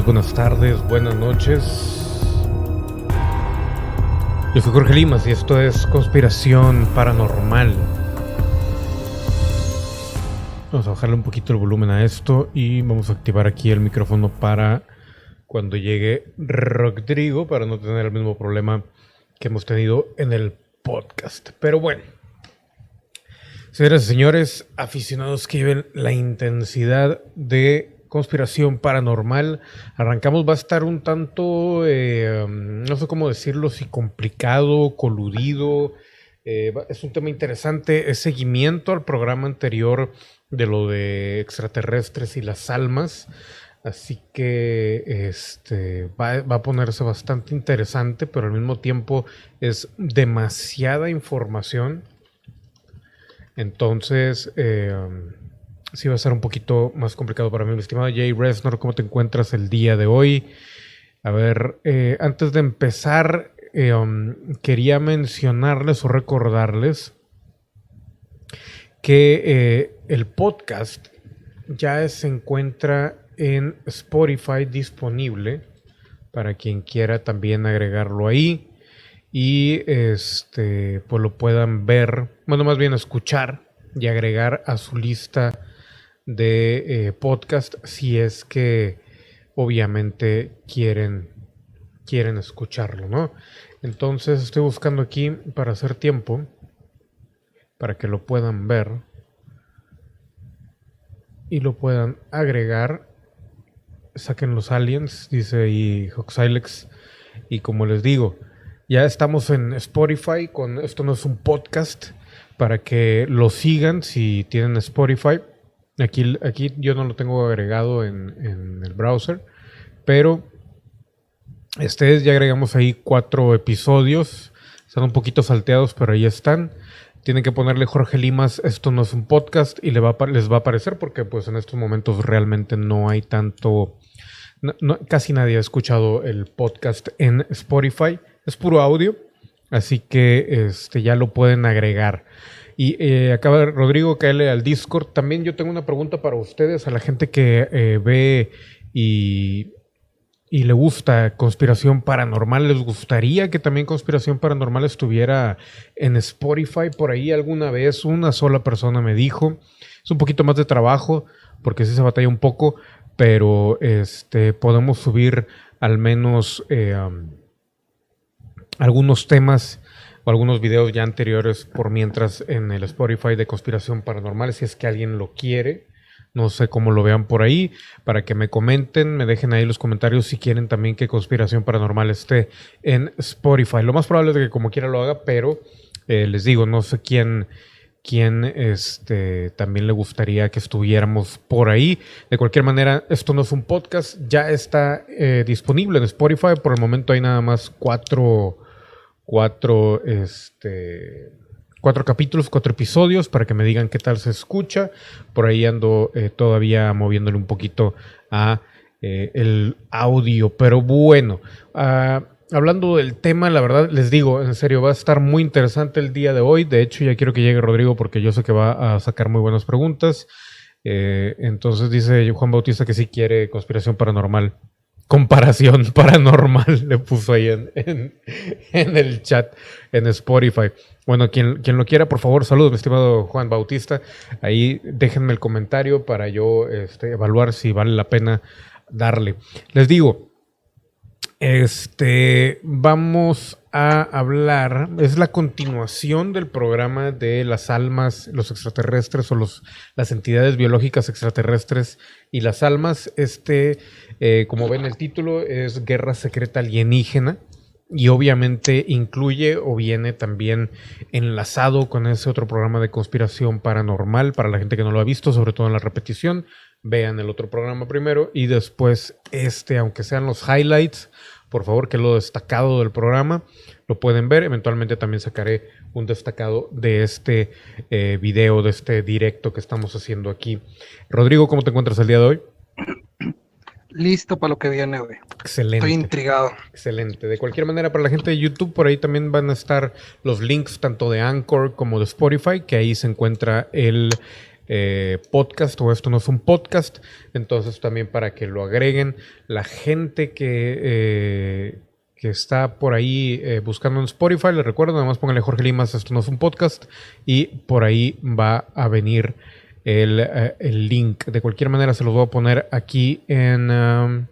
buenas tardes, buenas noches. Yo soy Jorge Limas y esto es Conspiración Paranormal. Vamos a bajarle un poquito el volumen a esto y vamos a activar aquí el micrófono para cuando llegue Rodrigo para no tener el mismo problema que hemos tenido en el podcast. Pero bueno, señoras y señores, aficionados que lleven la intensidad de conspiración paranormal. Arrancamos, va a estar un tanto, eh, no sé cómo decirlo, si complicado, coludido. Eh, es un tema interesante, es seguimiento al programa anterior de lo de extraterrestres y las almas. Así que este va, a ponerse bastante interesante, pero al mismo tiempo es demasiada información. Entonces, eh, sí va a ser un poquito más complicado para mí. Mi estimado Jay Resnor, ¿cómo te encuentras el día de hoy? A ver, eh, antes de empezar, eh, um, quería mencionarles o recordarles que eh, el podcast ya se encuentra en Spotify disponible para quien quiera también agregarlo ahí y este pues lo puedan ver, bueno, más bien escuchar y agregar a su lista de eh, podcast si es que obviamente quieren quieren escucharlo, ¿no? Entonces estoy buscando aquí para hacer tiempo para que lo puedan ver y lo puedan agregar. Saquen los aliens, dice y Hoxilex. Y como les digo, ya estamos en Spotify con esto no es un podcast para que lo sigan si tienen Spotify Aquí, aquí yo no lo tengo agregado en, el browser, pero este ya agregamos ahí cuatro episodios. Están un poquito salteados, pero ahí están. Tienen que ponerle Jorge Limas, esto no es un podcast y le va les va a aparecer porque pues en estos momentos realmente no hay tanto, casi nadie ha escuchado el podcast en Spotify. Es puro audio, así que este, ya lo pueden agregar. Y eh, acaba Rodrigo caerle al Discord. También yo tengo una pregunta para ustedes, a la gente que eh, ve y, y, le gusta conspiración paranormal. ¿Les gustaría que también conspiración paranormal estuviera en Spotify por ahí alguna vez? Una sola persona me dijo. Es un poquito más de trabajo porque sí se batalla un poco, pero este, podemos subir al menos eh, algunos temas o algunos videos ya anteriores por mientras en el Spotify de Conspiración Paranormal, si es que alguien lo quiere. No sé cómo lo vean por ahí, para que me comenten, me dejen ahí los comentarios si quieren también que Conspiración Paranormal esté en Spotify. Lo más probable es que como quiera lo haga, pero eh, les digo, no sé quién, quién este, también le gustaría que estuviéramos por ahí. De cualquier manera, esto no es un podcast, ya está eh, disponible en Spotify. Por el momento hay nada más cuatro cuatro, este, cuatro capítulos, cuatro episodios para que me digan qué tal se escucha. Por ahí ando eh, todavía moviéndole un poquito a eh, el audio, pero bueno. Ah, hablando del tema, la verdad les digo, en serio, va a estar muy interesante el día de hoy. De hecho, ya quiero que llegue Rodrigo porque yo sé que va a sacar muy buenas preguntas. Eh, entonces dice Juan Bautista que sí quiere conspiración paranormal comparación paranormal, le puso ahí en, en, el chat en Spotify. Bueno, quien, quien, lo quiera, por favor, saludos, mi estimado Juan Bautista. Ahí déjenme el comentario para yo este, evaluar si vale la pena darle. Les digo, este, vamos a hablar, es la continuación del programa de las almas, los extraterrestres o los, las entidades biológicas extraterrestres y las almas. Este, eh, como ven el título, es Guerra Secreta Alienígena y obviamente incluye o viene también enlazado con ese otro programa de conspiración paranormal para la gente que no lo ha visto, sobre todo en la repetición. Vean el otro programa primero y después este, aunque sean los highlights por favor, que lo destacado del programa lo pueden ver. Eventualmente también sacaré un destacado de este eh, video, de este directo que estamos haciendo aquí. Rodrigo, ¿cómo te encuentras el día de hoy? Listo para lo que viene hoy. Excelente. Estoy intrigado. Excelente. De cualquier manera, para la gente de YouTube, por ahí también van a estar los links tanto de Anchor como de Spotify, que ahí se encuentra el eh, podcast o esto no es un podcast. Entonces también para que lo agreguen. La gente que, eh, que está por ahí eh, buscando en Spotify, les recuerdo, nada más pónganle Jorge Limas, esto no es un podcast. Y por ahí va a venir el, el link. De cualquier manera se los voy a poner aquí en... Um,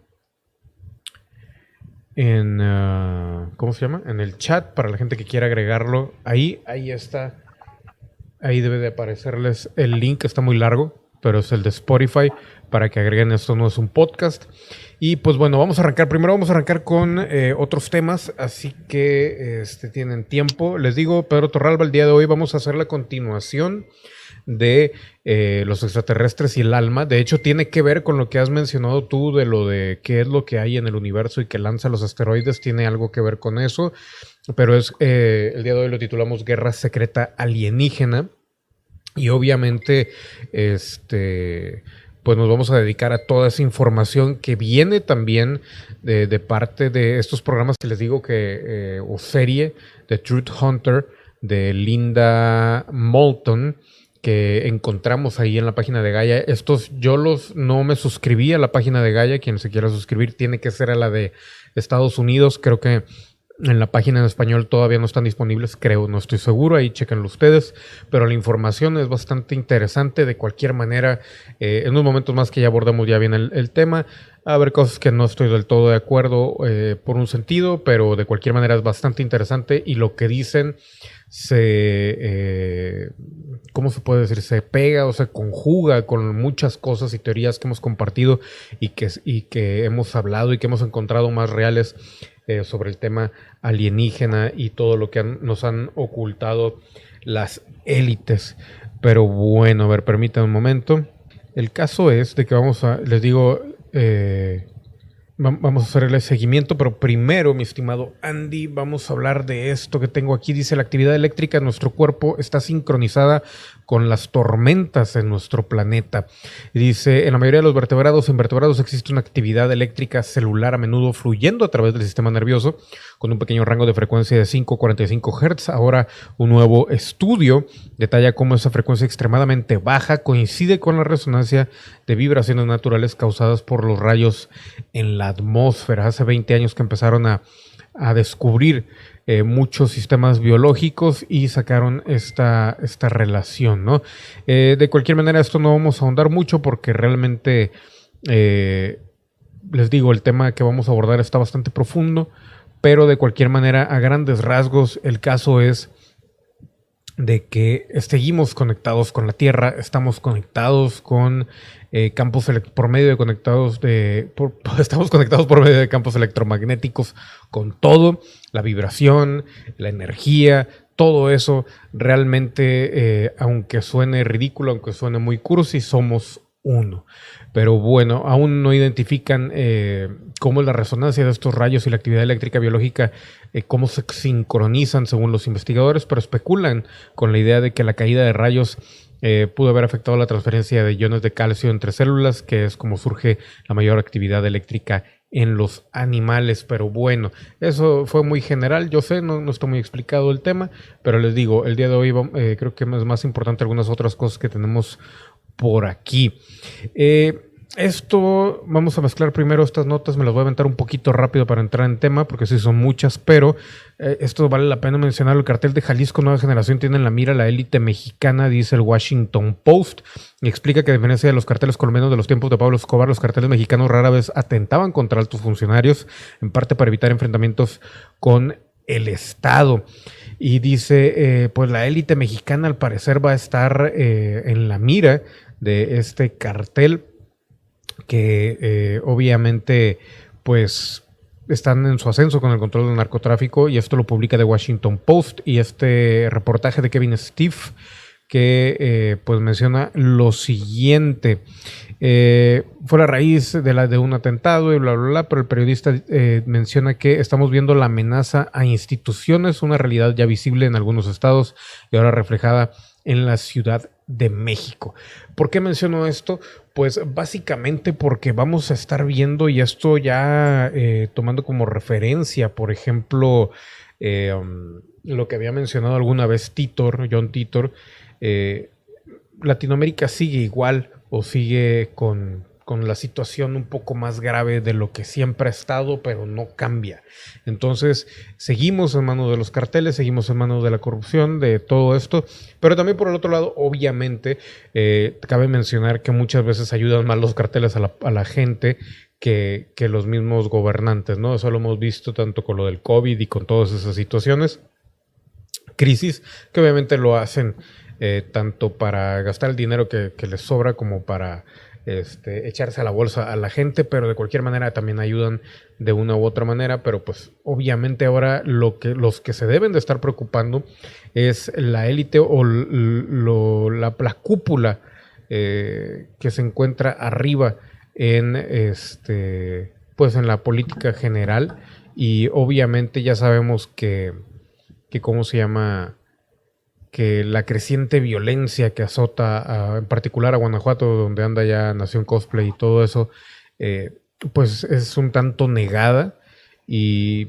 en uh, ¿cómo se llama? En el chat para la gente que quiera agregarlo. Ahí, ahí está. Ahí debe de aparecerles el link, está muy largo, pero es el de Spotify para que agreguen esto no es un podcast. Y pues bueno, vamos a arrancar. Primero vamos a arrancar con eh, otros temas, así que este, tienen tiempo. Les digo, Pedro Torralba, el día de hoy vamos a hacer la continuación de eh, los extraterrestres y el alma. De hecho, tiene que ver con lo que has mencionado tú de lo de qué es lo que hay en el universo y que lanza los asteroides. Tiene algo que ver con eso. Pero es eh, el día de hoy lo titulamos Guerra Secreta Alienígena. Y obviamente, este pues nos vamos a dedicar a toda esa información que viene también de, parte de estos programas que les digo que, eh, o serie de Truth Hunter de Linda Moulton, que encontramos ahí en la página de Gaia. Estos yo los no me suscribí a la página de Gaia. Quien se quiera suscribir tiene que ser a la de Estados Unidos. Creo que en la página en español todavía no están disponibles, creo, no estoy seguro, ahí chequenlo ustedes, pero la información es bastante interesante de cualquier manera. Eh, en unos momentos más que ya abordamos ya bien el, tema, a ver cosas que no estoy del todo de acuerdo eh, por un sentido, pero de cualquier manera es bastante interesante y lo que dicen se, eh, ¿cómo se puede decir? Se pega o se conjuga con muchas cosas y teorías que hemos compartido y que, y que hemos hablado y que hemos encontrado más reales sobre el tema alienígena y todo lo que nos han ocultado las élites. Pero bueno, a ver, permítanme un momento. El caso es de que vamos a, les digo, eh, Vamos a hacerle seguimiento, pero primero, mi estimado Andy, vamos a hablar de esto que tengo aquí. Dice, la actividad eléctrica en nuestro cuerpo está sincronizada con las tormentas en nuestro planeta. dice, en la mayoría de los vertebrados e invertebrados existe una actividad eléctrica celular a menudo fluyendo a través del sistema nervioso con un pequeño rango de frecuencia de 5 a 45 Hz. Ahora, un nuevo estudio detalla cómo esa frecuencia extremadamente baja coincide con la resonancia de vibraciones naturales causadas por los rayos en la atmósfera. Hace 20 años que empezaron a, descubrir eh, muchos sistemas biológicos y sacaron esta, esta relación, ¿no? Eh, de cualquier manera, esto no vamos a ahondar mucho porque realmente, eh, les digo, el tema que vamos a abordar está bastante profundo pero de cualquier manera, a grandes rasgos, el caso es de que seguimos conectados con la Tierra, estamos conectados con eh, campos por medio de conectados de estamos conectados por medio de campos electromagnéticos con todo, la vibración, la energía, todo eso realmente, eh, aunque suene ridículo, aunque suene muy cursi, somos uno. Pero bueno, aún no identifican eh, cómo la resonancia de estos rayos y la actividad eléctrica biológica, eh, cómo se sincronizan según los investigadores, pero especulan con la idea de que la caída de rayos eh, pudo haber afectado la transferencia de iones de calcio entre células, que es como surge la mayor actividad eléctrica en los animales, pero bueno, eso fue muy general, yo sé, no, no está muy explicado el tema, pero les digo, el día de hoy creo que es más importante algunas otras cosas que tenemos por aquí. Eh, esto, vamos a mezclar primero estas notas, me las voy a aventar un poquito rápido para entrar en tema, porque sí son muchas, pero eh, esto vale la pena mencionar. El cartel de Jalisco Nueva Generación tiene en la mira la élite mexicana, dice el Washington Post, y explica que a diferencia de los carteles colombianos de los tiempos de Pablo Escobar, los carteles mexicanos rara vez atentaban contra altos funcionarios, en parte para evitar enfrentamientos con el Estado. Y dice, eh, pues la élite mexicana al parecer va a estar en la mira de este cartel que eh, obviamente pues están en su ascenso con el control del narcotráfico y esto lo publica The Washington Post y este reportaje de Kevin Steve que eh, pues menciona lo siguiente eh, fue la raíz de la de un atentado y bla bla bla pero el periodista menciona que estamos viendo la amenaza a instituciones una realidad ya visible en algunos estados y ahora reflejada en la Ciudad de México. ¿Por qué menciono esto? Pues básicamente porque vamos a estar viendo, y esto ya eh, tomando como referencia, por ejemplo, eh, um, lo que había mencionado alguna vez Titor, John Titor, eh, Latinoamérica sigue igual o sigue con, con la situación un poco más grave de lo que siempre ha estado, pero no cambia. Entonces, seguimos en manos de los carteles, seguimos en manos de la corrupción, de todo esto, pero también por el otro lado, obviamente, eh, cabe mencionar que muchas veces ayudan más los carteles a la, gente que, los mismos gobernantes, ¿no? Eso lo hemos visto tanto con lo del COVID y con todas esas situaciones, crisis, que obviamente lo hacen eh, tanto para gastar el dinero que les sobra como para este, echarse a la bolsa a la gente, pero de cualquier manera también ayudan de una u otra manera, pero pues obviamente ahora lo que, los que se deben de estar preocupando es la élite o la, cúpula eh, que se encuentra arriba en este pues en la política general. Y obviamente ya sabemos que que cómo se llama que la creciente violencia que azota en particular a Guanajuato, donde anda ya Nación Cosplay y todo eso, eh, pues es un tanto negada y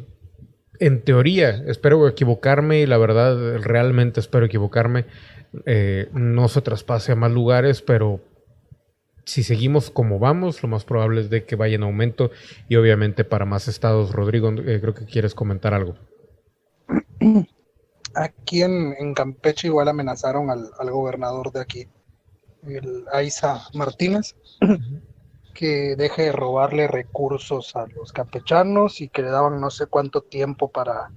en teoría, espero equivocarme y la verdad realmente espero equivocarme, eh, no se traspase a más lugares, pero si seguimos como vamos, lo más probable es de que vaya en aumento y obviamente para más estados. Rodrigo, eh, creo que quieres comentar algo. aquí en, Campeche igual amenazaron al, gobernador de aquí, el Aiza Martínez, que deje de robarle recursos a los campechanos y que le daban no sé cuánto tiempo para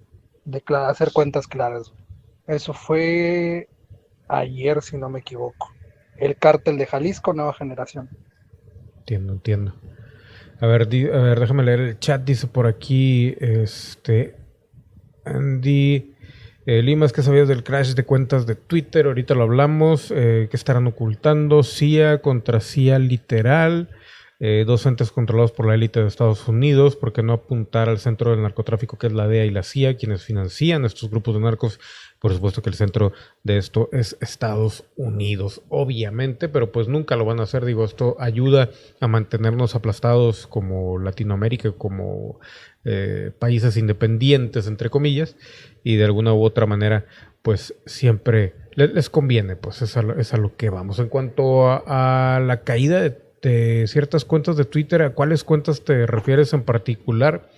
declarar, hacer cuentas claras. Eso fue ayer, si no me equivoco. El cártel de Jalisco, nueva generación. Entiendo, entiendo. A ver, a ver, déjame leer el chat. Dice por aquí, este, Andy, eh, Limas, ¿qué sabías del crash de cuentas de Twitter? Ahorita lo hablamos. Eh, ¿Qué estarán ocultando? CIA contra CIA literal. Eh, dos entes controlados por la élite de Estados Unidos. ¿Por qué no apuntar al centro del narcotráfico que es la DEA y la CIA, quienes financian estos grupos de narcos? Por supuesto que el centro de esto es Estados Unidos, obviamente, pero pues nunca lo van a hacer. Digo, esto ayuda a mantenernos aplastados como Latinoamérica, como eh, países independientes, entre comillas, y de alguna u otra manera, pues siempre les, conviene, pues es a, lo, que vamos. En cuanto a, la caída de, ciertas cuentas de Twitter, ¿a cuáles cuentas te refieres en particular?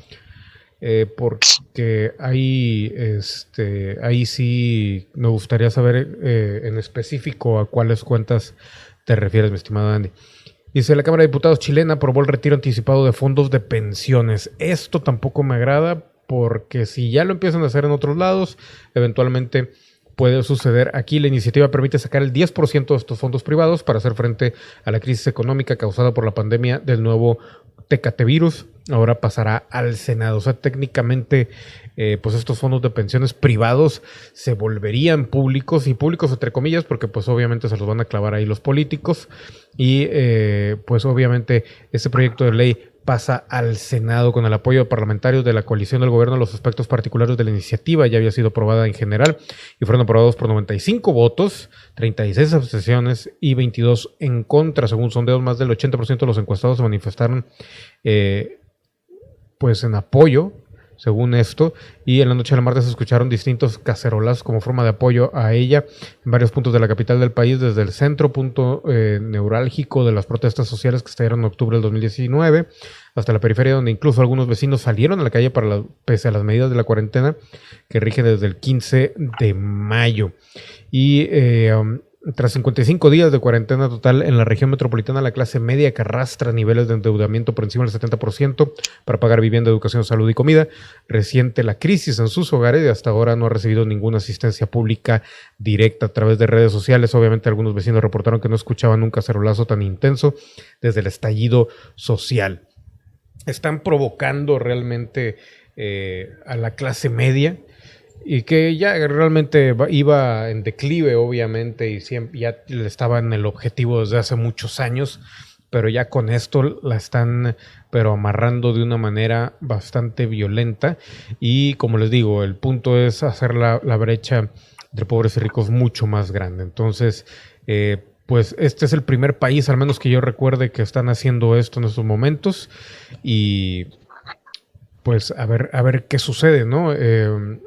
Eh, porque ahí, este, ahí sí me gustaría saber eh, en específico a cuáles cuentas te refieres, mi estimado Andy. Dice, la Cámara de Diputados chilena aprobó el retiro anticipado de fondos de pensiones. Esto tampoco me agrada porque si ya lo empiezan a hacer en otros lados, eventualmente puede suceder aquí. La iniciativa permite sacar el 10% de estos fondos privados para hacer frente a la crisis económica causada por la pandemia del nuevo Tecate virus. Ahora pasará al Senado. O sea, técnicamente, eh, pues estos fondos de pensiones privados se volverían públicos y públicos entre comillas, porque pues obviamente se los van a clavar ahí los políticos. Y eh, pues obviamente este proyecto de ley pasa al Senado con el apoyo parlamentario de la coalición del gobierno. Los aspectos particulares de la iniciativa ya había sido aprobada en general y fueron aprobados por 95 votos, 36 abstenciones y 22 en contra. Según sondeos, más del 80% de los encuestados se manifestaron eh, pues en apoyo según esto, y en la noche del martes se escucharon distintos cacerolazos como forma de apoyo a ella en varios puntos de la capital del país, desde el centro, punto eh, neurálgico de las protestas sociales que estallaron en octubre del 2019, hasta la periferia, donde incluso algunos vecinos salieron a la calle para pese a las medidas de la cuarentena que rigen desde el 15 de mayo. Y eh, um, tras 55 días de cuarentena total en la región metropolitana, la clase media que arrastra niveles de endeudamiento por encima del 70% para pagar vivienda, educación, salud y comida, resiente la crisis en sus hogares y hasta ahora no ha recibido ninguna asistencia pública directa a través de redes sociales. Obviamente algunos vecinos reportaron que no escuchaban nunca cerolazo tan intenso desde el estallido social. Están provocando realmente eh, a la clase media y que ya realmente iba en declive, obviamente, y siempre, ya estaba en el objetivo desde hace muchos años, pero ya con esto la están, pero amarrando de una manera bastante violenta. Y como les digo, el punto es hacer la, brecha entre pobres y ricos mucho más grande. Entonces, eh, pues este es el primer país, al menos que yo recuerde, que están haciendo esto en estos momentos. Y pues a ver, a ver qué sucede, ¿no? Eh,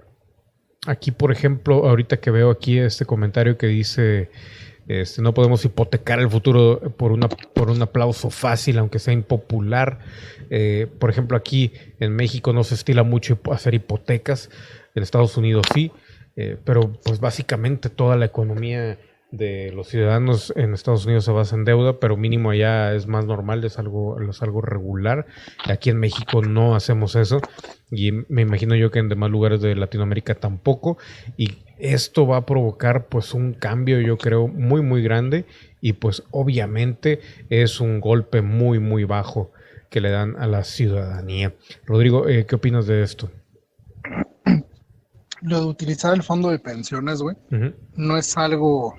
Aquí, por ejemplo, ahorita que veo aquí este comentario que dice Este, no podemos hipotecar el futuro por, una, por un aplauso fácil, aunque sea impopular. Eh, por ejemplo, aquí en México no se estila mucho hacer hipotecas, en Estados Unidos sí, eh, pero pues básicamente toda la economía de los ciudadanos en Estados Unidos se basa en deuda, pero mínimo allá es más normal, es algo, es algo regular. Aquí en México no hacemos eso y me imagino yo que en demás lugares de Latinoamérica tampoco. Y esto va a provocar pues un cambio yo creo muy muy grande y pues obviamente es un golpe muy muy bajo que le dan a la ciudadanía. Rodrigo, eh, ¿qué opinas de esto? Lo de utilizar el fondo de pensiones, güey, no es algo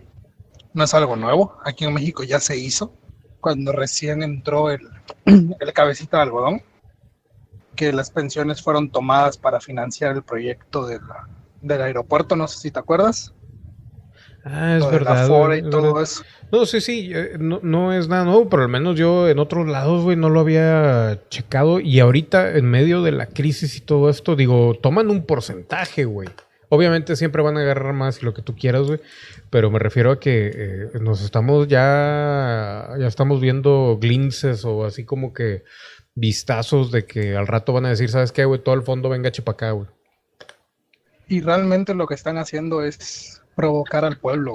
no es algo nuevo. Aquí en México ya se hizo cuando recién entró el, el cabecita de algodón, que las pensiones fueron tomadas para financiar el proyecto de la, del aeropuerto, no sé si te acuerdas. Ah, es verdad. No, sí, sí, eh, no, no, es nada nuevo, pero al menos yo en otros lados, güey, no lo había checado. Y ahorita, en medio de la crisis y todo esto, digo, toman un porcentaje, güey. Obviamente siempre van a agarrar más y lo que tú quieras, güey. Pero me refiero a que eh, nos estamos ya, ya estamos viendo glinces o así como que vistazos de que al rato van a decir, ¿sabes qué, güey? Todo el fondo venga chipacá, güey. Y realmente lo que están haciendo es provocar al pueblo.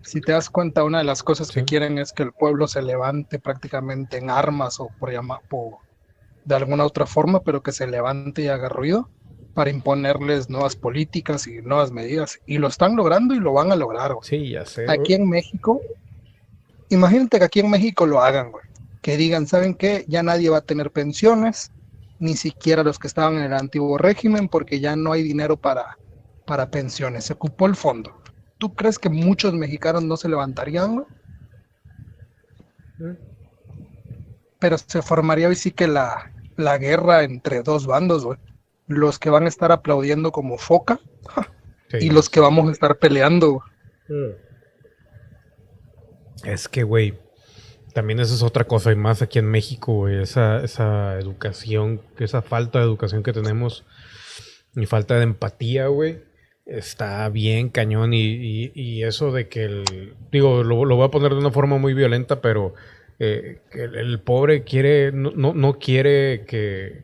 Si te das cuenta, una de las cosas que quieren es que el pueblo se levante prácticamente en armas o por llamar, de alguna otra forma, pero que se levante y haga ruido para imponerles nuevas políticas y nuevas medidas. Y lo están logrando y lo van a lograr. Sí, ya sé. Aquí en México, imagínate que aquí en México lo hagan, güey. Que digan, ¿saben qué? Ya nadie va a tener pensiones, ni siquiera los que estaban en el antiguo régimen, porque ya no hay dinero para para pensiones, se ocupó el fondo. ¿Tú crees que muchos mexicanos no se levantarían? Pero se formaría hoy sí que la, la guerra entre dos bandos, güey. Los que van a estar aplaudiendo como foca y los que vamos a estar peleando. Mm. Es que, güey, también eso es otra cosa, y más aquí en México, güey, esa, esa educación, esa falta de educación que tenemos y falta de empatía, güey está bien cañón y, eso de que el, digo, lo, voy a poner de una forma muy violenta, pero eh, el, pobre quiere, no, no, quiere que,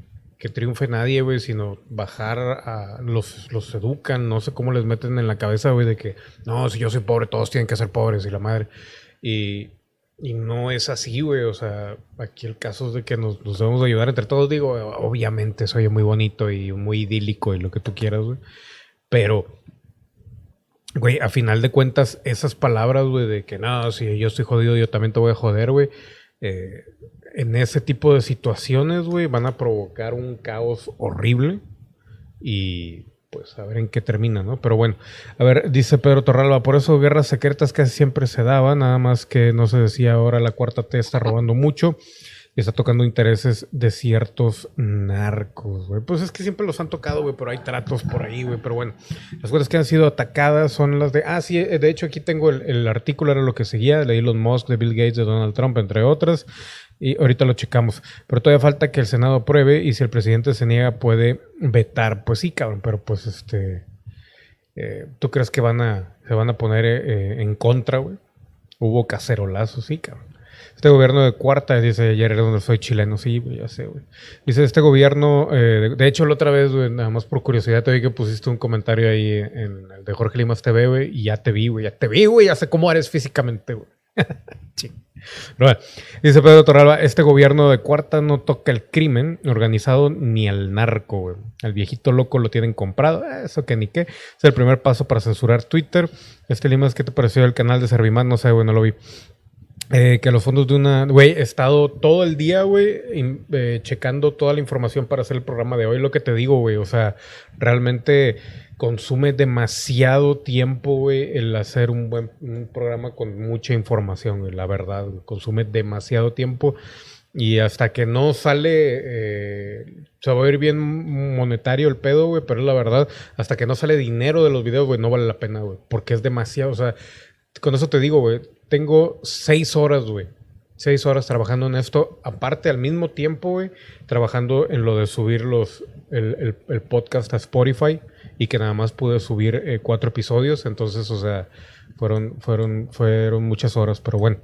triunfe nadie, güey, sino bajar a, los, los educan, no sé cómo les meten en la cabeza, güey, de que, no, si yo soy pobre, todos tienen que ser pobres y la madre. Y, no es así, güey. O sea, aquí el caso es de que nos, nos, debemos ayudar entre todos. Digo, obviamente soy muy bonito y muy idílico y lo que tú quieras, güey. Pero, güey, a final de cuentas, esas palabras, güey, de que no, si yo estoy jodido, yo también te voy a joder, güey. Eh, en ese tipo de situaciones, güey, van a provocar un caos horrible. Y pues a ver en qué termina, ¿no? Pero bueno, a ver, dice Pedro Torralba, por eso guerras secretas casi siempre se daban, nada más que no se decía ahora la cuarta T está robando mucho y está tocando intereses de ciertos narcos, güey. Pues es que siempre los han tocado, güey, pero hay tratos por ahí, güey. Pero bueno, las cosas que han sido atacadas son las de. Ah, sí, eh, de hecho aquí tengo el, artículo, era lo que seguía, de Elon Musk, de Bill Gates, de Donald Trump, entre otras. Y ahorita lo checamos. Pero todavía falta que el Senado apruebe y si el presidente se niega puede vetar. Pues sí, cabrón, pero pues este. Eh, ¿Tú crees que van a, se van a poner eh, en contra, güey? Hubo cacerolazos, sí, cabrón. Este gobierno de cuarta, dice ayer donde soy chileno, sí, ya sé, güey. Dice, este gobierno, eh, de hecho la otra vez, güey, nada más por curiosidad, te vi que pusiste un comentario ahí en el de Jorge Limas TV, güey, y ya te vi, güey, ya te vi, güey, ya sé cómo eres físicamente, güey. dice Pedro Torralba, este gobierno de cuarta no toca el crimen organizado ni al narco, güey. Al viejito loco lo tienen comprado, eh, eso que ni qué. Es el primer paso para censurar Twitter. Este Limas, ¿qué te pareció el canal de Servimán? No sé, güey, no lo vi. Eh, que los fondos de una... Güey, he estado todo el día, güey, eh, checando toda la información para hacer el programa de hoy. Lo que te digo, güey, o sea, realmente consume demasiado tiempo, güey, el hacer un buen programa con mucha información, la verdad. Consume demasiado tiempo y hasta que no sale... Eh, se va a ir bien monetario el pedo, güey, pero la verdad, hasta que no sale dinero de los videos, güey, no vale la pena, güey, porque es demasiado, o sea, con eso te digo, güey, tengo seis horas, güey. Seis horas trabajando en esto. Aparte, al mismo tiempo, güey, trabajando en lo de subir los, el, podcast a Spotify y que nada más pude subir eh, cuatro episodios. Entonces, o sea, fueron, fueron, fueron muchas horas, pero bueno.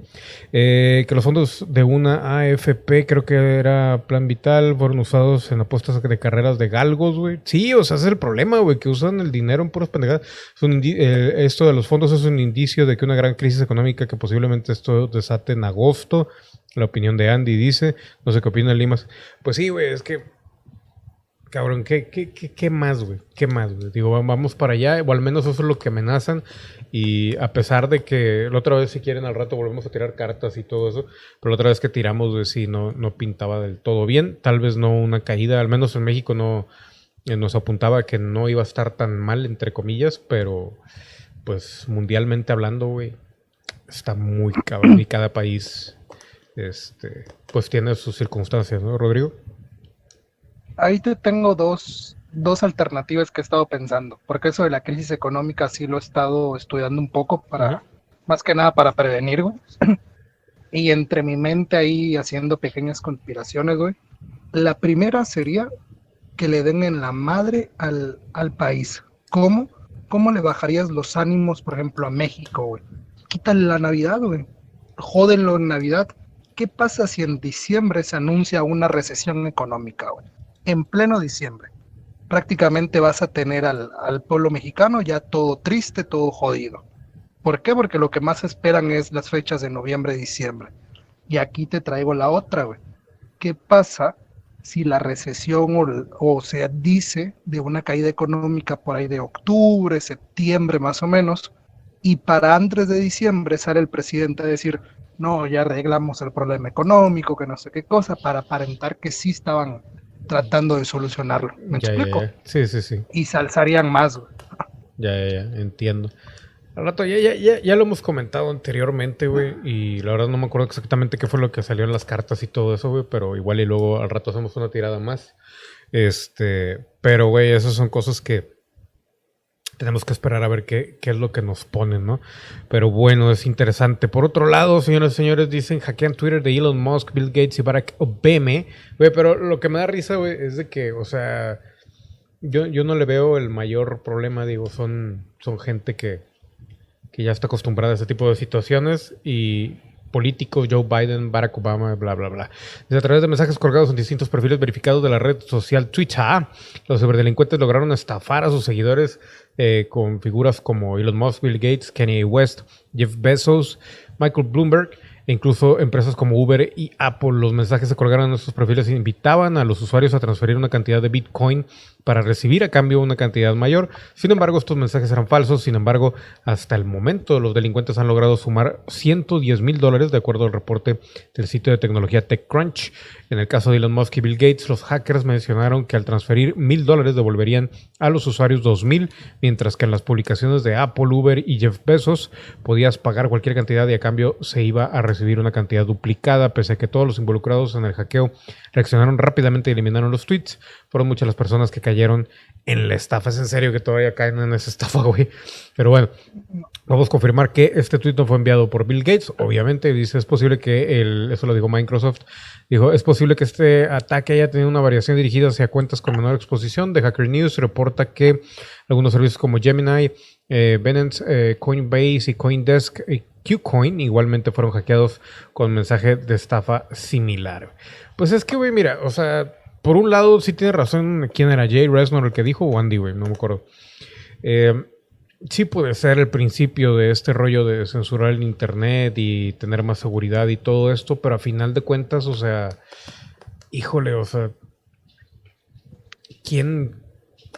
Eh, que los fondos de una AFP, creo que era Plan Vital, fueron usados en apuestas de carreras de galgos, güey. Sí, o sea, es el problema, güey, que usan el dinero en puras pendejadas. Eh, esto de los fondos es un indicio de que una gran crisis económica que posiblemente esto desate en agosto. La opinión de Andy dice, no sé qué opina Limas. Pues sí, güey, es que Cabrón, ¿qué, qué, qué, qué más, güey? ¿Qué más, güey? Digo, vamos para allá, o al menos eso es lo que amenazan. Y a pesar de que la otra vez, si quieren, al rato volvemos a tirar cartas y todo eso, pero la otra vez que tiramos, güey, sí, no, no pintaba del todo bien. Tal vez no una caída, al menos en México no eh, nos apuntaba que no iba a estar tan mal, entre comillas, pero pues mundialmente hablando, güey, está muy cabrón y cada país, este, pues tiene sus circunstancias, ¿no, Rodrigo? ahí te tengo dos, dos alternativas que he estado pensando, porque eso de la crisis económica sí lo he estado estudiando un poco para, más que nada para prevenir, güey. y entre mi mente ahí haciendo pequeñas conspiraciones, güey. La primera sería que le den en la madre al, al país. ¿Cómo? ¿Cómo le bajarías los ánimos, por ejemplo, a México, güey? Quítale la Navidad, güey. Jódenlo en Navidad. ¿Qué pasa si en diciembre se anuncia una recesión económica, güey? en pleno diciembre. Prácticamente vas a tener al, pueblo mexicano ya todo triste, todo jodido. ¿Por qué? Porque lo que más esperan es las fechas de noviembre diciembre. Y aquí te traigo la otra, güey. ¿Qué pasa si la recesión o, o se dice de una caída económica por ahí de octubre, septiembre más o menos, y para antes de diciembre sale el presidente a decir, no, ya arreglamos el problema económico, que no sé qué cosa, para aparentar que sí estaban tratando de solucionarlo. ¿Me explico? Sí, sí, sí. Y se alzarían más, Ya, ya, ya, entiendo. Al rato, ya, ya, ya, ya lo hemos comentado anteriormente, güey, y la verdad no me acuerdo exactamente qué fue lo que salió en las cartas y todo eso, güey, pero igual y luego al rato hacemos una tirada más. Este, pero, güey, esas son cosas que tenemos que esperar a ver qué, qué, es lo que nos ponen, ¿no? Pero bueno, es interesante. Por otro lado, señores y señores, dicen hackean Twitter de Elon Musk, Bill Gates y Barack Obama. Pero lo que me da risa, güey, es de que, o sea, yo, yo no le veo el mayor problema, digo, son, son gente que, que ya está acostumbrada a ese tipo de situaciones y políticos, Joe Biden, Barack Obama, bla, bla, bla. Desde a través de mensajes colgados en distintos perfiles verificados de la red social Twitter, los ciberdelincuentes lograron estafar a sus seguidores eh, con figuras como Elon Musk, Bill Gates, Kanye West, Jeff Bezos, Michael Bloomberg e incluso empresas como Uber y Apple. Los mensajes se colgaron en estos perfiles e invitaban a los usuarios a transferir una cantidad de Bitcoin para recibir a cambio una cantidad mayor. Sin embargo, estos mensajes eran falsos. Sin embargo, hasta el momento los delincuentes han logrado sumar 110 mil dólares, de acuerdo al reporte del sitio de tecnología TechCrunch. En el caso de Elon Musk y Bill Gates, los hackers mencionaron que al transferir mil dólares devolverían a los usuarios dos mil, mientras que en las publicaciones de Apple, Uber y Jeff Bezos podías pagar cualquier cantidad y a cambio se iba a recibir una cantidad duplicada, pese a que todos los involucrados en el hackeo reaccionaron rápidamente y eliminaron los tweets. Fueron muchas las personas que cayeron en la estafa. Es en serio que todavía caen en esa estafa, güey. Pero bueno, vamos a confirmar que este tweet no fue enviado por Bill Gates. Obviamente, dice, es posible que el, eso lo dijo Microsoft, dijo, es posible que este ataque haya tenido una variación dirigida hacia cuentas con menor exposición. De Hacker News reporta que algunos servicios como Gemini, eh, eh Coinbase y Coindesk y Qcoin igualmente fueron hackeados con mensaje de estafa similar. Pues es que, güey, mira, o sea, por un lado sí tiene razón quién era Jay Resnor el que dijo o Andy, güey, no me acuerdo. Eh, sí puede ser el principio de este rollo de censurar el internet y tener más seguridad y todo esto, pero a final de cuentas, o sea, híjole, o sea, ¿quién,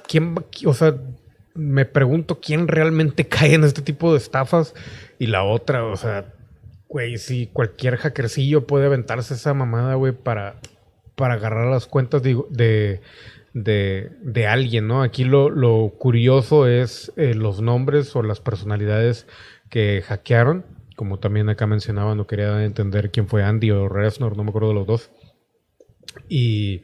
quién, o sea, me pregunto quién realmente cae en este tipo de estafas y la otra, o sea, güey, si cualquier hackercillo puede aventarse esa mamada, güey, para, para agarrar las cuentas de, de, alguien, ¿no? Aquí lo, curioso es eh, los nombres o las personalidades que hackearon. Como también acá mencionaba, no quería entender quién fue Andy o Resnor, no me acuerdo de los dos. Y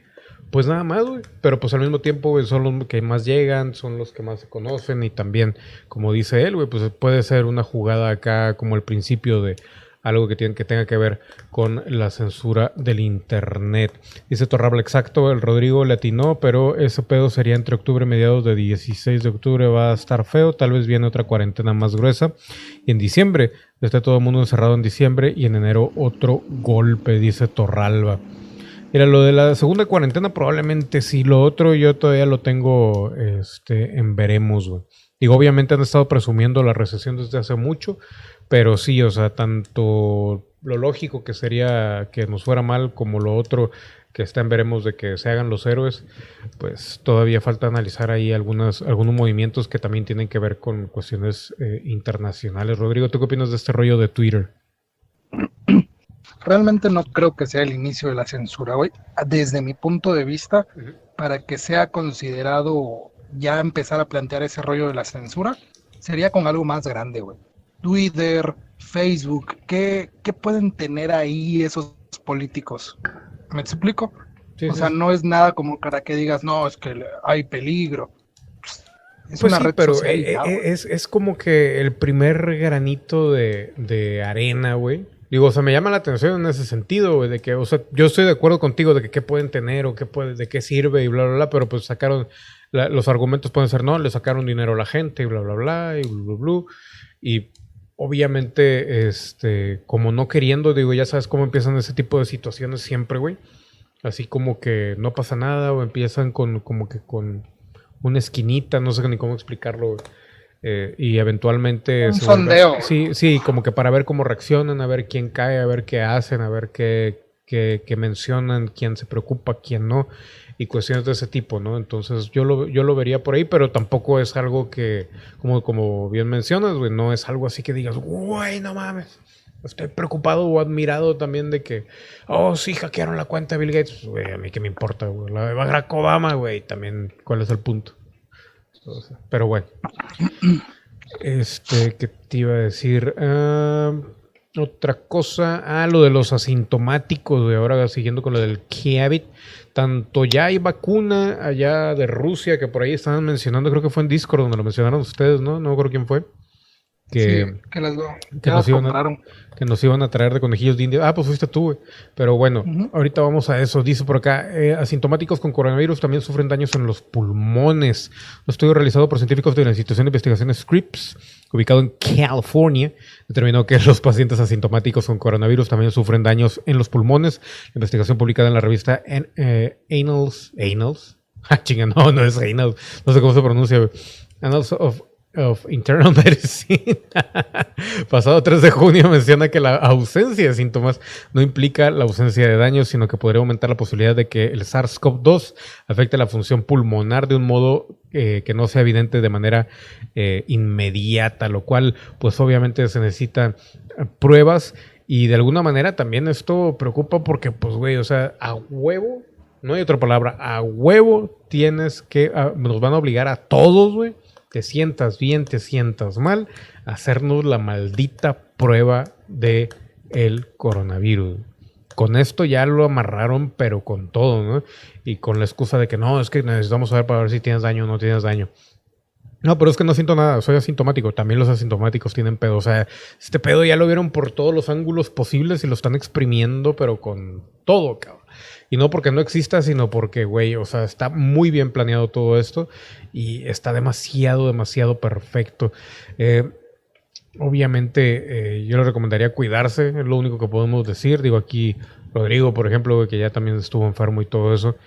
pues nada más, güey. Pero pues al mismo tiempo, güey, son los que más llegan, son los que más se conocen. Y también, como dice él, güey, pues puede ser una jugada acá como el principio de algo que, tiene, que tenga que ver con la censura del Internet. Dice Torrable, exacto, el Rodrigo le atinó, pero ese pedo sería entre octubre y mediados de 16 de octubre va a estar feo, tal vez viene otra cuarentena más gruesa. Y en diciembre, está todo el mundo encerrado en diciembre y en enero otro golpe, dice Torralba. Mira, lo de la segunda cuarentena probablemente sí, lo otro yo todavía lo tengo este, en veremos. Digo, obviamente han estado presumiendo la recesión desde hace mucho, pero sí, o sea, tanto lo lógico que sería que nos fuera mal como lo otro que está en veremos de que se hagan los héroes, pues todavía falta analizar ahí algunas, algunos movimientos que también tienen que ver con cuestiones eh, internacionales. Rodrigo, ¿tú qué opinas de este rollo de Twitter? Realmente no creo que sea el inicio de la censura, hoy. Desde mi punto de vista, para que sea considerado ya empezar a plantear ese rollo de la censura, sería con algo más grande, güey. Twitter, Facebook, ¿qué, ¿qué, pueden tener ahí esos políticos? ¿Me explico? o sea, no es nada como para que digas, no, es que hay peligro. Es pues una red pero eh, eh, es, es, como que el primer granito de, de arena, güey Digo, o sea, me llama la atención en ese sentido, güey, de que, o sea, yo estoy de acuerdo contigo de que qué pueden tener o qué puede, de qué sirve y bla, bla, bla, pero pues sacaron, los argumentos pueden ser, no, le sacaron dinero a la gente y bla, bla, bla, y bla, bla, bla. Y obviamente, este, como no queriendo, digo, ya sabes cómo empiezan ese tipo de situaciones siempre, güey. Así como que no pasa nada o empiezan con, como que con una esquinita, no sé ni cómo explicarlo, güey eh, y eventualmente... Un sondeo. sí, sí, como que para ver cómo reaccionan, a ver quién cae, a ver qué hacen, a ver qué, qué, qué mencionan, quién se preocupa, quién no, y cuestiones de ese tipo, ¿no? Entonces yo lo, yo lo vería por ahí, pero tampoco es algo que, como, como bien mencionas, güey, no es algo así que digas, güey, no mames. Estoy preocupado o admirado también de que, oh, sí, hackearon la cuenta de Bill Gates. Güey, a mí qué me importa, güey. La de Barack Obama, güey, también, ¿cuál es el punto? Pero bueno. Este, ¿qué te iba a decir? Ah, otra cosa. Ah, lo de los asintomáticos, de ahora siguiendo con lo del Kiavit. Tanto ya hay vacuna allá de Rusia, que por ahí estaban mencionando, creo que fue en Discord donde lo mencionaron ustedes, ¿no? No creo quién fue que, que, las, que, nos iban a, que, nos iban a, traer de conejillos de India. Ah, pues fuiste tú, güey. Pero bueno, ahorita vamos a eso. Dice por acá, eh, asintomáticos con coronavirus también sufren daños en los pulmones. Un estudio realizado por científicos de la institución de investigación Scripps, ubicado en California, determinó que los pacientes asintomáticos con coronavirus también sufren daños en los pulmones. La investigación publicada en la revista en, eh, Annals, Annals, ah, chinga, no, no es Annals, no sé cómo se pronuncia, Annals of of Internal Medicine, pasado 3 de junio, menciona que la ausencia de síntomas no implica la ausencia de daño, sino que podría aumentar la posibilidad de que el SARS-CoV-2 afecte la función pulmonar de un modo eh, que no sea evidente de manera eh, inmediata, lo cual pues obviamente se necesitan eh, pruebas y de alguna manera también esto preocupa porque pues güey, o sea, a huevo, no hay otra palabra, a huevo tienes que, ah, nos van a obligar a todos, güey te sientas bien, te sientas mal, hacernos la maldita prueba de el coronavirus. Con esto ya lo amarraron, pero con todo, ¿no? Y con la excusa de que no, es que necesitamos saber para ver si tienes daño o no tienes daño. No, pero es que no siento nada, soy asintomático. También los asintomáticos tienen pedo. O sea, este pedo ya lo vieron por todos los ángulos posibles y lo están exprimiendo, pero con todo, cabrón. Y no porque no exista, sino porque, güey, o sea, está muy bien planeado todo esto y está demasiado, demasiado perfecto. Eh, obviamente, eh, yo le recomendaría cuidarse, es lo único que podemos decir. Digo, aquí Rodrigo, por ejemplo, que ya también estuvo enfermo y todo eso.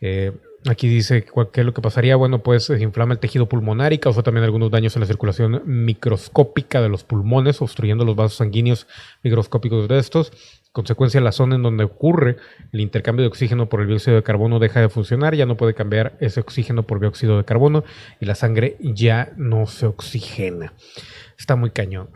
Eh, aquí dice qué es lo que pasaría. Bueno, pues inflama el tejido pulmonar y causa también algunos daños en la circulación microscópica de los pulmones, obstruyendo los vasos sanguíneos microscópicos de estos consecuencia, la zona en donde ocurre el intercambio de oxígeno por el dióxido de carbono deja de funcionar, ya no puede cambiar ese oxígeno por dióxido de carbono y la sangre ya no se oxigena. Está muy cañón,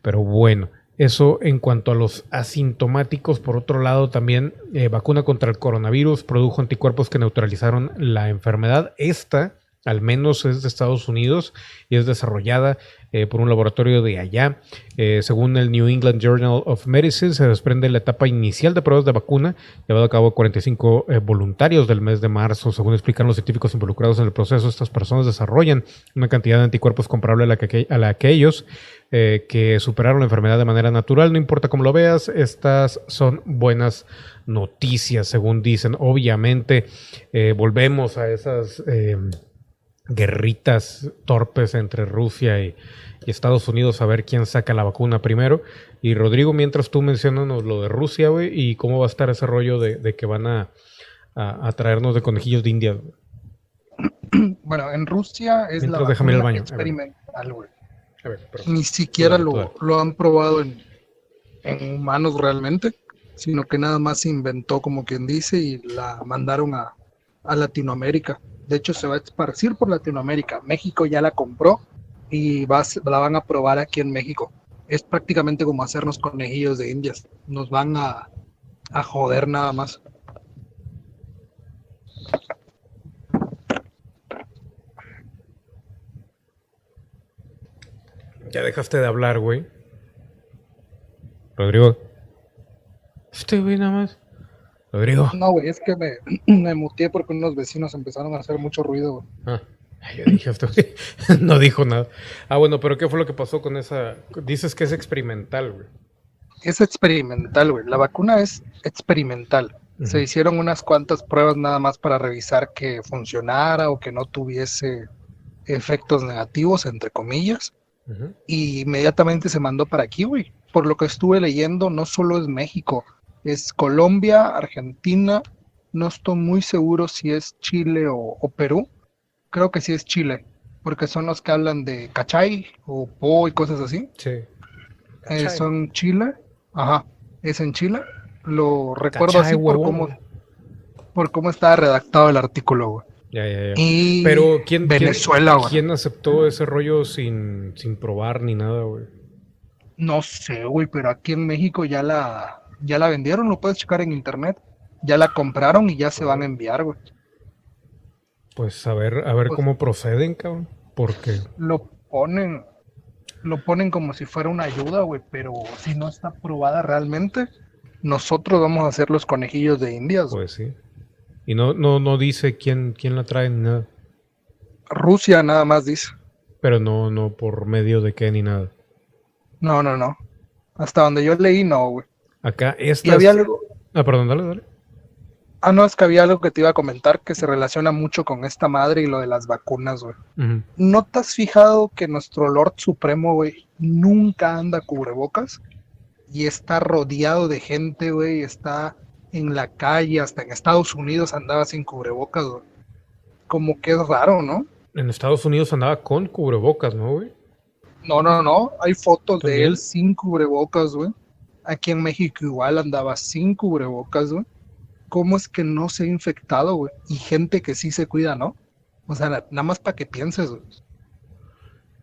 pero bueno. Eso en cuanto a los asintomáticos. Por otro lado, también eh, vacuna contra el coronavirus produjo anticuerpos que neutralizaron la enfermedad. Esta al menos es de Estados Unidos y es desarrollada eh, por un laboratorio de allá. Eh, según el New England Journal of Medicine, se desprende la etapa inicial de pruebas de vacuna, llevado a cabo 45 eh, voluntarios del mes de marzo. Según explican los científicos involucrados en el proceso, estas personas desarrollan una cantidad de anticuerpos comparable a la que, a la que ellos que superaron la enfermedad de manera natural. No importa cómo lo veas, estas son buenas noticias, según dicen. Obviamente, volvemos a esas guerritas torpes entre Rusia y, Estados Unidos a ver quién saca la vacuna primero. Y Rodrigo, mientras tú mencionas lo de Rusia, güey, y cómo va a estar ese rollo de, que van a, traernos de conejillos de India. Bueno, en Rusia es la déjame baño. experimental, güey. Ni siquiera lo, han probado en, humanos realmente, sino que nada más se inventó, como quien dice, y la mandaron a, a Latinoamérica. De hecho, se va a esparcir por Latinoamérica. México ya la compró y va, la van a probar aquí en México. Es prácticamente como hacernos conejillos de indias. Nos van a, a joder nada más. Ya dejaste de hablar, güey. Rodrigo. Este güey nada más. Rodrigo. No, güey, es que me, me muteé porque unos vecinos empezaron a hacer mucho ruido. Ah, yo dije, no dijo nada. Ah, bueno, pero ¿qué fue lo que pasó con esa? Dices que es experimental, güey. Es experimental, güey. La vacuna es experimental. Se hicieron unas cuantas pruebas nada más para revisar que funcionara o que no tuviese efectos negativos, entre comillas. Y inmediatamente se mandó para aquí, güey. Por lo que estuve leyendo, no solo es México, es Colombia, Argentina, no estoy muy seguro si es Chile o, Perú, creo que sí es Chile, porque son los que hablan de cachay o po y cosas así. Sí. Eh, son Chile, ajá, es en Chile, lo recuerdo así por cómo, por cómo estaba redactado el artículo, güey. Ya, ya, ya. Y Pero ¿quién, Venezuela, ¿quién, ¿quién aceptó ese rollo sin, sin probar ni nada, güey? No sé, güey, pero aquí en México ya la, ya la vendieron, lo puedes checar en internet. Ya la compraron y ya se van a enviar, güey. Pues a ver, a ver pues cómo proceden, cabrón. Porque. Lo ponen. Lo ponen como si fuera una ayuda, güey. Pero si no está probada realmente, nosotros vamos a hacer los conejillos de indias. Pues sí. Y no, no, no dice quién, quién la trae ni nada. Rusia nada más dice. Pero no, no por medio de qué ni nada. No, no, no. Hasta donde yo leí, no, güey. Acá esta. Y había algo. Ah, perdón, dale, dale. Ah, no, es que había algo que te iba a comentar que se relaciona mucho con esta madre y lo de las vacunas, güey. ¿No te has fijado que nuestro Lord Supremo, güey, nunca anda cubrebocas? Y está rodeado de gente, güey, está en la calle, hasta en Estados Unidos andaba sin cubrebocas, güey. Como que es raro, ¿no? En Estados Unidos andaba con cubrebocas, ¿no, güey? No, no, no. Hay fotos de él sin cubrebocas, güey. Aquí en México igual andaba sin cubrebocas, güey. ¿Cómo es que no se ha infectado, güey? Y gente que sí se cuida, ¿no? O sea, nada más para que pienses, güey.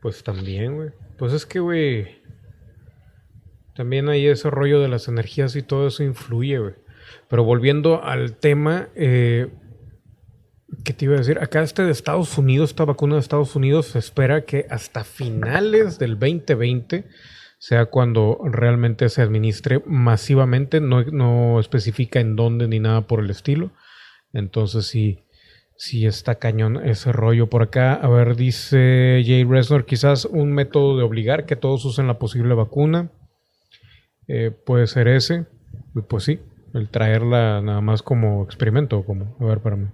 Pues también, güey. Pues es que, güey. También hay ese rollo de las energías y todo eso influye, güey. Pero volviendo al tema, eh, ¿qué te iba a decir? Acá este de Estados Unidos, esta vacuna de Estados Unidos, se espera que hasta finales del 2020 sea cuando realmente se administre masivamente, no, no especifica en dónde ni nada por el estilo. Entonces sí, sí está cañón ese rollo por acá. A ver, dice Jay Resnor, quizás un método de obligar que todos usen la posible vacuna. Eh, puede ser ese. Pues sí, el traerla nada más como experimento. Como, a ver, para mí.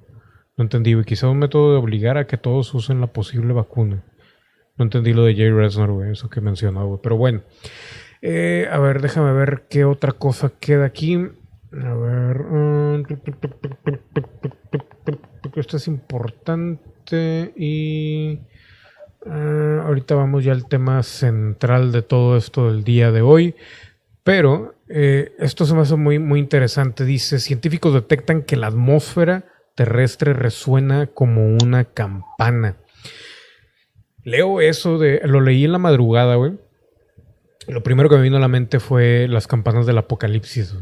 No entendí. Quizás un método de obligar a que todos usen la posible vacuna. No entendí lo de Jay Resnor, güey, eso que mencionaba, güey. Pero bueno. Eh, a ver, déjame ver qué otra cosa queda aquí. A ver. Mm, esto es importante y. Ah, ahorita vamos ya al tema central de todo esto del día de hoy. Pero eh, esto se me hace muy, muy interesante. Dice: científicos detectan que la atmósfera terrestre resuena como una campana. Leo eso de. Lo leí en la madrugada, güey. Lo primero que me vino a la mente fue las campanas del apocalipsis.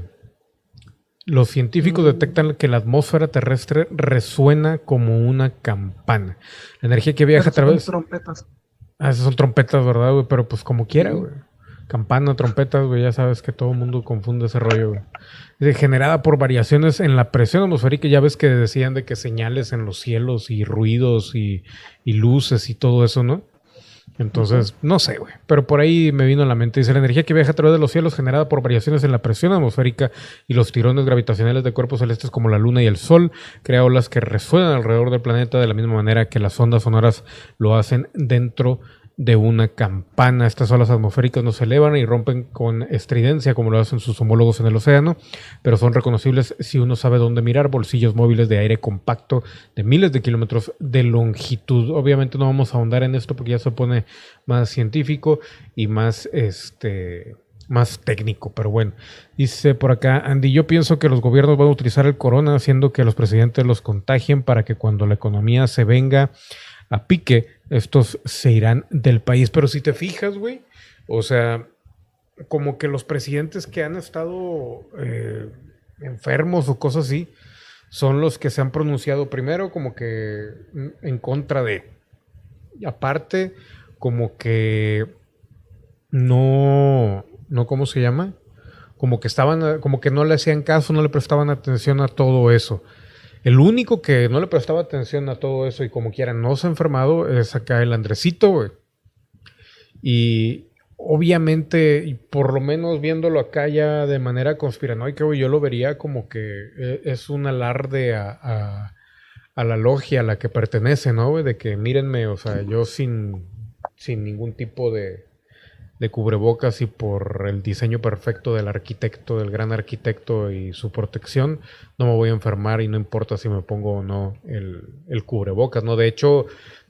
Los científicos detectan que la atmósfera terrestre resuena como una campana. La energía que viaja a través. Son trompetas. Ah, esas son trompetas, ¿verdad, güey? Pero pues como quiera, güey. Campana, trompetas, güey, ya sabes que todo el mundo confunde ese rollo, güey. Generada por variaciones en la presión atmosférica, ya ves que decían de que señales en los cielos y ruidos y, y luces y todo eso, ¿no? Entonces, no sé, güey. Pero por ahí me vino a la mente. Dice, la energía que viaja a través de los cielos generada por variaciones en la presión atmosférica y los tirones gravitacionales de cuerpos celestes como la Luna y el Sol crea olas que resuenan alrededor del planeta de la misma manera que las ondas sonoras lo hacen dentro de una campana. Estas olas atmosféricas no se elevan y rompen con estridencia como lo hacen sus homólogos en el océano, pero son reconocibles si uno sabe dónde mirar. Bolsillos móviles de aire compacto de miles de kilómetros de longitud. Obviamente no vamos a ahondar en esto porque ya se pone más científico y más este más técnico, pero bueno. Dice por acá, Andy, yo pienso que los gobiernos van a utilizar el corona haciendo que los presidentes los contagien para que cuando la economía se venga a pique, estos se irán del país. Pero si te fijas, güey, o sea, como que los presidentes que han estado eh, enfermos o cosas así, son los que se han pronunciado primero como que en contra de. Aparte, como que no, no, ¿cómo se llama? Como que estaban, como que no le hacían caso, no le prestaban atención a todo eso. El único que no le prestaba atención a todo eso y como quiera no se ha enfermado es acá el Andresito, güey. Y obviamente, y por lo menos viéndolo acá ya de manera conspiranoica, güey, yo lo vería como que eh, es un alarde a, a, la logia a la que pertenece, ¿no, güey? De que mírenme, o sea, yo sin, sin ningún tipo de, de cubrebocas y por el diseño perfecto del arquitecto, del gran arquitecto y su protección, no me voy a enfermar y no importa si me pongo o no el, el cubrebocas, ¿no? De hecho,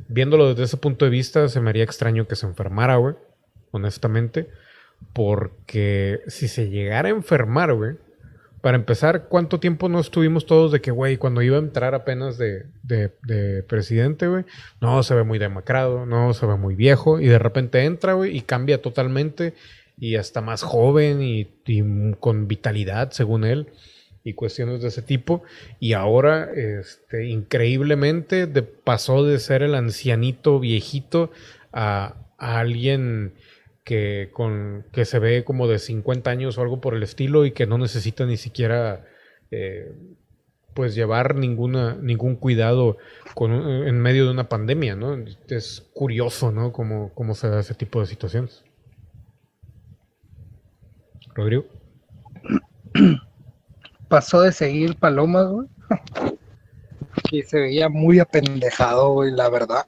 viéndolo desde ese punto de vista, se me haría extraño que se enfermara, güey, honestamente, porque si se llegara a enfermar, güey, para empezar, ¿cuánto tiempo no estuvimos todos de que, güey, cuando iba a entrar apenas de, de, presidente, güey, no, se ve muy demacrado, no, se ve muy viejo, y de repente entra, güey, y cambia totalmente, y hasta más joven y, con vitalidad, según él, y cuestiones de ese tipo, y ahora, este, increíblemente, pasó de ser el ancianito viejito a alguien que, con, que se ve como de 50 años o algo por el estilo y que no necesita ni siquiera eh, pues llevar ninguna, ningún cuidado con, en medio de una pandemia, ¿no? Es curioso, ¿no? Cómo, cómo se da ese tipo de situaciones. Rodrigo. Pasó de seguir palomas, güey. que se veía muy apendejado, güey, la verdad.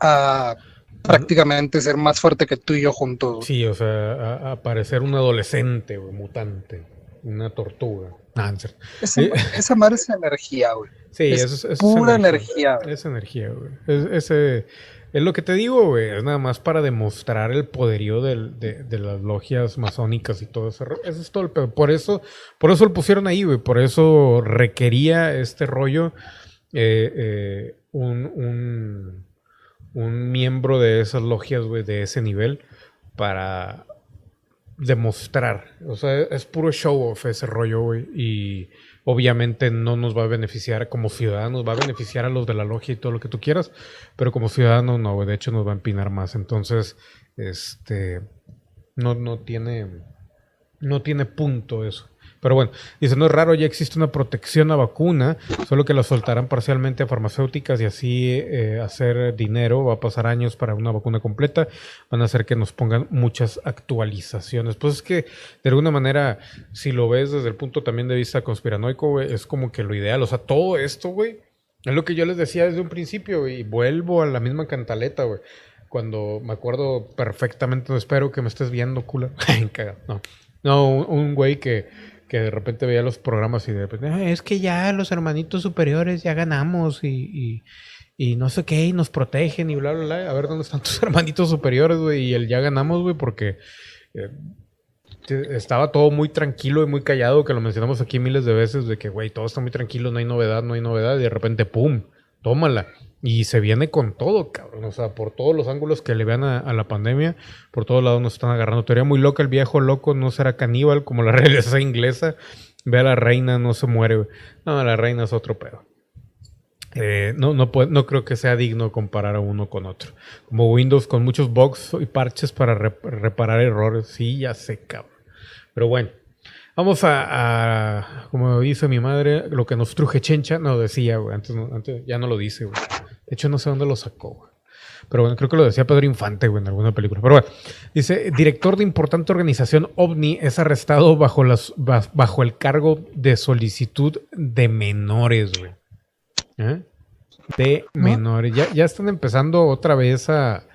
A prácticamente ser más fuerte que tú y yo juntos. Sí, o sea, aparecer un adolescente, güey, mutante, una tortuga. Ah, esa, madre es energía, güey. Sí, es, es pura energía. es energía, güey. Es, es lo que te digo, güey. Es nada más para demostrar el poderío de, las logias masónicas y todo eso. Eso es todo el pedo. Por eso, por eso lo pusieron ahí, güey. Por eso requería este rollo eh, eh, un un miembro de esas logias, de ese nivel, para demostrar. O sea, es puro show off ese rollo. Y obviamente no nos va a beneficiar como ciudadanos, va a beneficiar a los de la logia y todo lo que tú quieras, pero como ciudadanos no. De hecho, nos va a empinar más. Entonces, este. No, no tiene. No tiene punto eso. Pero bueno, dice, no es raro, ya existe una protección a vacuna, solo que la soltarán parcialmente a farmacéuticas y así eh, hacer dinero. Va a pasar años para una vacuna completa. Van a hacer que nos pongan muchas actualizaciones. Pues es que, de alguna manera, si lo ves desde el punto también de vista conspiranoico, güey, es como que lo ideal. O sea, todo esto, güey, es lo que yo les decía desde un principio, y vuelvo a la misma cantaleta, güey cuando me acuerdo perfectamente, espero que me estés viendo, culo. no, no, un güey que que de repente veía los programas y de repente, es que ya los hermanitos superiores ya ganamos y, y, no sé qué, y nos protegen y bla, bla, bla. A ver dónde están tus hermanitos superiores, güey, y el ya ganamos, güey, porque eh, estaba todo muy tranquilo y muy callado, que lo mencionamos aquí miles de veces, de que, güey, todo está muy tranquilo, no hay novedad, no hay novedad, y de repente, ¡pum! Tómala. Y se viene con todo, cabrón. O sea, por todos los ángulos que le vean a, la pandemia, por todos lados nos están agarrando. Teoría muy loca, el viejo loco no será caníbal como la realeza inglesa. Ve a la reina, no se muere. No, la reina es otro pedo. Eh, no, no, no creo que sea digno comparar a uno con otro. Como Windows con muchos bugs y parches para reparar errores. Sí, ya sé, cabrón. Pero bueno, vamos a, como dice mi madre, lo que nos truje chencha. No, decía, güey. Antes, antes ya no lo dice, güey. De hecho, no sé dónde lo sacó, güey. Pero bueno, creo que lo decía Pedro Infante, güey, en alguna película. Pero bueno, dice, director de importante organización OVNI es arrestado bajo, las, bajo el cargo de solicitud de menores, güey. ¿Eh? De menores. Ya, están empezando otra vez a,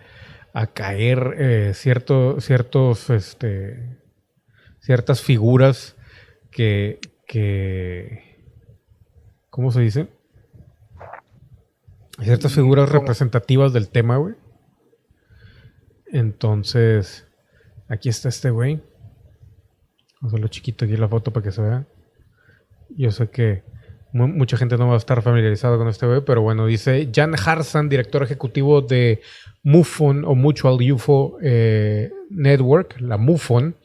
caer eh, ciertos, este, ciertas figuras que, que, ¿cómo se dice? Ciertas figuras representativas del tema, güey. Entonces, aquí está este güey. Vamos a hacerlo chiquito aquí la foto para que se vea. Yo sé que mucha gente no va a estar familiarizado con este web, pero bueno, dice Jan Harsan, director ejecutivo de MUFON o Mutual UFO eh, Network, la MUFON,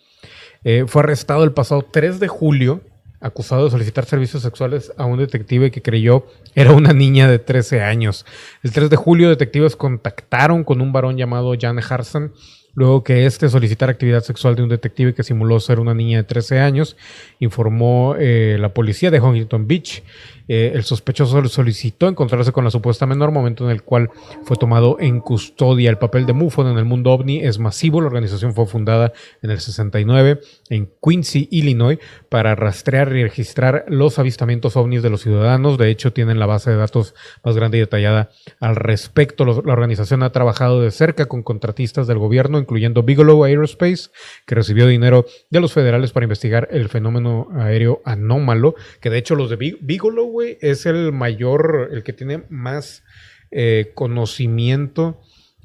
eh, fue arrestado el pasado 3 de julio, acusado de solicitar servicios sexuales a un detective que creyó era una niña de 13 años. El 3 de julio, detectives contactaron con un varón llamado Jan Harsan luego que este solicitara actividad sexual de un detective que simuló ser una niña de 13 años, informó eh, la policía de Huntington Beach. Eh, el sospechoso solicitó encontrarse con la supuesta menor, momento en el cual fue tomado en custodia. El papel de MUFON en el mundo ovni es masivo. La organización fue fundada en el 69 en Quincy, Illinois, para rastrear y registrar los avistamientos ovnis de los ciudadanos. De hecho, tienen la base de datos más grande y detallada al respecto. La organización ha trabajado de cerca con contratistas del gobierno, incluyendo Bigelow Aerospace, que recibió dinero de los federales para investigar el fenómeno aéreo anómalo, que de hecho los de Bigelow es el mayor, el que tiene más eh, conocimiento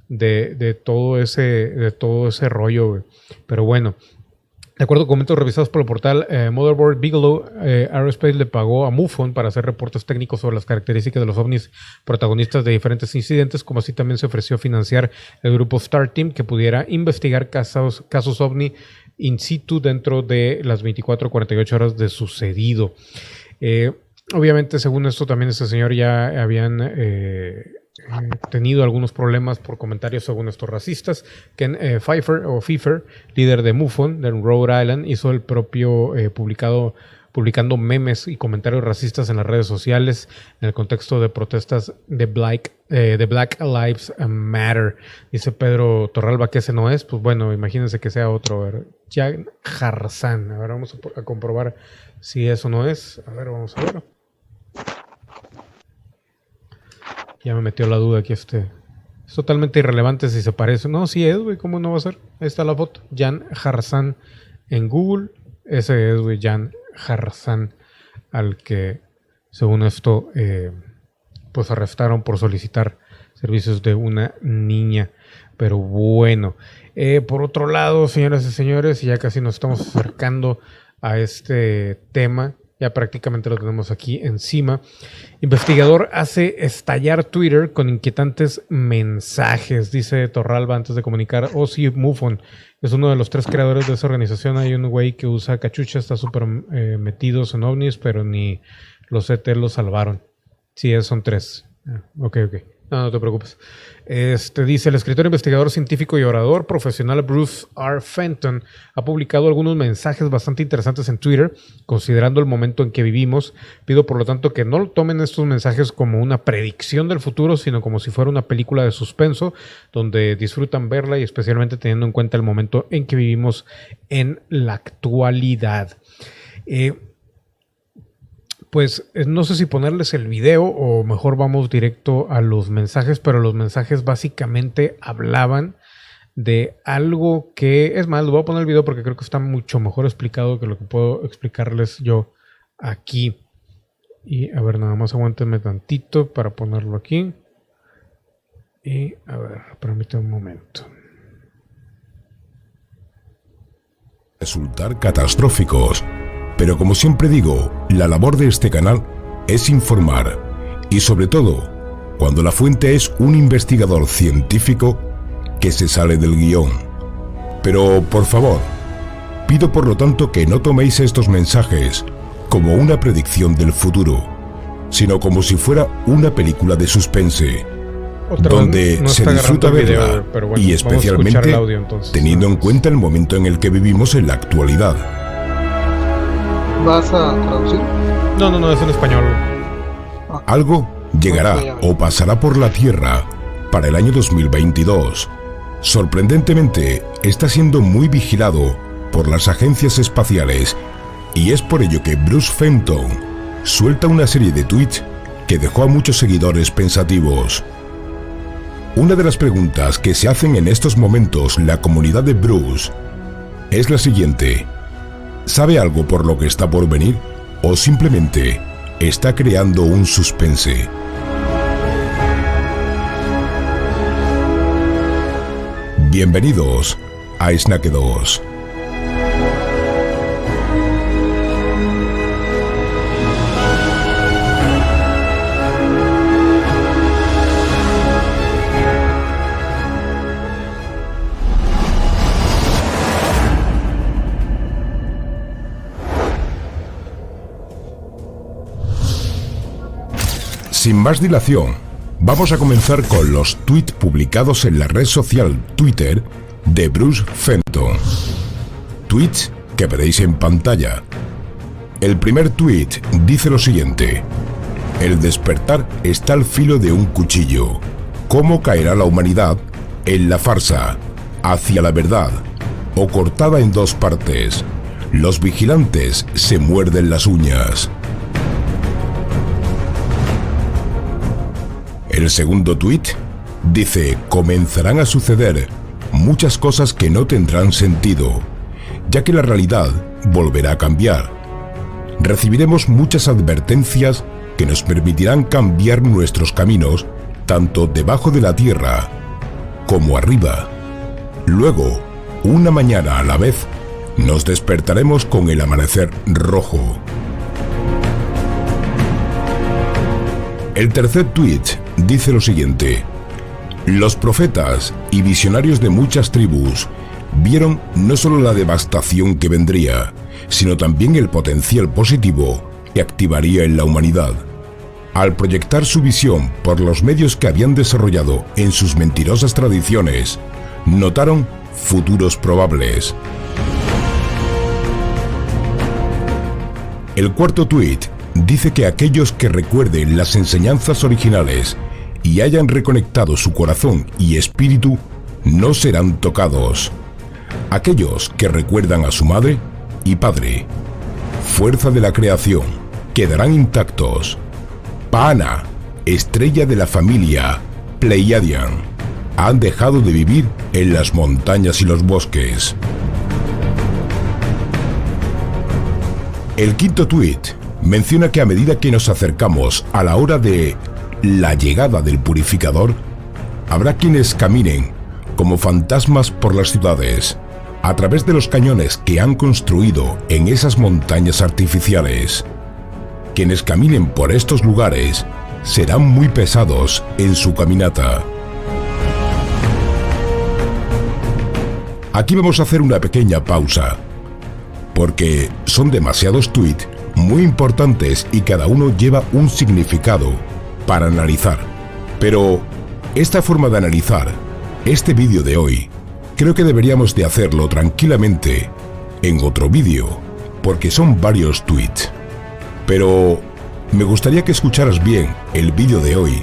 de, todo ese, de todo ese rollo, Pero bueno, de acuerdo con documentos revisados por el portal eh, Motherboard Bigelow, eh, Aerospace le pagó a MUFON para hacer reportes técnicos sobre las características de los ovnis protagonistas de diferentes incidentes, como así también se ofreció financiar el grupo Star Team que pudiera investigar casos, casos ovni in situ dentro de las 24 o 48 horas de sucedido. Obviamente, según esto, también ese señor ya habían eh, eh, tenido algunos problemas por comentarios según estos racistas. Ken eh, Pfeiffer o Pfeiffer, líder de MUFON de Rhode Island, hizo el propio publicado publicando memes y comentarios racistas en las redes sociales en el contexto de protestas de Black, de Black Lives Matter. Dice Pedro Torralba que ese no es. Pues bueno, imagínense que sea otro. Jan Jarzán. A ver, vamos a comprobar si eso no es. A ver, vamos a ver. Ya me metió la duda aquí este. Es totalmente irrelevante si se parece. No, sí es, güey. ¿Cómo no va a ser? Ahí está la foto. Jan Harzan en Google. Ese es, güey, Jan Harzan, al que, según esto, eh, pues arrestaron por solicitar servicios de una niña. Pero bueno. Eh, por otro lado, señoras y señores, ya casi nos estamos acercando a este tema ya prácticamente lo tenemos aquí encima. Investigador hace estallar Twitter con inquietantes mensajes, dice Torralba antes de comunicar. Oh, sí, Mufon es uno de los tres creadores de esa organización. Hay un güey que usa cachucha, está súper eh, metidos en ovnis, pero ni los ET lo salvaron. Sí, son tres. Ah, ok, ok. No, no te preocupes. Este dice el escritor, investigador científico y orador profesional Bruce R. Fenton ha publicado algunos mensajes bastante interesantes en Twitter, considerando el momento en que vivimos. Pido por lo tanto que no tomen estos mensajes como una predicción del futuro, sino como si fuera una película de suspenso, donde disfrutan verla y especialmente teniendo en cuenta el momento en que vivimos en la actualidad. Eh, pues eh, no sé si ponerles el video o mejor vamos directo a los mensajes, pero los mensajes básicamente hablaban de algo que, es más, lo voy a poner el video porque creo que está mucho mejor explicado que lo que puedo explicarles yo aquí. Y a ver, nada más aguántenme tantito para ponerlo aquí. Y a ver, permítame un momento. Resultar catastróficos pero como siempre digo, la labor de este canal es informar y sobre todo cuando la fuente es un investigador científico que se sale del guion. Pero por favor, pido por lo tanto que no toméis estos mensajes como una predicción del futuro, sino como si fuera una película de suspense, donde se disfruta verla y especialmente teniendo en cuenta el momento en el que vivimos en la actualidad. ¿Vas a traducir? No, no, no, es en español. Algo llegará o pasará por la Tierra para el año 2022. Sorprendentemente, está siendo muy vigilado por las agencias espaciales y es por ello que Bruce Fenton suelta una serie de tweets que dejó a muchos seguidores pensativos. Una de las preguntas que se hacen en estos momentos la comunidad de Bruce es la siguiente. ¿Sabe algo por lo que está por venir? ¿O simplemente está creando un suspense? Bienvenidos a Snack 2. Sin más dilación, vamos a comenzar con los tweets publicados en la red social Twitter de Bruce Fenton. Tweets que veréis en pantalla. El primer tweet dice lo siguiente. El despertar está al filo de un cuchillo. ¿Cómo caerá la humanidad en la farsa, hacia la verdad, o cortada en dos partes? Los vigilantes se muerden las uñas. El segundo tuit dice, comenzarán a suceder muchas cosas que no tendrán sentido, ya que la realidad volverá a cambiar. Recibiremos muchas advertencias que nos permitirán cambiar nuestros caminos, tanto debajo de la tierra como arriba. Luego, una mañana a la vez, nos despertaremos con el amanecer rojo. El tercer tweet dice lo siguiente. Los profetas y visionarios de muchas tribus vieron no solo la devastación que vendría, sino también el potencial positivo que activaría en la humanidad. Al proyectar su visión por los medios que habían desarrollado en sus mentirosas tradiciones, notaron futuros probables. El cuarto tuit dice que aquellos que recuerden las enseñanzas originales y hayan reconectado su corazón y espíritu no serán tocados. Aquellos que recuerdan a su madre y padre, fuerza de la creación, quedarán intactos. Pana, estrella de la familia Pleiadian, han dejado de vivir en las montañas y los bosques. El quinto tuit menciona que a medida que nos acercamos a la hora de la llegada del purificador, habrá quienes caminen como fantasmas por las ciudades, a través de los cañones que han construido en esas montañas artificiales. Quienes caminen por estos lugares serán muy pesados en su caminata. Aquí vamos a hacer una pequeña pausa, porque son demasiados tweets muy importantes y cada uno lleva un significado para analizar. Pero esta forma de analizar, este vídeo de hoy, creo que deberíamos de hacerlo tranquilamente en otro vídeo, porque son varios tweets. Pero me gustaría que escucharas bien el vídeo de hoy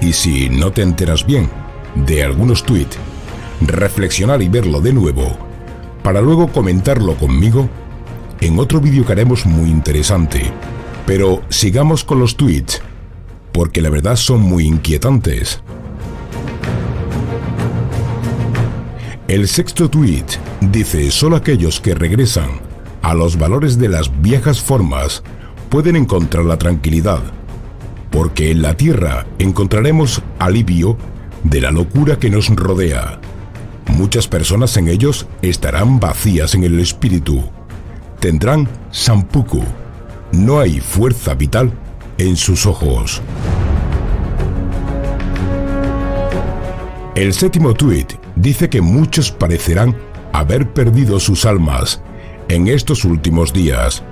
y si no te enteras bien de algunos tweets, reflexionar y verlo de nuevo para luego comentarlo conmigo en otro vídeo que haremos muy interesante. Pero sigamos con los tweets, porque la verdad son muy inquietantes. El sexto tweet dice, solo aquellos que regresan a los valores de las viejas formas pueden encontrar la tranquilidad, porque en la tierra encontraremos alivio de la locura que nos rodea. Muchas personas en ellos estarán vacías en el espíritu tendrán sampuku. No hay fuerza vital en sus ojos. El séptimo tuit dice que muchos parecerán haber perdido sus almas en estos últimos días.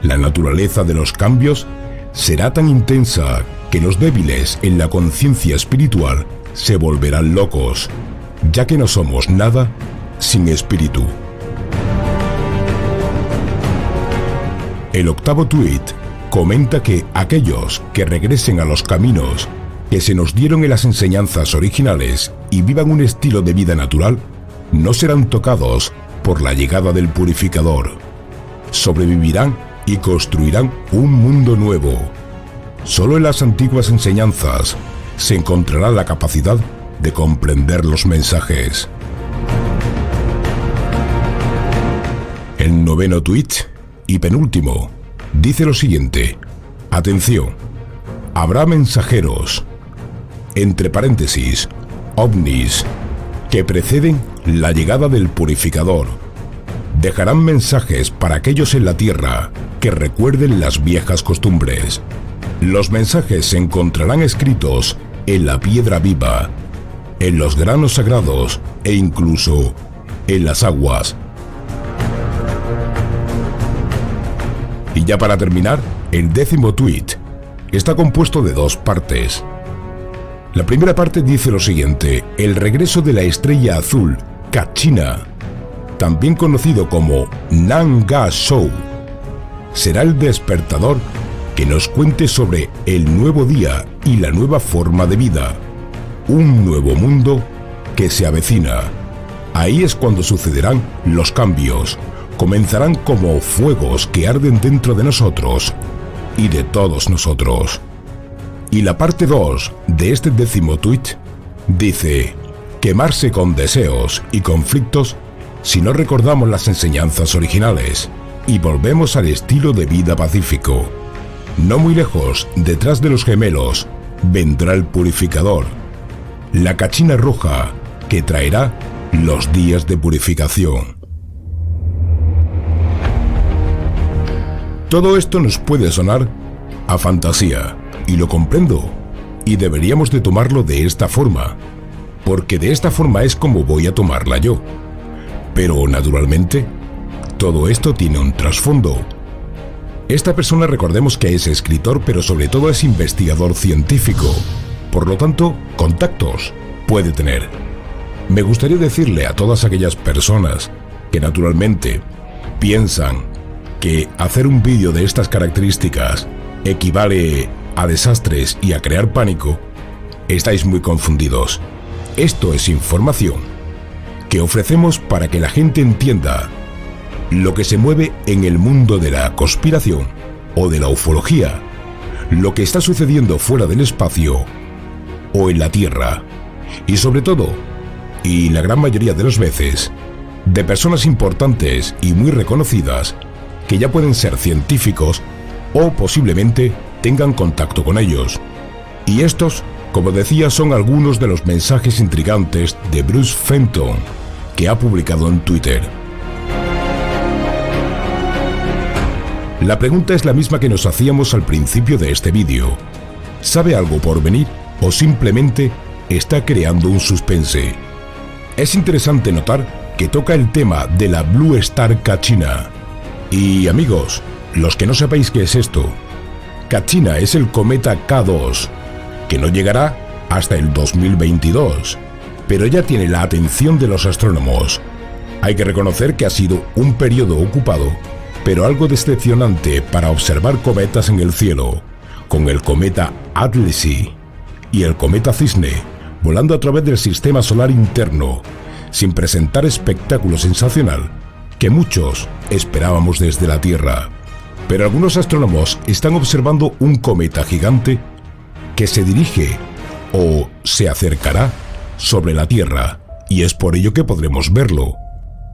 la naturaleza de los cambios será tan intensa que los débiles en la conciencia espiritual se volverán locos, ya que no somos nada sin espíritu. El octavo tuit comenta que aquellos que regresen a los caminos que se nos dieron en las enseñanzas originales y vivan un estilo de vida natural, no serán tocados por la llegada del purificador. Sobrevivirán y construirán un mundo nuevo. Solo en las antiguas enseñanzas se encontrará la capacidad de comprender los mensajes. El noveno tweet y penúltimo dice lo siguiente. Atención, habrá mensajeros, entre paréntesis, ovnis, que preceden la llegada del purificador. Dejarán mensajes para aquellos en la tierra que recuerden las viejas costumbres. Los mensajes se encontrarán escritos en la piedra viva, en los granos sagrados e incluso en las aguas. Y ya para terminar, el décimo tweet está compuesto de dos partes. La primera parte dice lo siguiente, el regreso de la estrella azul, Kachina, también conocido como Nanga Shou, será el despertador que nos cuente sobre el nuevo día y la nueva forma de vida, un nuevo mundo que se avecina. Ahí es cuando sucederán los cambios, comenzarán como fuegos que arden dentro de nosotros y de todos nosotros. Y la parte 2 de este décimo tuit dice, quemarse con deseos y conflictos si no recordamos las enseñanzas originales y volvemos al estilo de vida pacífico. No muy lejos, detrás de los gemelos, vendrá el purificador, la cachina roja que traerá los días de purificación. Todo esto nos puede sonar a fantasía, y lo comprendo, y deberíamos de tomarlo de esta forma, porque de esta forma es como voy a tomarla yo. Pero naturalmente, todo esto tiene un trasfondo. Esta persona recordemos que es escritor, pero sobre todo es investigador científico. Por lo tanto, contactos puede tener. Me gustaría decirle a todas aquellas personas que naturalmente piensan que hacer un vídeo de estas características equivale a desastres y a crear pánico, estáis muy confundidos. Esto es información que ofrecemos para que la gente entienda lo que se mueve en el mundo de la conspiración o de la ufología, lo que está sucediendo fuera del espacio o en la Tierra, y sobre todo, y la gran mayoría de las veces, de personas importantes y muy reconocidas que ya pueden ser científicos o posiblemente tengan contacto con ellos. Y estos, como decía, son algunos de los mensajes intrigantes de Bruce Fenton que ha publicado en Twitter. La pregunta es la misma que nos hacíamos al principio de este vídeo. ¿Sabe algo por venir o simplemente está creando un suspense? Es interesante notar que toca el tema de la Blue Star Kachina. Y amigos, los que no sepáis qué es esto, Kachina es el cometa K2, que no llegará hasta el 2022, pero ya tiene la atención de los astrónomos. Hay que reconocer que ha sido un periodo ocupado, pero algo decepcionante para observar cometas en el cielo, con el cometa Atlasy y el cometa Cisne volando a través del sistema solar interno, sin presentar espectáculo sensacional que muchos esperábamos desde la Tierra. Pero algunos astrónomos están observando un cometa gigante que se dirige o se acercará sobre la Tierra, y es por ello que podremos verlo.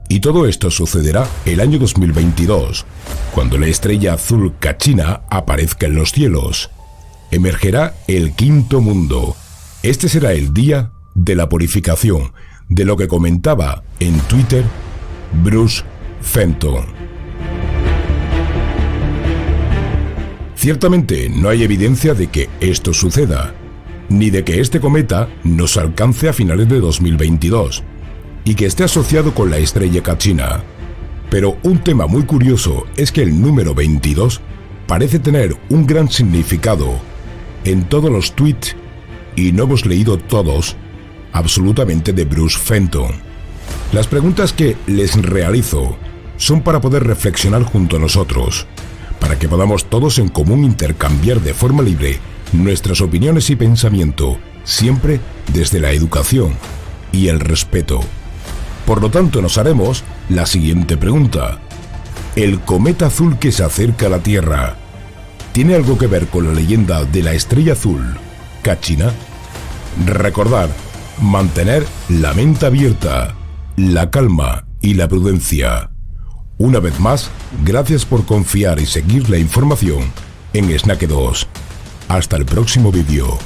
Y todo esto sucederá el año 2022, cuando la estrella azul Cachina aparezca en los cielos. Emergerá el quinto mundo. Este será el día de la purificación, de lo que comentaba en Twitter Bruce Fenton. Ciertamente no hay evidencia de que esto suceda, ni de que este cometa nos alcance a finales de 2022 y que esté asociado con la estrella Kachina. Pero un tema muy curioso es que el número 22 parece tener un gran significado en todos los tweets y no hemos leído todos absolutamente de Bruce Fenton. Las preguntas que les realizo son para poder reflexionar junto a nosotros, para que podamos todos en común intercambiar de forma libre nuestras opiniones y pensamiento, siempre desde la educación y el respeto. Por lo tanto, nos haremos la siguiente pregunta. ¿El cometa azul que se acerca a la Tierra tiene algo que ver con la leyenda de la estrella azul, Kachina? Recordar, mantener la mente abierta, la calma y la prudencia. Una vez más, gracias por confiar y seguir la información en Snack 2. Hasta el próximo vídeo.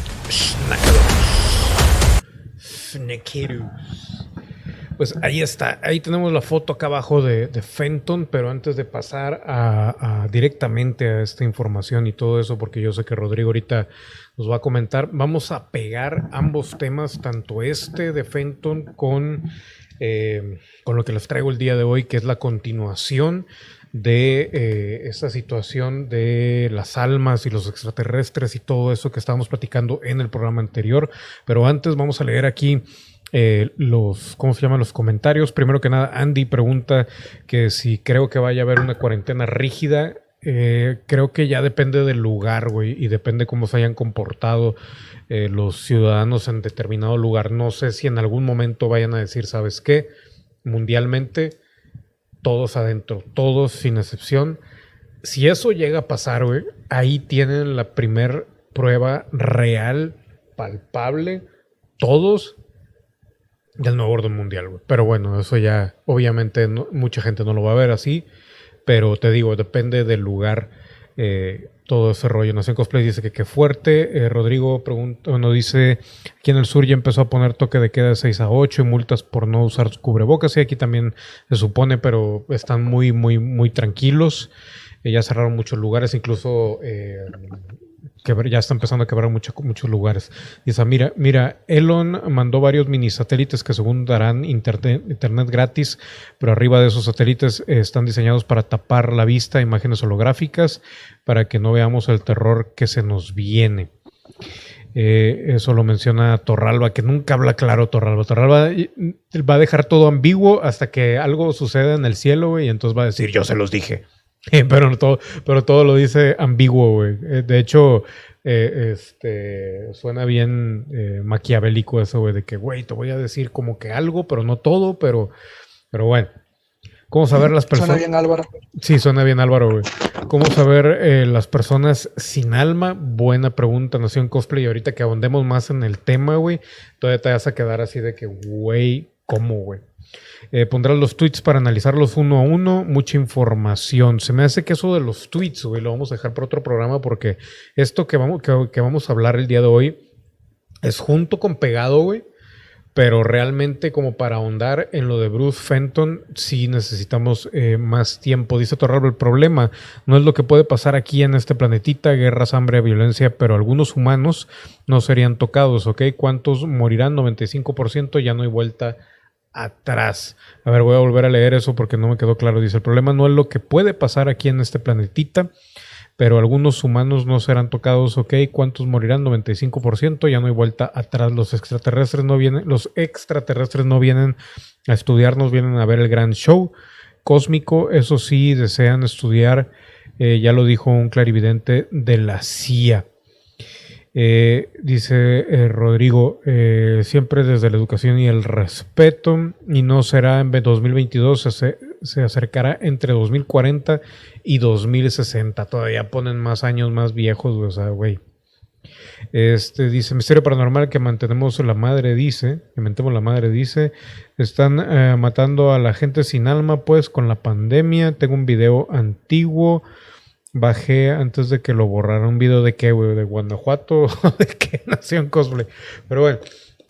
Pues ahí está, ahí tenemos la foto acá abajo de, Fenton, pero antes de pasar directamente a esta información y todo eso, porque yo sé que Rodrigo ahorita nos va a comentar, vamos a pegar ambos temas, tanto este de Fenton con, eh, con lo que les traigo el día de hoy, que es la continuación de eh, esta situación de las almas y los extraterrestres y todo eso que estábamos platicando en el programa anterior. Pero antes vamos a leer aquí eh, los, ¿cómo se llaman los comentarios? Primero que nada, Andy pregunta que si creo que vaya a haber una cuarentena rígida. Eh, creo que ya depende del lugar, güey, y depende cómo se hayan comportado eh, los ciudadanos en determinado lugar. No sé si en algún momento vayan a decir, ¿sabes qué? Mundialmente, todos adentro, todos sin excepción. Si eso llega a pasar, güey, ahí tienen la primer prueba real, palpable, todos del nuevo orden mundial, güey. Pero bueno, eso ya, obviamente, mucha gente no lo va a ver así. Pero te digo, depende del lugar. Eh, todo ese rollo. Nación Cosplay dice que qué fuerte. Eh, Rodrigo pregunta, bueno, dice, aquí en el sur ya empezó a poner toque de queda de 6 a 8 y multas por no usar cubrebocas. Y aquí también se supone, pero están muy, muy, muy tranquilos. Eh, ya cerraron muchos lugares, incluso que ya está empezando a quebrar muchos lugares. Dice, mira, mira, Elon mandó varios mini satélites que según darán internet, gratis, pero arriba de esos satélites están diseñados para tapar la vista, imágenes holográficas, para que no veamos el terror que se nos viene. Eh, eso lo menciona Torralba, que nunca habla claro Torralba. Torralba va a dejar todo ambiguo hasta que algo suceda en el cielo, y entonces va a decir, yo se los dije. pero, todo, pero todo lo dice ambiguo, güey. Eh, de hecho, eh, este, suena bien eh, maquiavélico eso, güey, de que, güey, te voy a decir como que algo, pero no todo, pero, pero bueno. ¿Cómo saber las personas? Suena bien Álvaro. Sí, suena bien Álvaro, güey. ¿Cómo saber las personas sin alma? Buena pregunta, Nación Cosplay. Y ahorita que ahondemos más en el tema, güey, todavía te vas a quedar así de que, güey, ¿cómo, güey? Eh, pondrás los tweets para analizarlos uno a uno. Mucha información. Se me hace que eso de los tweets, güey, lo vamos a dejar para otro programa porque esto que vamos, que, vamos a hablar el día de hoy es junto con pegado, güey. Pero realmente como para ahondar en lo de Bruce Fenton, sí necesitamos eh, más tiempo. Dice Torralbo, el problema no es lo que puede pasar aquí en este planetita, guerras, hambre, violencia, pero algunos humanos no serían tocados, ¿ok? ¿Cuántos morirán? 95%, ya no hay vuelta atrás. A ver, voy a volver a leer eso porque no me quedó claro. Dice, el problema no es lo que puede pasar aquí en este planetita, pero algunos humanos no serán tocados, ok, ¿cuántos morirán? 95%, ya no hay vuelta atrás. Los extraterrestres no vienen, los extraterrestres no vienen a estudiarnos, vienen a ver el gran show cósmico, eso sí, desean estudiar, eh, ya lo dijo un clarividente de la CIA. Eh, dice eh, Rodrigo, eh, siempre desde la educación y el respeto, y no será en 2022, se, se, acercará entre 2040 y 2060. Todavía ponen más años más viejos, o sea, güey. Este dice Misterio Paranormal que mantenemos la madre, dice, que mantemos la madre, dice, están matando a la gente sin alma, pues con la pandemia. Tengo un video antiguo bajé antes de que lo borraran un video de qué, güey, de Guanajuato, de qué nación cosplay. Pero bueno,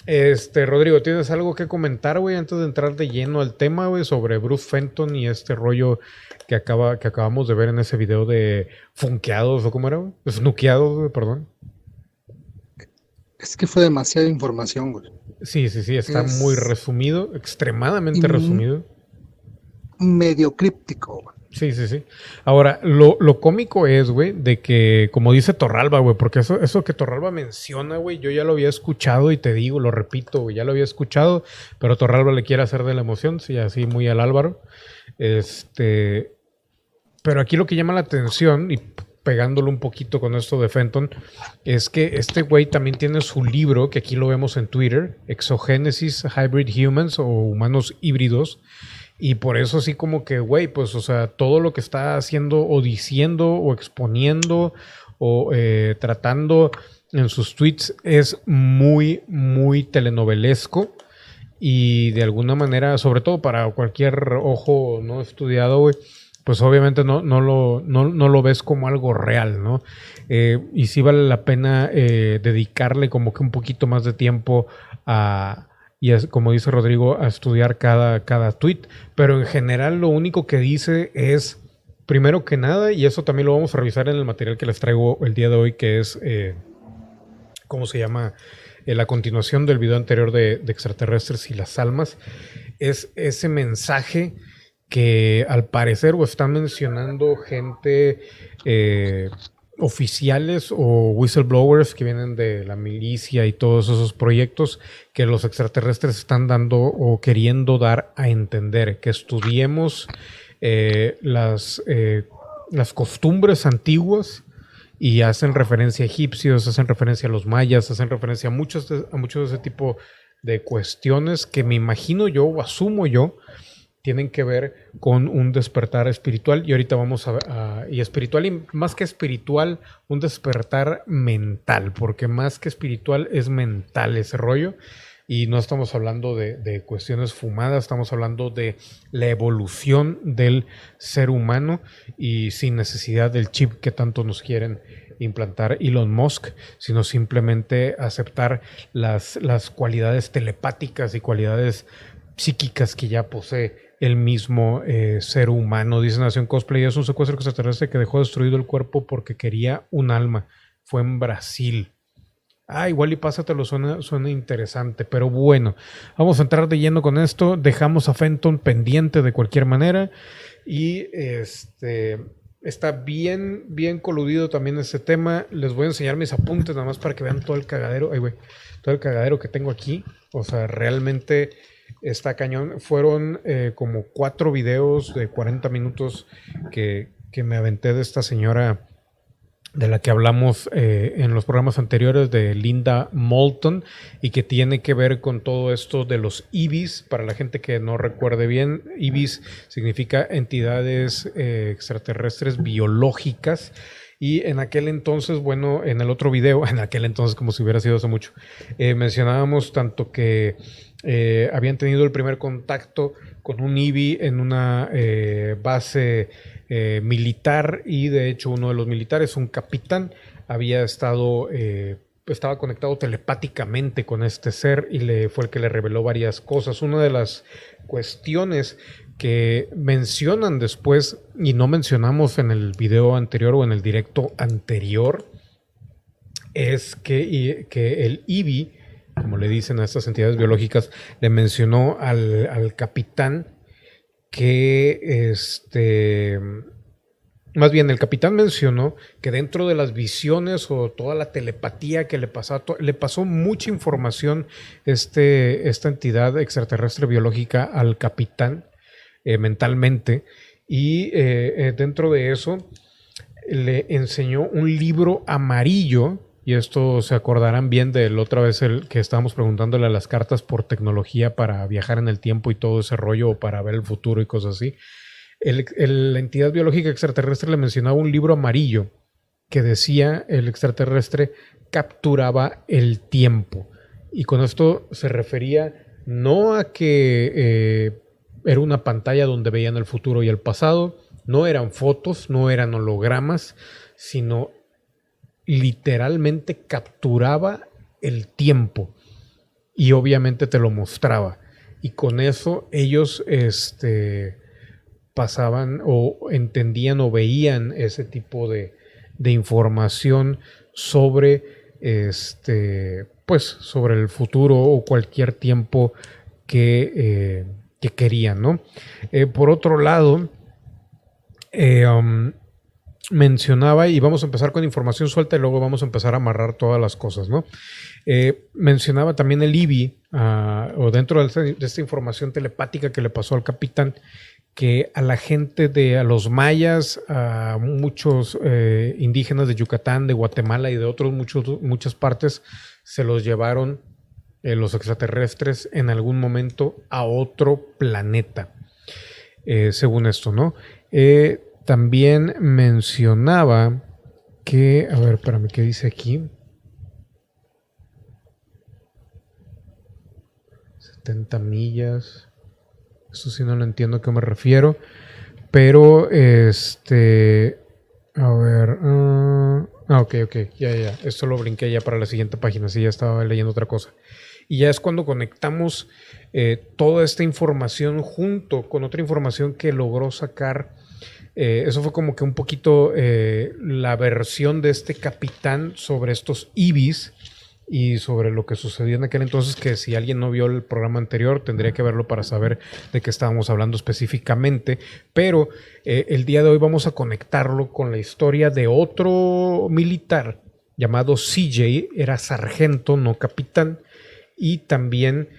este, Rodrigo, ¿tienes algo que comentar, güey, antes de entrar de lleno al tema, güey, sobre Bruce Fenton y este rollo que, acaba, que acabamos de ver en ese video de funkeados, o cómo era, güey? Snukeados, güey, perdón. Es que fue demasiada información, güey. Sí, sí, sí, está muy resumido, extremadamente resumido medio críptico. Sí, sí, sí. Ahora, lo, lo cómico es, güey, de que, como dice Torralba, güey, porque eso, eso que Torralba menciona, güey, yo ya lo había escuchado y te digo, lo repito, güey, ya lo había escuchado, pero Torralba le quiere hacer de la emoción, sí, así muy al Álvaro. Este, pero aquí lo que llama la atención, y pegándolo un poquito con esto de Fenton, es que este güey también tiene su libro, que aquí lo vemos en Twitter, Exogénesis Hybrid Humans o Humanos Híbridos, y por eso así como que, güey, pues, o sea, todo lo que está haciendo o diciendo o exponiendo o eh, tratando en sus tweets es muy, muy telenovelesco. Y de alguna manera, sobre todo para cualquier ojo no estudiado, güey, pues obviamente no, no, lo, no, no, lo ves como algo real, ¿no? Eh, y sí vale la pena eh, dedicarle como que un poquito más de tiempo a, y es, como dice Rodrigo, a estudiar cada, cada tweet. Pero en general lo único que dice es, primero que nada, y eso también lo vamos a revisar en el material que les traigo el día de hoy, que es, eh, ¿cómo se llama? Eh, la continuación del video anterior de, extraterrestres y las almas, es ese mensaje que al parecer o está mencionando gente eh, oficiales o whistleblowers que vienen de la milicia y todos esos proyectos que los extraterrestres están dando o queriendo dar a entender, que estudiemos eh, las, eh, las costumbres antiguas y hacen referencia a egipcios, hacen referencia a los mayas, hacen referencia a muchos a muchos de ese tipo de cuestiones que me imagino yo o asumo yo tienen que ver con un despertar espiritual. Y ahorita vamos a, y espiritual y más que espiritual un despertar mental porque más que espiritual es mental ese rollo. Y no estamos hablando de, de, cuestiones fumadas, estamos hablando de la evolución del ser humano y sin necesidad del chip que tanto nos quieren implantar Elon Musk, sino simplemente aceptar las, las cualidades telepáticas y cualidades psíquicas que ya posee el mismo eh, ser humano. Dice Nación Cosplay, es un secuestro extraterrestre que dejó destruido el cuerpo porque quería un alma. Fue en Brasil. Ah, igual y pásatelo, suena, suena interesante. Pero bueno, vamos a entrar de lleno con esto. Dejamos a Fenton pendiente de cualquier manera. Y este está bien, bien coludido también este tema. Les voy a enseñar mis apuntes nada más para que vean todo el cagadero. Ay, güey, todo el cagadero que tengo aquí. O sea, realmente está cañón. Fueron eh, como cuatro videos de 40 minutos que, me aventé de esta señora de la que hablamos eh, en los programas anteriores de Linda Moulton y que tiene que ver con todo esto de los IBIS. Para la gente que no recuerde bien, IBIS significa entidades eh, extraterrestres biológicas. Y en aquel entonces, bueno, en el otro video, en aquel entonces como si hubiera sido hace mucho, mencionábamos tanto que eh, habían tenido el primer contacto con un IBI en una eh, base eh, militar y de hecho uno de los militares, un capitán, había estado, estaba conectado telepáticamente con este ser y le, fue el que le reveló varias cosas. Una de las cuestiones que mencionan después y no mencionamos en el video anterior o en el directo anterior es que, que el IBI como le dicen a estas entidades biológicas, le mencionó al, capitán que este más bien el capitán mencionó que dentro de las visiones o toda la telepatía que le pasó, le pasó mucha información este, esta entidad extraterrestre biológica al capitán eh, mentalmente. Y eh, eh, dentro de eso le enseñó un libro amarillo y esto se acordarán bien de la otra vez el que estábamos preguntándole a las cartas por tecnología para viajar en el tiempo y todo ese rollo o para ver el futuro y cosas así. la entidad biológica extraterrestre le mencionaba un libro amarillo que decía el extraterrestre capturaba el tiempo. Y con esto se refería no a que eh, era una pantalla donde veían el futuro y el pasado, no eran fotos, no eran hologramas, sino literalmente capturaba el tiempo y obviamente te lo mostraba. Y con eso ellos este, pasaban o entendían o veían ese tipo de, de información sobre este pues sobre el futuro o cualquier tiempo que, eh, que querían, ¿no? Eh, por otro lado, eh, um, mencionaba, y vamos a empezar con información suelta y luego vamos a empezar a amarrar todas las cosas, ¿no? Eh, mencionaba también el IBI, ah, o dentro de esta, información telepática que le pasó al capitán, que a la gente de a los mayas, a muchos eh, indígenas de Yucatán, de Guatemala y de otros muchos, muchas partes, se los llevaron eh, los extraterrestres en algún momento a otro planeta, según esto, ¿no? También mencionaba que, a ver, espérame, ¿qué dice aquí? 70 millas. Eso sí no lo entiendo a qué me refiero. Pero, este, a ver. ah, ah ok, ok, ya, ya. Esto lo brinqué ya para la siguiente página. Sí, ya estaba leyendo otra cosa. Y ya es cuando conectamos eh, toda esta información junto con otra información que logró sacar eh, eso fue como que un poquito eh, la versión de este capitán sobre estos ibis y sobre lo que sucedió en aquel entonces, que si alguien no vio el programa anterior, tendría que verlo para saber de qué estábamos hablando específicamente. Pero eh, el día de hoy vamos a conectarlo con la historia de otro militar llamado CJ, era sargento, no capitán, y también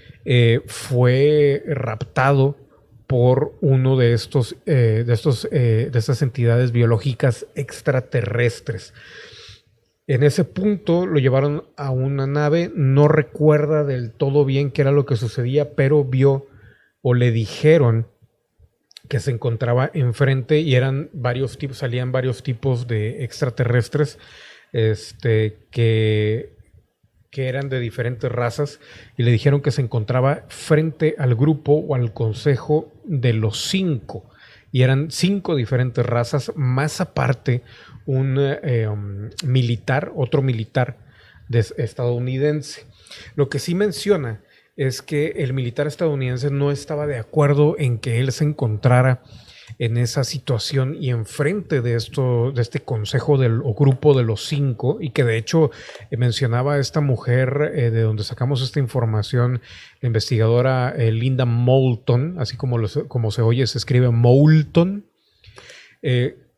fue raptado por uno de estos, eh, de, estos eh, de estas entidades biológicas extraterrestres. En ese punto lo llevaron a una nave, no recuerda del todo bien qué era lo que sucedía, pero vio o le dijeron que se encontraba enfrente y eran varios tipos, salían varios tipos de extraterrestres este, que que eran de diferentes razas y le dijeron que se encontraba frente al grupo o al consejo de los cinco. Y eran cinco diferentes razas, más aparte un eh, um, militar, otro militar estadounidense. Lo que sí menciona es que el militar estadounidense no estaba de acuerdo en que él se encontrara en esa situación y enfrente de esto, de este consejo del, o grupo de los cinco, y que de hecho eh, mencionaba esta mujer eh, de donde sacamos esta información, la investigadora eh, Linda Moulton, así como, como se oye, se escribe Moulton,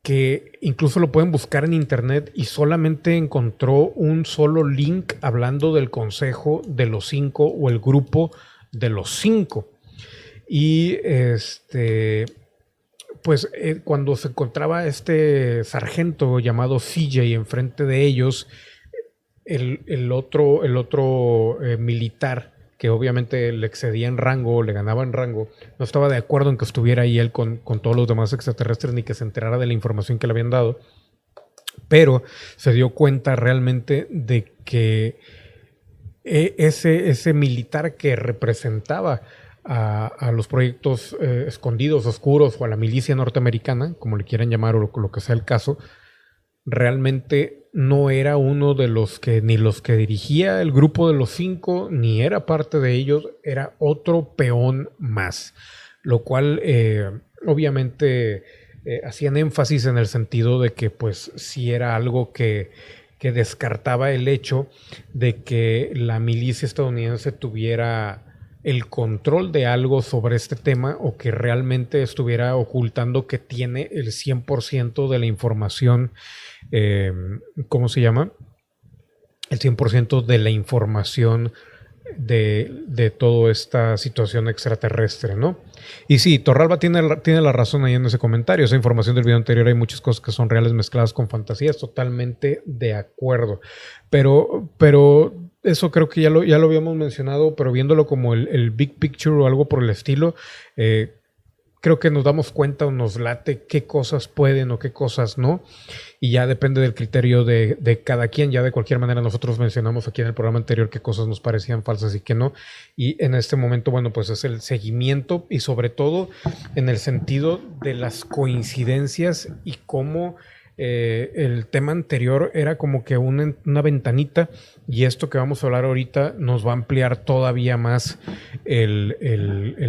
que incluso lo pueden buscar en internet y solamente encontró un solo link hablando del consejo de los cinco o el grupo de los cinco. Y este pues eh, cuando se encontraba este sargento llamado CJ enfrente de ellos, el, otro, el otro eh, militar, que obviamente le excedía en rango, le ganaba en rango, no estaba de acuerdo en que estuviera ahí él con, todos los demás extraterrestres ni que se enterara de la información que le habían dado, pero se dio cuenta realmente de que eh, ese, ese militar que representaba a, los proyectos eh, escondidos, oscuros o a la milicia norteamericana, como le quieran llamar o lo, que sea el caso, realmente no era uno de los que ni los que dirigía el grupo de los cinco, ni era parte de ellos, era otro peón más, lo cual eh, obviamente eh, hacían énfasis en el sentido de que pues si era algo que, que descartaba el hecho de que la milicia estadounidense tuviera el control de algo sobre este tema o que realmente estuviera ocultando que tiene el 100% de la información, eh, ¿cómo se llama? El 100% de la información de, de, toda esta situación extraterrestre, ¿no? Y sí, Torralba tiene, tiene la razón ahí en ese comentario. Esa información del video anterior hay muchas cosas que son reales mezcladas con fantasías, totalmente de acuerdo. Pero, pero eso creo que ya lo, ya lo habíamos mencionado, pero viéndolo como el, big picture o algo por el estilo, eh, creo que nos damos cuenta o nos late qué cosas pueden o qué cosas no. Y ya depende del criterio de, de, cada quien. Ya de cualquier manera nosotros mencionamos aquí en el programa anterior qué cosas nos parecían falsas y qué no. Y en este momento, bueno, pues es el seguimiento y sobre todo en el sentido de las coincidencias y cómo eh, el tema anterior era como que una, ventanita y esto que vamos a hablar ahorita nos va a ampliar todavía más el,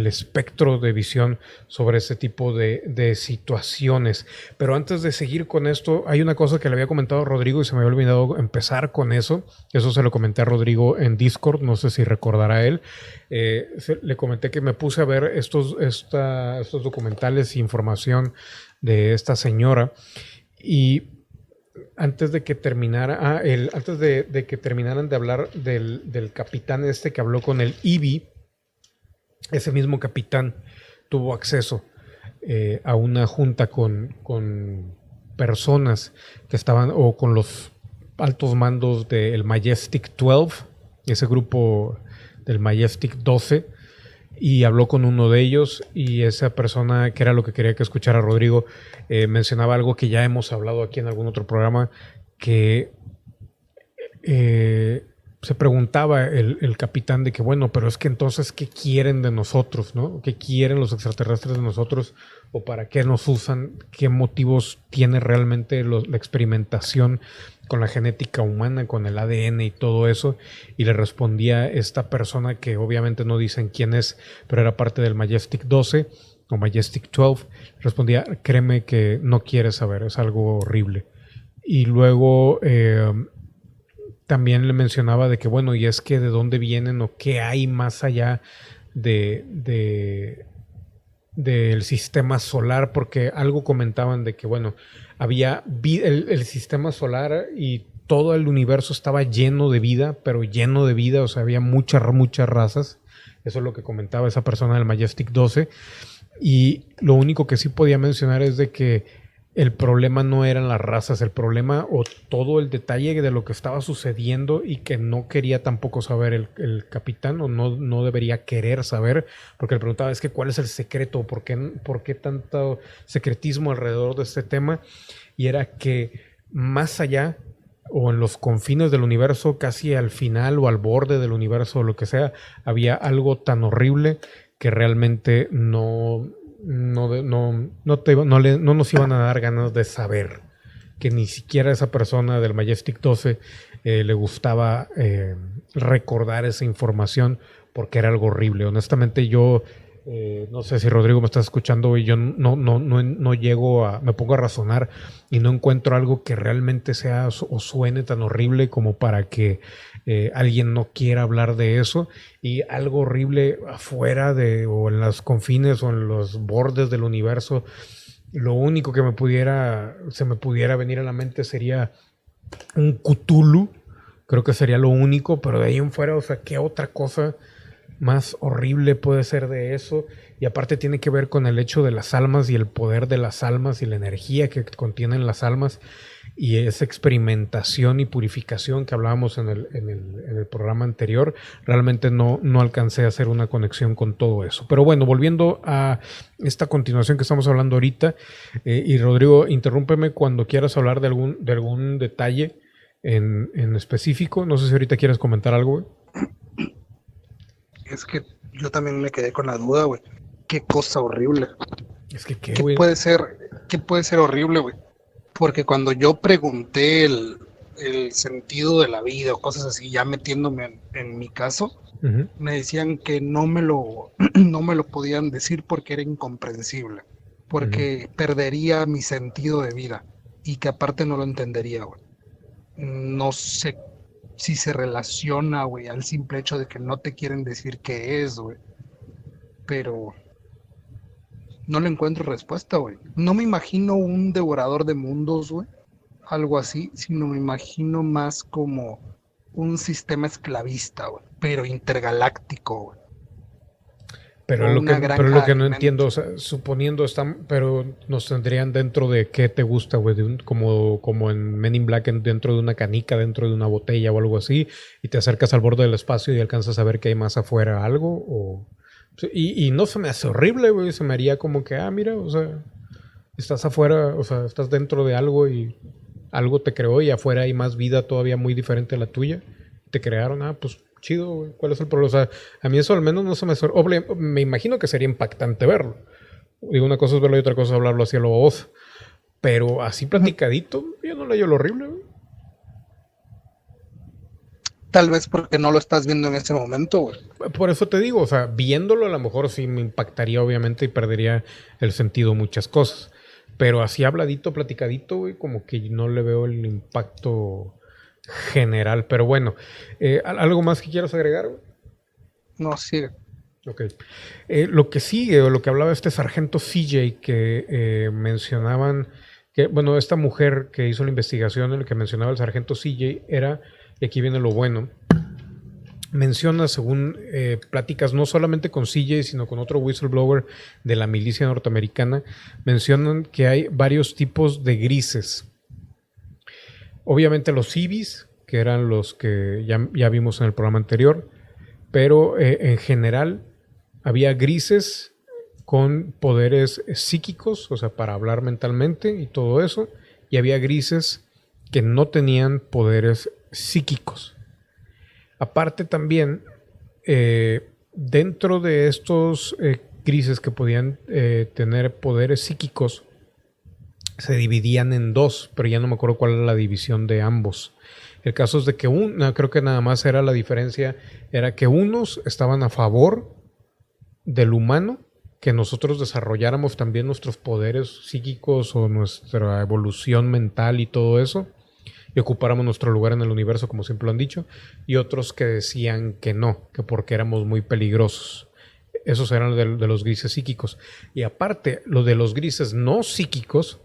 espectro de visión sobre ese tipo de, situaciones. Pero antes de seguir con esto, hay una cosa que le había comentado a Rodrigo y se me había olvidado empezar con eso. Eso se lo comenté a Rodrigo en Discord, no sé si recordará él. Eh, le comenté que me puse a ver estos, estos documentales e información de esta señora. Y antes de que terminara, ah, el, antes de, que terminaran de hablar del, capitán este que habló con el IBI, ese mismo capitán tuvo acceso eh, a una junta con, con, personas que estaban, o con los altos mandos del Majestic 12, ese grupo del Majestic 12, y habló con uno de ellos y esa persona, que era lo que quería que escuchara Rodrigo, eh, mencionaba algo que ya hemos hablado aquí en algún otro programa, que eh, se preguntaba el, capitán de que, bueno, pero es que entonces, ¿qué quieren de nosotros? ¿no? ¿Qué quieren los extraterrestres de nosotros? ¿O para qué nos usan? ¿Qué motivos tiene realmente la experimentación con la genética humana, con el ADN y todo eso? Y le respondía esta persona que obviamente no dicen quién es, pero era parte del Majestic 12 o Majestic 12. Respondía, créeme que no quieres saber, es algo horrible. Y luego... Eh, también le mencionaba de que, bueno, y es que de dónde vienen o qué hay más allá de, de del sistema solar, porque algo comentaban de que, bueno, había el, el, sistema solar y todo el universo estaba lleno de vida, pero lleno de vida, o sea, había muchas, muchas razas. Eso es lo que comentaba esa persona del Majestic 12. Y lo único que sí podía mencionar es de que el problema no eran las razas, el problema o todo el detalle de lo que estaba sucediendo y que no quería tampoco saber el, capitán o no, no, debería querer saber, porque le preguntaba es que cuál es el secreto, ¿Por qué, por qué tanto secretismo alrededor de este tema, y era que más allá o en los confines del universo, casi al final o al borde del universo o lo que sea, había algo tan horrible que realmente no, no, no, no, te, no, le, no nos iban a dar ganas de saber que ni siquiera esa persona del Majestic 12 eh, le gustaba eh, recordar esa información porque era algo horrible. Honestamente yo eh, no sé si Rodrigo me está escuchando y yo no, no, no, no, llego a, me pongo a razonar y no encuentro algo que realmente sea o suene tan horrible como para que eh, alguien no quiera hablar de eso y algo horrible afuera de o en los confines o en los bordes del universo. Lo único que me pudiera, se me pudiera venir a la mente sería un Cthulhu. Creo que sería lo único, pero de ahí en fuera, o sea, ¿qué otra cosa? más horrible puede ser de eso. Y aparte tiene que ver con el hecho de las almas y el poder de las almas y la energía que contienen las almas y esa experimentación y purificación que hablábamos en el, en el, en el programa anterior. Realmente no, no alcancé a hacer una conexión con todo eso. Pero bueno, volviendo a esta continuación que estamos hablando ahorita. Eh, y Rodrigo, interrúmpeme cuando quieras hablar de algún, de algún detalle en, en específico. No sé si ahorita quieres comentar algo es que yo también me quedé con la duda, güey. Qué cosa horrible. Es que qué, puede ser, qué puede ser horrible, güey. Porque cuando yo pregunté el, sentido de la vida o cosas así, ya metiéndome en, mi caso, me decían que no me lo, no me lo podían decir porque era incomprensible, porque perdería mi sentido de vida y que aparte no lo entendería, güey. No sé si se relaciona, güey, al simple hecho de que no te quieren decir qué es, güey. Pero no le encuentro respuesta, güey. No me imagino un devorador de mundos, güey. Algo así, sino me imagino más como un sistema esclavista, güey. Pero intergaláctico, güey. Pero, lo que, pero lo que no entiendo, o sea, suponiendo están, pero nos tendrían dentro de qué te gusta, güey, como, como en Men in Black, dentro de una canica, dentro de una botella o algo así, y te acercas al borde del espacio y alcanzas a ver que hay más afuera algo, o... Y, no se me hace horrible, güey, se me haría como que, ah, mira, o sea, estás afuera, o sea, estás dentro de algo y algo te creó y afuera hay más vida todavía muy diferente a la tuya. Te crearon, ah, pues chido, ¿Cuál es el problema? O sea, a mí eso al menos no se me... Me imagino que sería impactante verlo. Digo, una cosa es verlo y otra cosa es hablarlo hacia la voz. Pero así platicadito, yo no le hallo lo horrible. güey. Tal vez porque no lo estás viendo en ese momento, güey. Por eso te digo, o sea, viéndolo a lo mejor sí me impactaría obviamente y perdería el sentido muchas cosas. Pero así habladito, platicadito, güey, como que no le veo el impacto general. Pero bueno, eh, ¿al- ¿algo más que quieras agregar? güey? No, sí. Ok. Eh, lo que sigue, o lo que hablaba este sargento CJ, que eh, mencionaban, que, bueno, esta mujer que hizo la investigación, en lo que mencionaba el sargento CJ, era, y aquí viene lo bueno, menciona, según eh, pláticas no solamente con CJ, sino con otro whistleblower de la milicia norteamericana, mencionan que hay varios tipos de grises. Obviamente los civis, que eran los que ya, ya vimos en el programa anterior, pero eh, en general había grises con poderes psíquicos, o sea, para hablar mentalmente y todo eso, y había grises que no tenían poderes psíquicos. Aparte también, eh, dentro de estos eh, grises que podían eh, tener poderes psíquicos, se dividían en dos, pero ya no me acuerdo cuál era la división de ambos. El caso es de que uno, creo que nada más era la diferencia, era que unos estaban a favor del humano, que nosotros desarrolláramos también nuestros poderes psíquicos o nuestra evolución mental y todo eso, y ocupáramos nuestro lugar en el universo, como siempre lo han dicho, y otros que decían que no, que porque éramos muy peligrosos. Esos eran de, de los grises psíquicos. Y aparte, lo de los grises no psíquicos,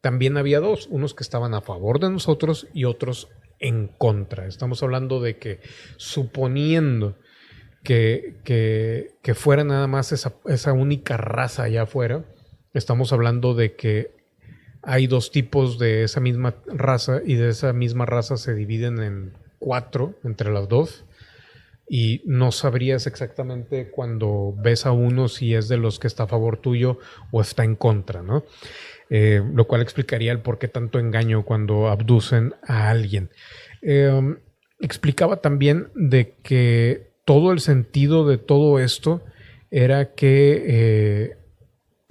también había dos, unos que estaban a favor de nosotros y otros en contra. Estamos hablando de que suponiendo que, que, que fuera nada más esa, esa, única raza allá afuera, estamos hablando de que hay dos tipos de esa misma raza y de esa misma raza se dividen en cuatro entre las dos. Y no sabrías exactamente cuando ves a uno si es de los que está a favor tuyo o está en contra, ¿no? Eh, lo cual explicaría el por qué tanto engaño cuando abducen a alguien. Eh, explicaba también de que todo el sentido de todo esto era que eh,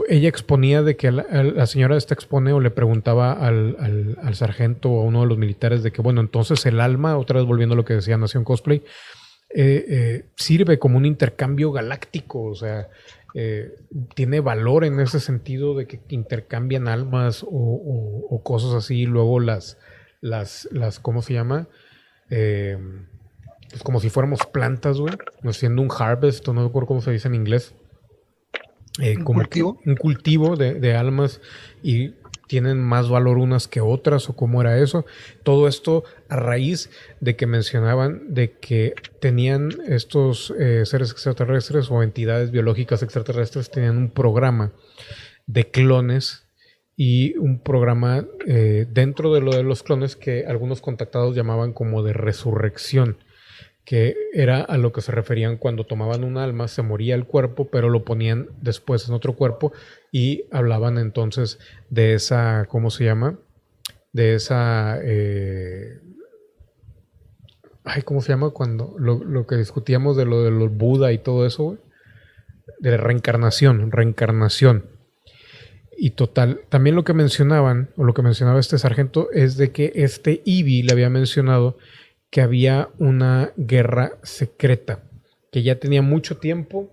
ella exponía de que la, la, señora esta expone o le preguntaba al, al, sargento o a uno de los militares de que, bueno, entonces el alma, otra vez volviendo a lo que decía Nación Cosplay, eh, sirve como un intercambio galáctico, o sea, eh, tiene valor en ese sentido de que intercambian almas o cosas así, y luego las, las, las, ¿cómo se llama? Eh, pues como si fuéramos plantas, güey, haciendo un harvest, o no recuerdo cómo se dice en inglés. Eh, ¿Un como cultivo? Un cultivo de, de, almas y tienen más valor unas que otras o cómo era eso. Todo esto a raíz de que mencionaban de que tenían estos eh, seres extraterrestres o entidades biológicas extraterrestres tenían un programa de clones y un programa eh, dentro de lo de los clones que algunos contactados llamaban como de resurrección que era a lo que se referían cuando tomaban un alma, se moría el cuerpo, pero lo ponían después en otro cuerpo y hablaban entonces de esa, ¿cómo se llama? De esa... Eh, ay, ¿cómo se llama? Cuando lo, lo, que discutíamos de lo de los Buda y todo eso, güey. De reencarnación, reencarnación. Y total, también lo que mencionaban, o lo que mencionaba este sargento, es de que este Ivy le había mencionado que había una guerra secreta, que ya tenía mucho tiempo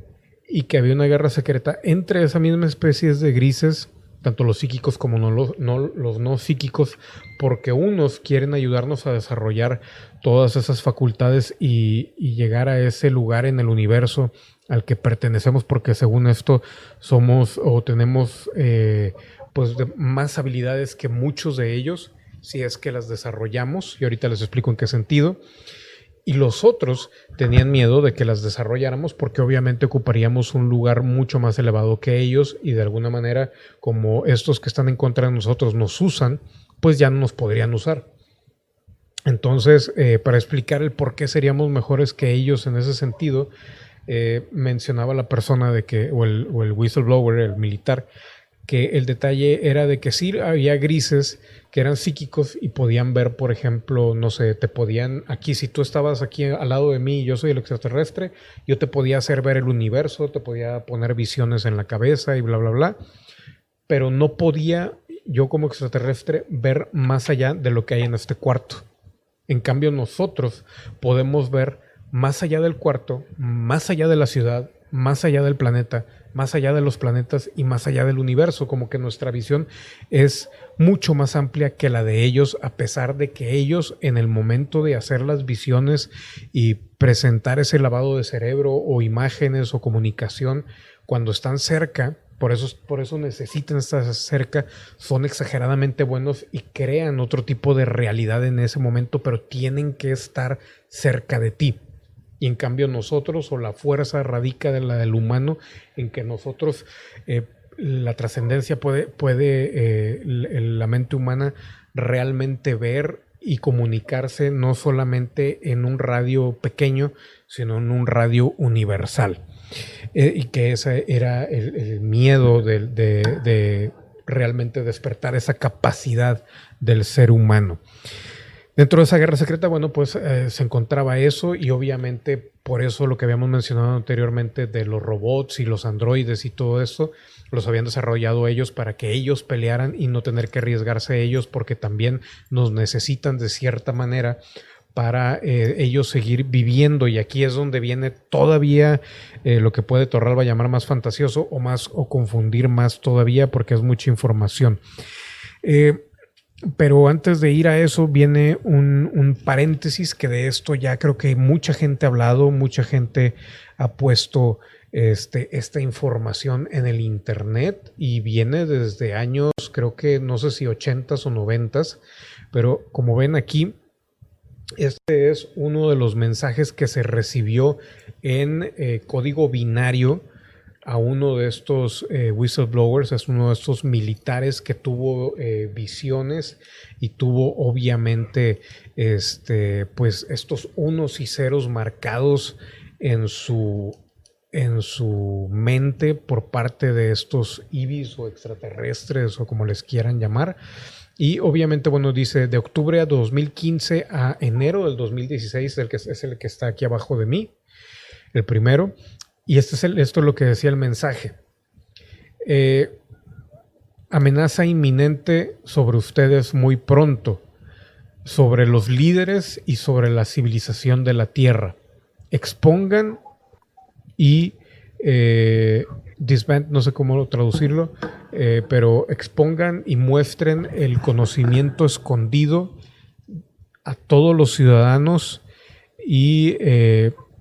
y que había una guerra secreta entre esa misma especie de grises, tanto los psíquicos como no los, no, los no psíquicos, porque unos quieren ayudarnos a desarrollar todas esas facultades y, y llegar a ese lugar en el universo al que pertenecemos, porque según esto somos o tenemos eh, pues más habilidades que muchos de ellos si es que las desarrollamos, y ahorita les explico en qué sentido. Y los otros tenían miedo de que las desarrolláramos porque obviamente ocuparíamos un lugar mucho más elevado que ellos y de alguna manera como estos que están en contra de nosotros nos usan, pues ya no nos podrían usar. Entonces, eh, para explicar el por qué seríamos mejores que ellos en ese sentido, eh, mencionaba la persona de que, el, o el whistleblower, el militar, que el detalle era de que sí había grises que eran psíquicos y podían ver, por ejemplo, no sé, te podían, aquí si tú estabas aquí al lado de mí yo soy el extraterrestre, yo te podía hacer ver el universo, te podía poner visiones en la cabeza y bla, bla, bla, pero no podía yo como extraterrestre, ver más allá de lo que hay en este cuarto. En cambio, nosotros podemos ver más allá del cuarto, más allá de la ciudad, más allá del planeta, más allá de los planetas y más allá del universo, como que nuestra visión es mucho más amplia que la de ellos, a pesar de que ellos en el momento de hacer las visiones y presentar ese lavado de cerebro o imágenes o comunicación, cuando están cerca, por eso, por eso necesitan estar cerca, son exageradamente buenos y crean otro tipo de realidad en ese momento, pero tienen que estar cerca de ti. Y en cambio nosotros, o la fuerza radica de la del humano, en que nosotros, eh, la trascendencia puede, puede eh, la mente humana realmente ver y comunicarse no solamente en un radio pequeño, sino en un radio universal. Eh, y que ese era el, miedo de, de, realmente despertar esa capacidad del ser humano. Dentro de esa guerra secreta, bueno, pues eh, se encontraba eso y obviamente por eso lo que habíamos mencionado anteriormente de los robots y los androides y todo eso, los habían desarrollado ellos para que ellos pelearan y no tener que arriesgarse ellos porque también nos necesitan de cierta manera para eh, ellos seguir viviendo y aquí es donde viene todavía eh, lo que puede Torralba llamar más fantasioso o más o confundir más todavía porque es mucha información. Pero antes de ir a eso viene un, paréntesis que de esto ya creo que mucha gente ha hablado, mucha gente ha puesto este, esta información en el Internet y viene desde años, creo que no sé si 80s o 90s, pero como ven aquí, este es uno de los mensajes que se recibió en eh, código binario a uno de estos eh, whistleblowers, es uno de estos militares que tuvo eh, visiones y tuvo obviamente este, pues estos unos y ceros marcados en su, en su mente por parte de estos ibis o extraterrestres o como les quieran llamar. Y obviamente, bueno, dice de octubre a 2015 a enero del 2016, el que es el que está aquí abajo de mí, el primero. Y este es esto es lo que decía el mensaje. Eh, amenaza inminente sobre ustedes muy pronto, sobre los líderes y sobre la civilización de la Tierra. Expongan y eh, no sé cómo traducirlo, eh, pero expongan y muestren el conocimiento escondido a todos los ciudadanos y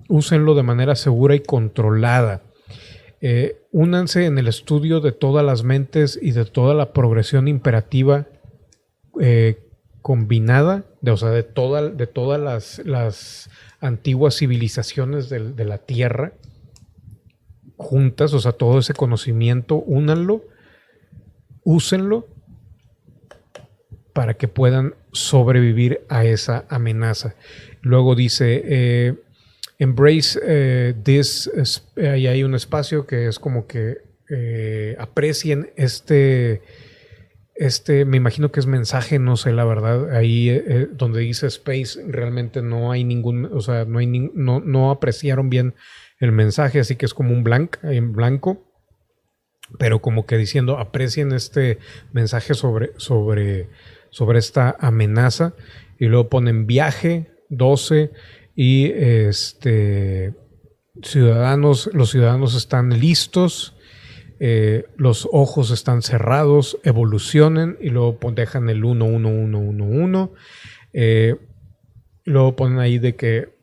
úsenlo de manera segura y controlada. Eh, únanse en el estudio de todas las mentes y de toda la progresión imperativa eh, combinada, de, o sea, de, de todas las, las antiguas civilizaciones de, de, la Tierra juntas, o sea, todo ese conocimiento, únanlo, úsenlo para que puedan sobrevivir a esa amenaza. Luego dice, eh, Embrace eh, this, ahí hay un espacio que es como que eh, aprecien este, este, me imagino que es mensaje, no sé la verdad, ahí eh, donde dice space realmente no hay ningún, o sea, no, hay no, no apreciaron bien el mensaje, así que es como un blank, en blanco, pero como que diciendo aprecien este mensaje sobre, sobre, sobre esta amenaza y luego ponen viaje 12 y este, ciudadanos, los ciudadanos están listos, eh, los ojos están cerrados, evolucionen y luego dejan el 1, 1, 1, 1, 1. luego ponen ahí de que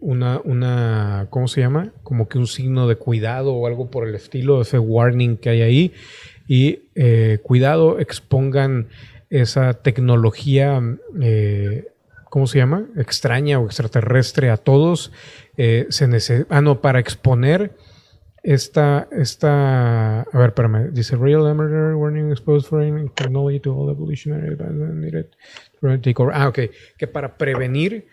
una, una, ¿cómo se llama? Como que un signo de cuidado o algo por el estilo, ese warning que hay ahí. Y eh, cuidado, expongan esa tecnología eh, ¿cómo se llama? Extraña o extraterrestre a todos. Eh, se ah, no, para exponer esta, esta, a ver, espérame, dice Real Emerger Warning Exposed Foreign Technology to all evolutionary needed Ah, ok, que para prevenir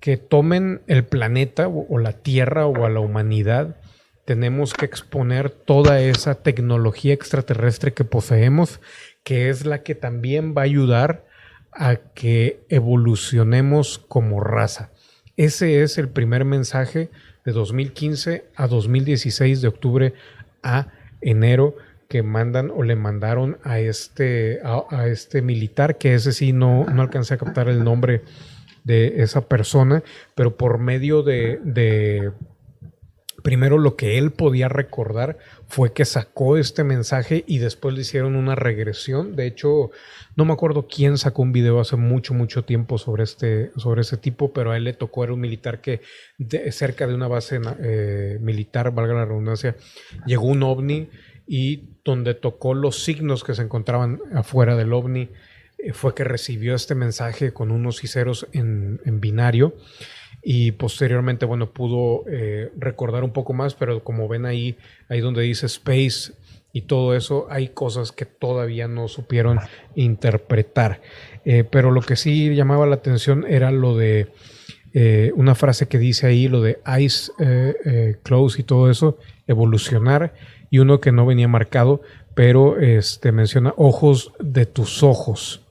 que tomen el planeta o, la Tierra o a la humanidad, tenemos que exponer toda esa tecnología extraterrestre que poseemos, que es la que también va a ayudar a que evolucionemos como raza. Ese es el primer mensaje de 2015 a 2016, de octubre a enero, que mandan o le mandaron a este, a, este militar, que ese sí no, no alcancé a captar el nombre de esa persona, pero por medio de, de primero lo que él podía recordar fue que sacó este mensaje y después le hicieron una regresión. De hecho, no me acuerdo quién sacó un video hace mucho, mucho tiempo sobre este, sobre ese tipo, pero a él le tocó, era un militar que cerca de una base eh, militar, valga la redundancia, llegó un ovni y donde tocó los signos que se encontraban afuera del ovni eh, fue que recibió este mensaje con unos y ceros en, binario y posteriormente, bueno, pudo eh, recordar un poco más, pero como ven ahí, ahí donde dice space y todo eso, hay cosas que todavía no supieron interpretar. Eh, pero lo que sí llamaba la atención era lo de una frase que dice ahí, lo de ice close y todo eso, evolucionar y uno que no venía marcado, pero este, menciona ojos de tus ojos.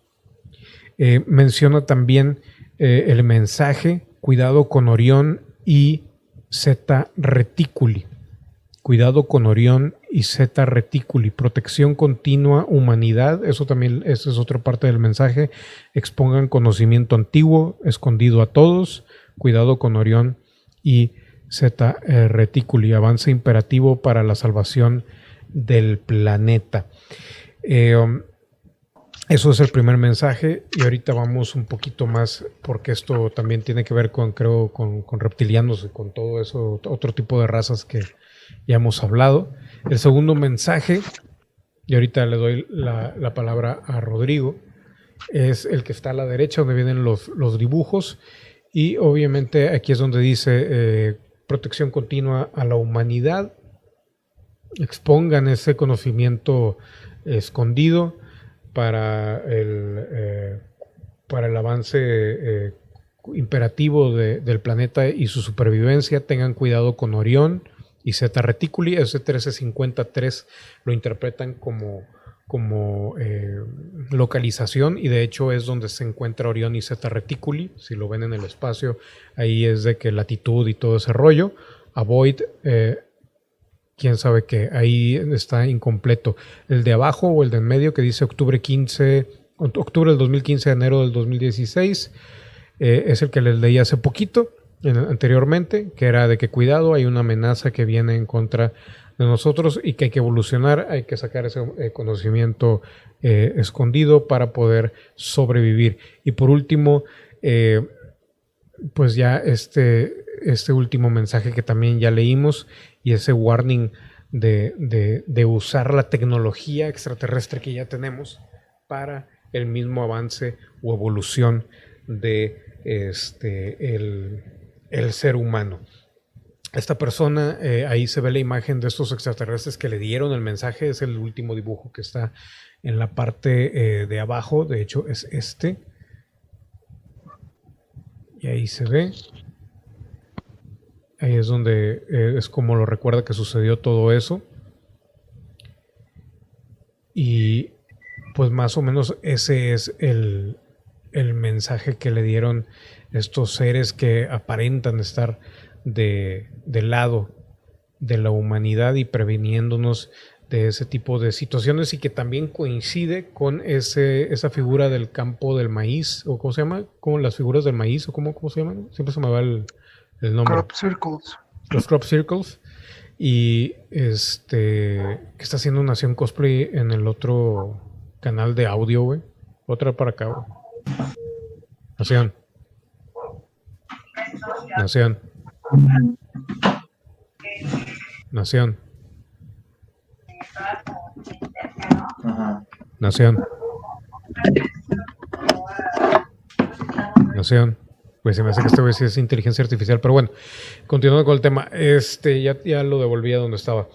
Eh, menciona también eh, el mensaje, cuidado con Orión y Z reticuli. Cuidado con Orión y Z reticuli. Protección continua, humanidad. Eso también, esa es otra parte del mensaje. Expongan conocimiento antiguo, escondido a todos. Cuidado con Orión y Z eh, Reticuli, avance imperativo para la salvación del planeta. Eh, um, eso es el primer mensaje y ahorita vamos un poquito más porque esto también tiene que ver con, creo, con, reptilianos y con todo eso, otro tipo de razas que ya hemos hablado. El segundo mensaje, y ahorita le doy la, palabra a Rodrigo, es el que está a la derecha donde vienen los, los dibujos y obviamente aquí es donde dice eh, protección continua a la humanidad, expongan ese conocimiento escondido para el, eh, para el avance eh, imperativo del planeta y su supervivencia. Tengan cuidado con Orión y Zeta Reticuli. Ese 1353 lo interpretan como como eh, localización y de hecho es donde se encuentra Orión y Zeta Reticuli, si lo ven en el espacio, ahí es de que latitud y todo ese rollo, Avoid, quién sabe qué, ahí está incompleto. El de abajo o el de en medio que dice octubre 15, octubre del 2015, enero del 2016, eh, es el que les leí hace poquito, anteriormente, que era de que cuidado, hay una amenaza que viene en contra de nosotros y que hay que evolucionar, hay que sacar ese eh, conocimiento eh, escondido para poder sobrevivir. Y por último, eh, pues ya este, este último mensaje que también ya leímos y ese warning de, de, usar la tecnología extraterrestre que ya tenemos para el mismo avance o evolución de este, el, el ser humano. Esta persona, eh, ahí se ve la imagen de estos extraterrestres que le dieron el mensaje, es el último dibujo que está en la parte eh, de abajo, de hecho es este. Y ahí se ve. Ahí es donde eh, es como lo recuerda que sucedió todo eso. Y pues más o menos ese es el, el mensaje que le dieron estos seres que aparentan estar de, del lado de la humanidad y previniéndonos de ese tipo de situaciones y que también coincide con ese, esa figura del campo del maíz, o cómo se llama, como las figuras del maíz, o cómo, cómo se llaman, siempre se me va el, nombre. Crop circles. Los crop circles. Y este, que está haciendo Nación Cosplay en el otro canal de audio, güey. Otra para acá, Nación. Nación. Nación. Nación. Nación. Pues se me hace que esta vez es inteligencia artificial, pero bueno, continuando con el tema, este ya, ya lo devolví a donde estaba.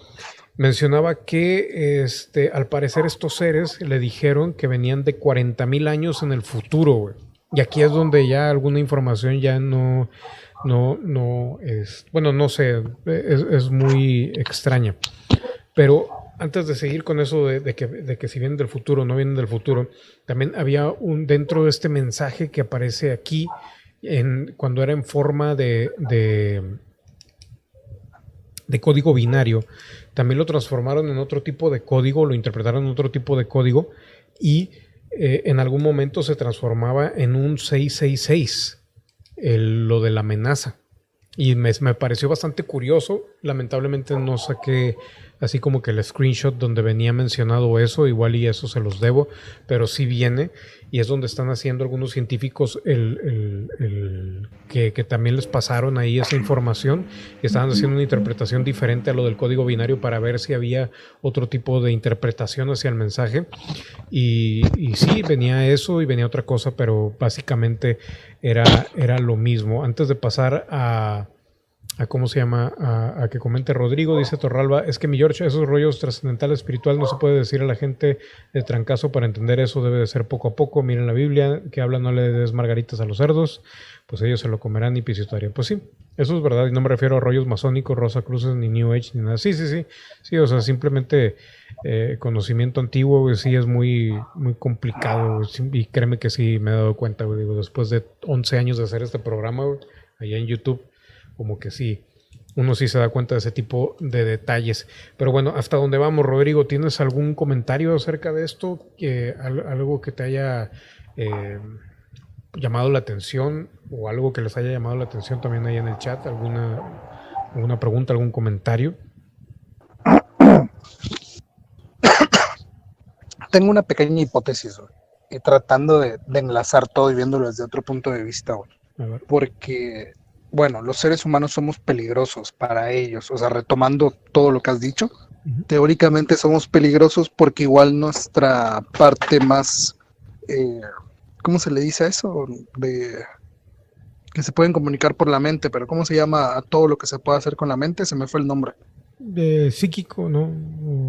Mencionaba que este, al parecer estos seres le dijeron que venían de 40 mil años en el futuro, Y aquí es donde ya alguna información ya no, no, no es, bueno, no sé, es, muy extraña. Pero antes de seguir con eso de, que, de, que, si vienen del futuro no vienen del futuro, también había un dentro de este mensaje que aparece aquí, en, cuando era en forma de, código binario, también lo transformaron en otro tipo de código, lo interpretaron en otro tipo de código y eh, en algún momento se transformaba en un 666, lo de la amenaza. Y me, me, pareció bastante curioso. Lamentablemente no saqué así como que el screenshot donde venía mencionado eso, igual y eso se los debo, pero sí viene y es donde están haciendo algunos científicos el, que, también les pasaron ahí esa información y estaban haciendo una interpretación diferente a lo del código binario para ver si había otro tipo de interpretación hacia el mensaje y, y sí, venía eso y venía otra cosa, pero básicamente era, era lo mismo. Antes de pasar a a cómo se llama, a, que comente Rodrigo, dice Torralba, es que mi George, esos rollos trascendentales espiritual no se puede decir a la gente de trancazo para entender eso, debe de ser poco a poco. Miren la Biblia, que habla no le des margaritas a los cerdos, pues ellos se lo comerán y pisitaria. Pues sí, eso es verdad, y no me refiero a rollos masónicos, Rosa Cruces, ni New Age, ni nada. Sí, sí, sí, sí, o sea, simplemente eh, conocimiento antiguo, sí es muy, muy complicado, y créeme que sí me he dado cuenta, digo, después de 11 años de hacer este programa, allá en YouTube, como que sí, uno sí se da cuenta de ese tipo de detalles. Pero bueno, hasta dónde vamos, Rodrigo, ¿tienes algún comentario acerca de esto? algo que te haya eh, llamado la atención o algo que les haya llamado la atención también ahí en el chat, alguna, alguna pregunta, algún comentario. Tengo una pequeña hipótesis, y tratando de, enlazar todo y viéndolo desde otro punto de vista, Porque bueno, los seres humanos somos peligrosos para ellos. O sea, retomando todo lo que has dicho, teóricamente somos peligrosos porque igual nuestra parte más, eh, ¿cómo se le dice a eso? De que se pueden comunicar por la mente, pero ¿cómo se llama a todo lo que se puede hacer con la mente? Se me fue el nombre. De psíquico, ¿no?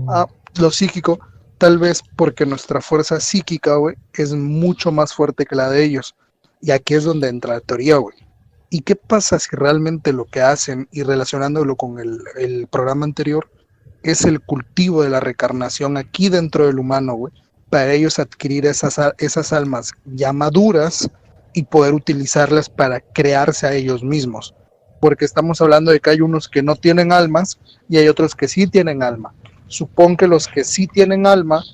Ah, lo psíquico, tal vez porque nuestra fuerza psíquica, güey, es mucho más fuerte que la de ellos. Y aquí es donde entra la teoría, güey ¿Y qué pasa si realmente lo que hacen, y relacionándolo con el, programa anterior, es el cultivo de la recarnación aquí dentro del humano, güey? Para ellos adquirir esas, esas almas ya maduras y poder utilizarlas para crearse a ellos mismos. Porque estamos hablando de que hay unos que no tienen almas y hay otros que sí tienen alma. Supongo que los que sí tienen alma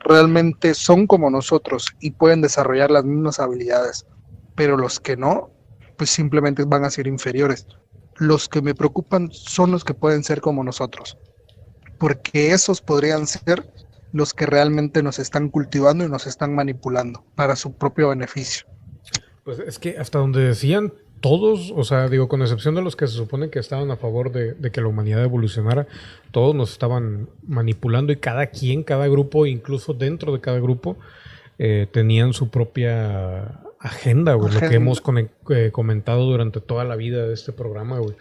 realmente son como nosotros y pueden desarrollar las mismas habilidades. Pero los que no, pues simplemente van a ser inferiores. Los que me preocupan son los que pueden ser como nosotros, porque esos podrían ser los que realmente nos están cultivando y nos están manipulando para su propio beneficio. Pues es que hasta donde decían todos, o sea, digo, con excepción de los que se supone que estaban a favor de, que la humanidad evolucionara, todos nos estaban manipulando y cada quien, cada grupo, incluso dentro de cada grupo, eh, tenían su propia agenda, güey, lo que hemos eh, comentado durante toda la vida de este programa, güey.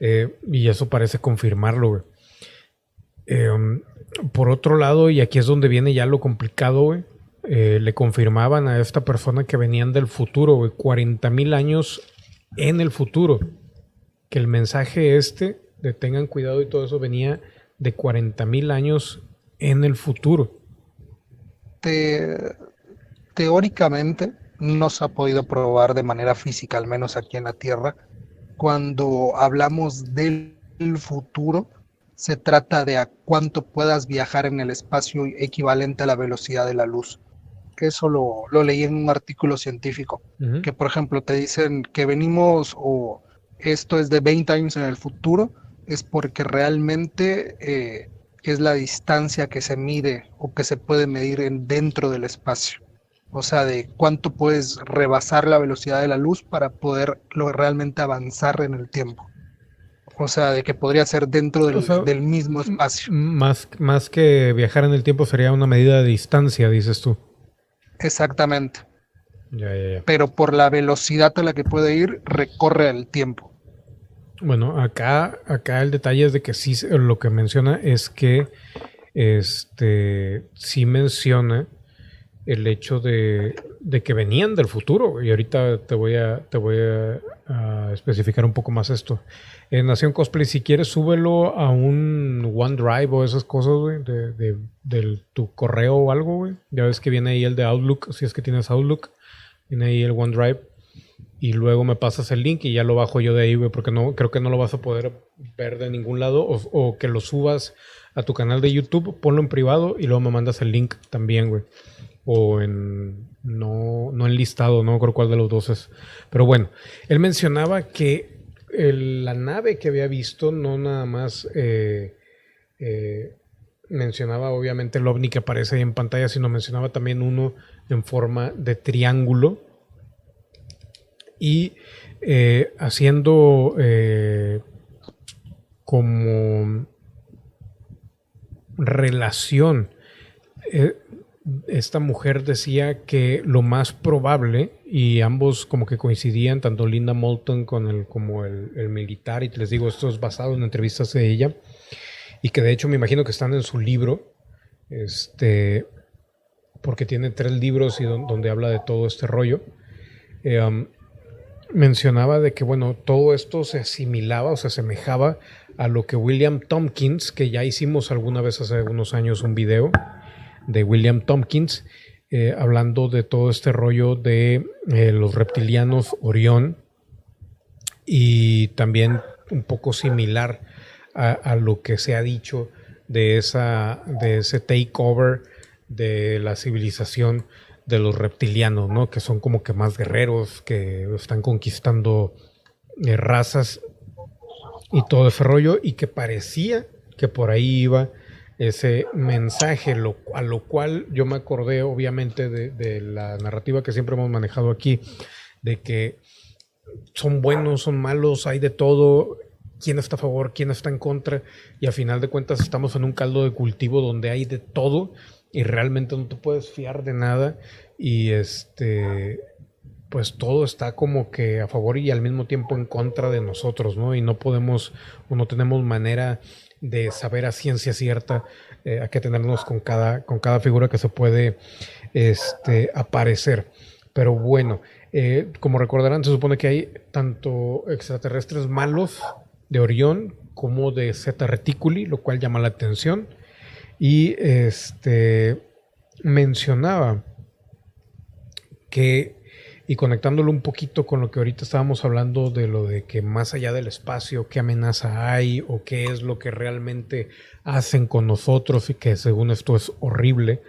Eh, y eso parece confirmarlo, güey. Em, por otro lado, y aquí es donde viene ya lo complicado, güey, eh, le confirmaban a esta persona que venían del futuro, güey, 40 mil años en el futuro, que el mensaje este de tengan cuidado y todo eso venía de 40 mil años en el futuro. teóricamente, no se ha podido probar de manera física, al menos aquí en la Tierra. Cuando hablamos del futuro, se trata de a cuánto puedas viajar en el espacio equivalente a la velocidad de la luz. Que eso lo, leí en un artículo científico, que por ejemplo te dicen que venimos o esto es de 20 años en el futuro, es porque realmente eh, es la distancia que se mide o que se puede medir en, dentro del espacio o sea, de cuánto puedes rebasar la velocidad de la luz para poder realmente avanzar en el tiempo. O sea, de que podría ser dentro del, mismo espacio. Más, más que viajar en el tiempo sería una medida de distancia, dices tú. Exactamente. Pero por la velocidad a la que puede ir, recorre el tiempo. Bueno, acá, acá el detalle es de que sí, lo que menciona es que este sí menciona el hecho de, que venían del futuro. Y ahorita te voy a, te voy a, especificar un poco más esto. En Nación Cosplay, si quieres, súbelo a un OneDrive o esas cosas, güey, de, de, tu correo o algo, güey. Ya ves que viene ahí el de Outlook, si es que tienes Outlook. Viene ahí el OneDrive. y luego me pasas el link y ya lo bajo yo de ahí, güey, porque no, creo que no lo vas a poder ver de ningún lado o, que lo subas a tu canal de YouTube, ponlo en privado y luego me mandas el link también, güey. O en, no, no enlistado, no creo cuál de los dos es. Pero bueno, él mencionaba que la nave que había visto no nada más eh, eh, mencionaba obviamente el ovni que aparece ahí en pantalla, sino mencionaba también uno en forma de triángulo y eh, haciendo como relación. Eh, esta mujer decía que lo más probable, y ambos como que coincidían, tanto Linda Moulton con el, como el, militar, y les digo, esto es basado en entrevistas de ella, y que de hecho me imagino que están en su libro, este, porque tiene tres libros y donde habla de todo este rollo. Um, mencionaba de que, bueno, todo esto se asimilaba o se asemejaba a lo que William Tompkins, que ya hicimos alguna vez hace algunos años un video de William Tompkins, eh, hablando de todo este rollo de eh, los reptilianos Orión y también un poco similar a, lo que se ha dicho de, esa, de ese takeover de la civilización de los reptilianos, ¿no? Que son como que más guerreros, que están conquistando eh, razas y todo ese rollo, y que parecía que por ahí iba ese mensaje, a lo cual yo me acordé obviamente de, de, la narrativa que siempre hemos manejado aquí, de que son buenos, son malos, hay de todo, quién está a favor, quién está en contra, y a final de cuentas estamos en un caldo de cultivo donde hay de todo y realmente no te puedes fiar de nada y este pues todo está como que a favor y al mismo tiempo en contra de nosotros, ¿no? Y no podemos o no tenemos manera de saber a ciencia cierta eh, a qué tenernos con cada, con cada figura que se puede este, aparecer. Pero bueno, eh, como recordarán, se supone que hay tanto extraterrestres malos de Orión como de Zeta Reticuli, lo cual llama la atención. Y este mencionaba que, y conectándolo un poquito con lo que ahorita estábamos hablando de lo de que más allá del espacio, qué amenaza hay o qué es lo que realmente hacen con nosotros y que según esto es horrible,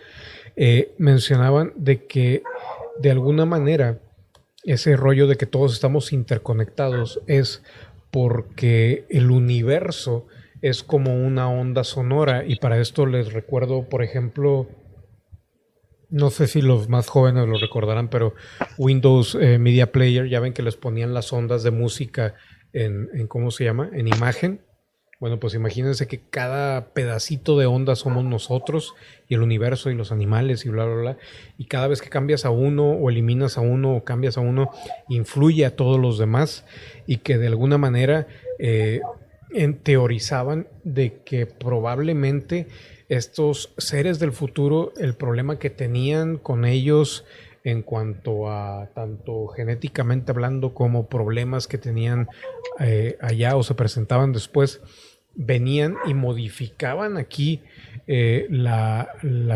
eh, mencionaban de que de alguna manera ese rollo de que todos estamos interconectados es porque el universo es como una onda sonora y para esto les recuerdo, por ejemplo, no sé si los más jóvenes lo recordarán, pero Windows eh, Media Player, ya ven que les ponían las ondas de música en, en, ¿cómo se llama? En imagen. Bueno, pues imagínense que cada pedacito de onda somos nosotros y el universo y los animales y bla, bla, bla. Y cada vez que cambias a uno o eliminas a uno o cambias a uno, influye a todos los demás y que de alguna manera eh, teorizaban de que probablemente estos seres del futuro, el problema que tenían con ellos en cuanto a tanto genéticamente hablando como problemas que tenían eh, allá o se presentaban después, venían y modificaban aquí eh, la,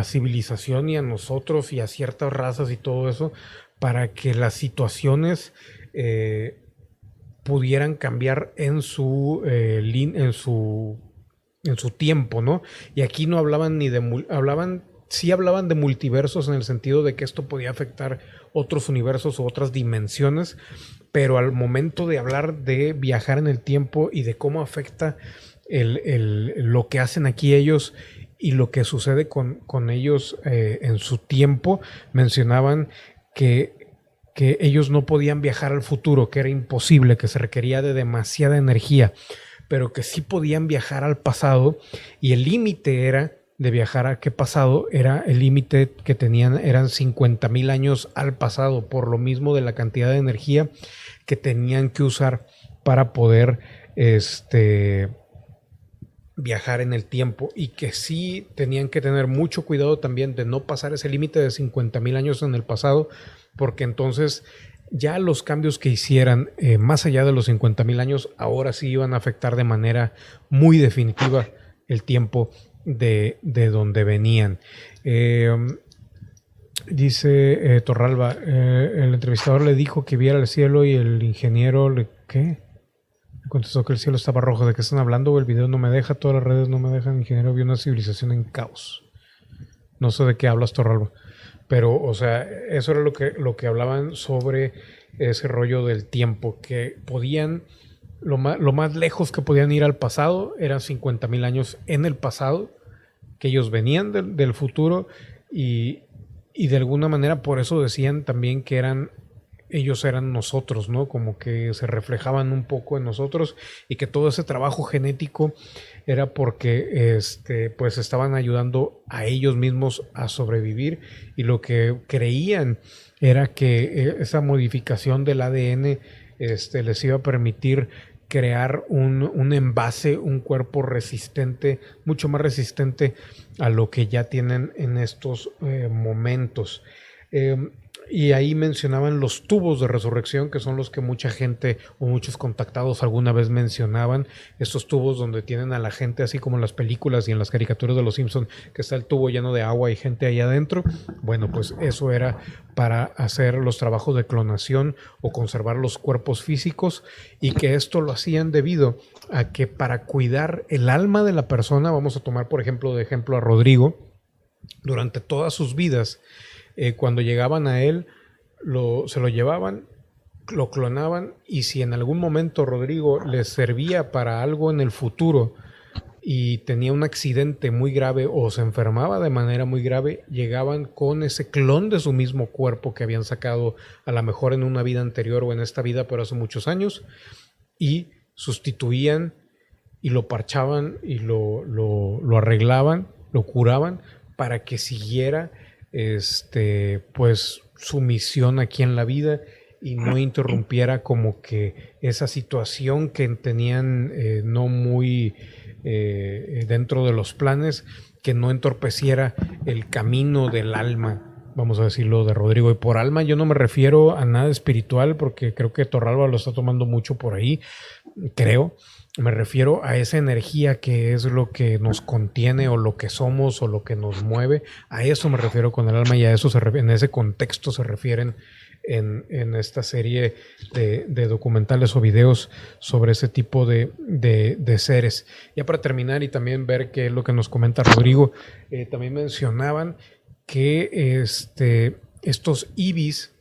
civilización y a nosotros y a ciertas razas y todo eso para que las situaciones eh, pudieran cambiar en su, eh, en su en su tiempo, ¿no? Y aquí no hablaban ni de hablaban sí hablaban de multiversos en el sentido de que esto podía afectar otros universos o otras dimensiones, pero al momento de hablar de viajar en el tiempo y de cómo afecta el, lo que hacen aquí ellos y lo que sucede con, con ellos eh, en su tiempo, mencionaban que que ellos no podían viajar al futuro, que era imposible, que se requería de demasiada energía, pero que sí podían viajar al pasado y el límite era de viajar a qué pasado era el límite que tenían eran 50 mil años al pasado por lo mismo de la cantidad de energía que tenían que usar para poder este viajar en el tiempo y que sí tenían que tener mucho cuidado también de no pasar ese límite de 50 mil años en el pasado porque entonces ya los cambios que hicieran eh, más allá de los 50 mil años, ahora sí iban a afectar de manera muy definitiva el tiempo de, donde venían. Em, Dice eh, Torralba, eh, el entrevistador le dijo que viera el cielo y el ingeniero le... ¿Qué? contestó que el cielo estaba rojo. ¿De qué están hablando? El video no me deja, todas las redes no me dejan. El ingeniero vio una civilización en caos. No sé de qué hablas, Torralba. Pero, o sea, eso era lo que, lo que hablaban sobre ese rollo del tiempo, que podían, lo más, lo más lejos que podían ir al pasado eran 50 mil años en el pasado, que ellos venían del, del futuro y, y de alguna manera por eso decían también que eran ellos eran nosotros, ¿no? Como que se reflejaban un poco en nosotros y que todo ese trabajo genético era porque este, pues estaban ayudando a ellos mismos a sobrevivir y lo que creían era que eh, esa modificación del ADN este, les iba a permitir crear un, envase, un cuerpo resistente, mucho más resistente a lo que ya tienen en estos eh, momentos. Em, y ahí mencionaban los tubos de resurrección, que son los que mucha gente o muchos contactados alguna vez mencionaban. Estos tubos donde tienen a la gente, así como en las películas y en las caricaturas de los Simpson, que está el tubo lleno de agua y gente ahí adentro. Bueno, pues eso era para hacer los trabajos de clonación o conservar los cuerpos físicos y que esto lo hacían debido a que para cuidar el alma de la persona, vamos a tomar por ejemplo de ejemplo a Rodrigo, durante todas sus vidas, eh, cuando llegaban a él, se lo llevaban, lo clonaban y si en algún momento Rodrigo les servía para algo en el futuro y tenía un accidente muy grave o se enfermaba de manera muy grave, llegaban con ese clon de su mismo cuerpo que habían sacado a lo mejor en una vida anterior o en esta vida, pero hace muchos años, y sustituían y lo parchaban y lo, lo arreglaban, lo curaban para que siguiera este, pues su misión aquí en la vida y no interrumpiera como que esa situación que tenían eh, no muy eh, dentro de los planes, que no entorpeciera el camino del alma, vamos a decirlo, de Rodrigo. Y por alma yo no me refiero a nada espiritual, porque creo que Torralba lo está tomando mucho por ahí, creo. Me refiero a esa energía que es lo que nos contiene o lo que somos o lo que nos mueve. A eso me refiero con el alma y a eso se en ese contexto se refieren en, esta serie de, documentales o videos sobre ese tipo de, seres. Ya para terminar y también ver qué es lo que nos comenta Rodrigo, eh, también mencionaban que este, estos ibis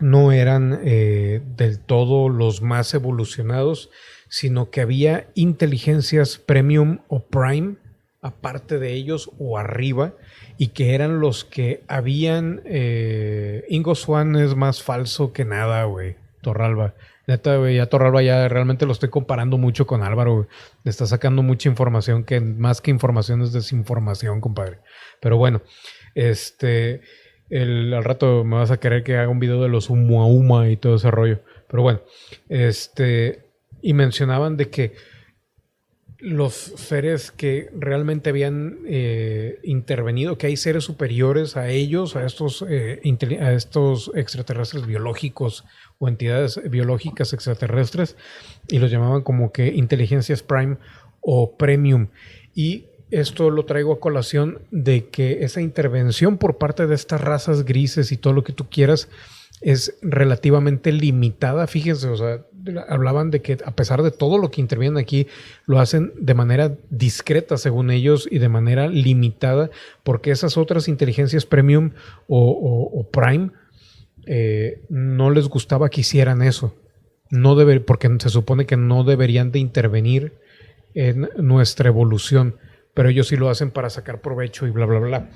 no eran eh, del todo los más evolucionados, sino que había inteligencias premium o prime aparte de ellos o arriba y que eran los que habían eh, Ingo Swan es más falso que nada, güey. Torralba. Neta, güey, ya Torralba ya realmente lo estoy comparando mucho con Álvaro, Le está sacando mucha información que más que información es desinformación, compadre. Pero bueno, este el, al rato me vas a querer que haga un video de los Uma y todo ese rollo. Pero bueno, este y mencionaban de que los seres que realmente habían eh, intervenido, que hay seres superiores a ellos, a estos, eh, a estos extraterrestres biológicos o entidades biológicas extraterrestres, y los llamaban como que inteligencias prime o premium. Y esto lo traigo a colación de que esa intervención por parte de estas razas grises y todo lo que tú quieras es relativamente limitada. Fíjense, o sea, hablaban de que a pesar de todo lo que intervienen aquí, lo hacen de manera discreta, según ellos, y de manera limitada, porque esas otras inteligencias premium o, prime eh, no les gustaba que hicieran eso. No debe, porque se supone que no deberían de intervenir en nuestra evolución, pero ellos sí lo hacen para sacar provecho y bla, bla, bla.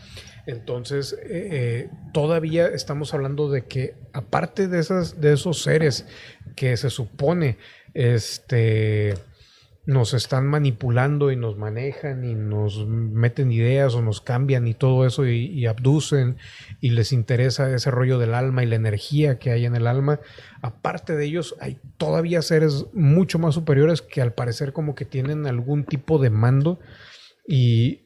Entonces, eh, todavía estamos hablando de que, aparte de, esas, de esos seres que se supone este, nos están manipulando y nos manejan y nos meten ideas o nos cambian y todo eso y, abducen y les interesa ese rollo del alma y la energía que hay en el alma, aparte de ellos hay todavía seres mucho más superiores que al parecer como que tienen algún tipo de mando y,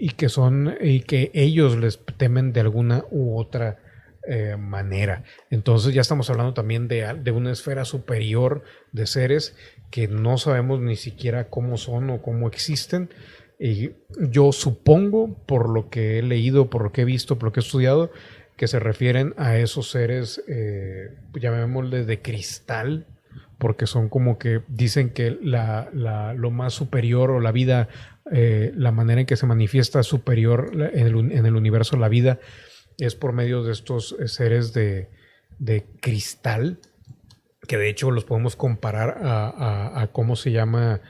y que son y que ellos les temen de alguna u otra eh, manera. Entonces ya estamos hablando también de, de, una esfera superior de seres que no sabemos ni siquiera cómo son o cómo existen, Y yo supongo, por lo que he leído, por lo que he visto, por lo que he estudiado, que se refieren a esos seres, eh, llamémosle de cristal, porque son como que dicen que la, lo más superior o la vida, eh, la manera en que se manifiesta superior en el, en el, universo, la vida, es por medio de estos eh, seres de, de cristal, que de hecho los podemos comparar a, a cómo se llama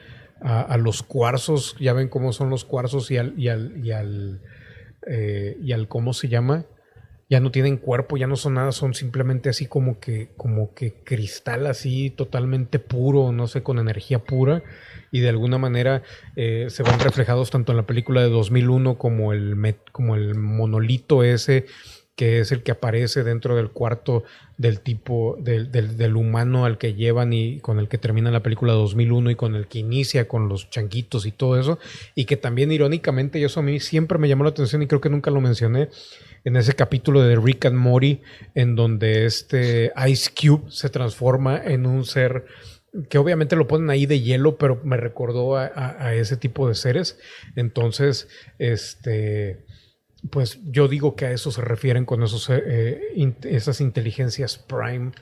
a, los cuarzos, ya ven cómo son los cuarzos y al, y al, y al, eh, y al cómo se llama, ya no tienen cuerpo, ya no son nada, son simplemente así como que, como que cristal así totalmente puro, no sé, con energía pura. Y de alguna manera eh, se ven reflejados tanto en la película de 2001 como el, como el monolito ese que es el que aparece dentro del cuarto del tipo del, del, humano al que llevan y con el que termina la película 2001 y con el que inicia con los changuitos y todo eso y que también irónicamente y eso a mí siempre me llamó la atención y creo que nunca lo mencioné en ese capítulo de Rick and Morty en donde este Ice Cube se transforma en un ser que obviamente lo ponen ahí de hielo, pero me recordó a, a ese tipo de seres. Entonces, este, pues yo digo que a eso se refieren con esos, eh, eh, esas inteligencias prime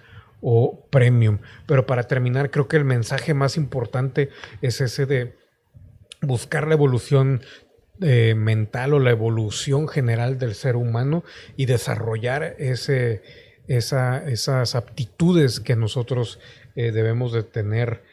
o premium. Pero para terminar, creo que el mensaje más importante es ese de buscar la evolución eh, mental o la evolución general del ser humano y desarrollar ese, esas aptitudes que nosotros debemos de tener,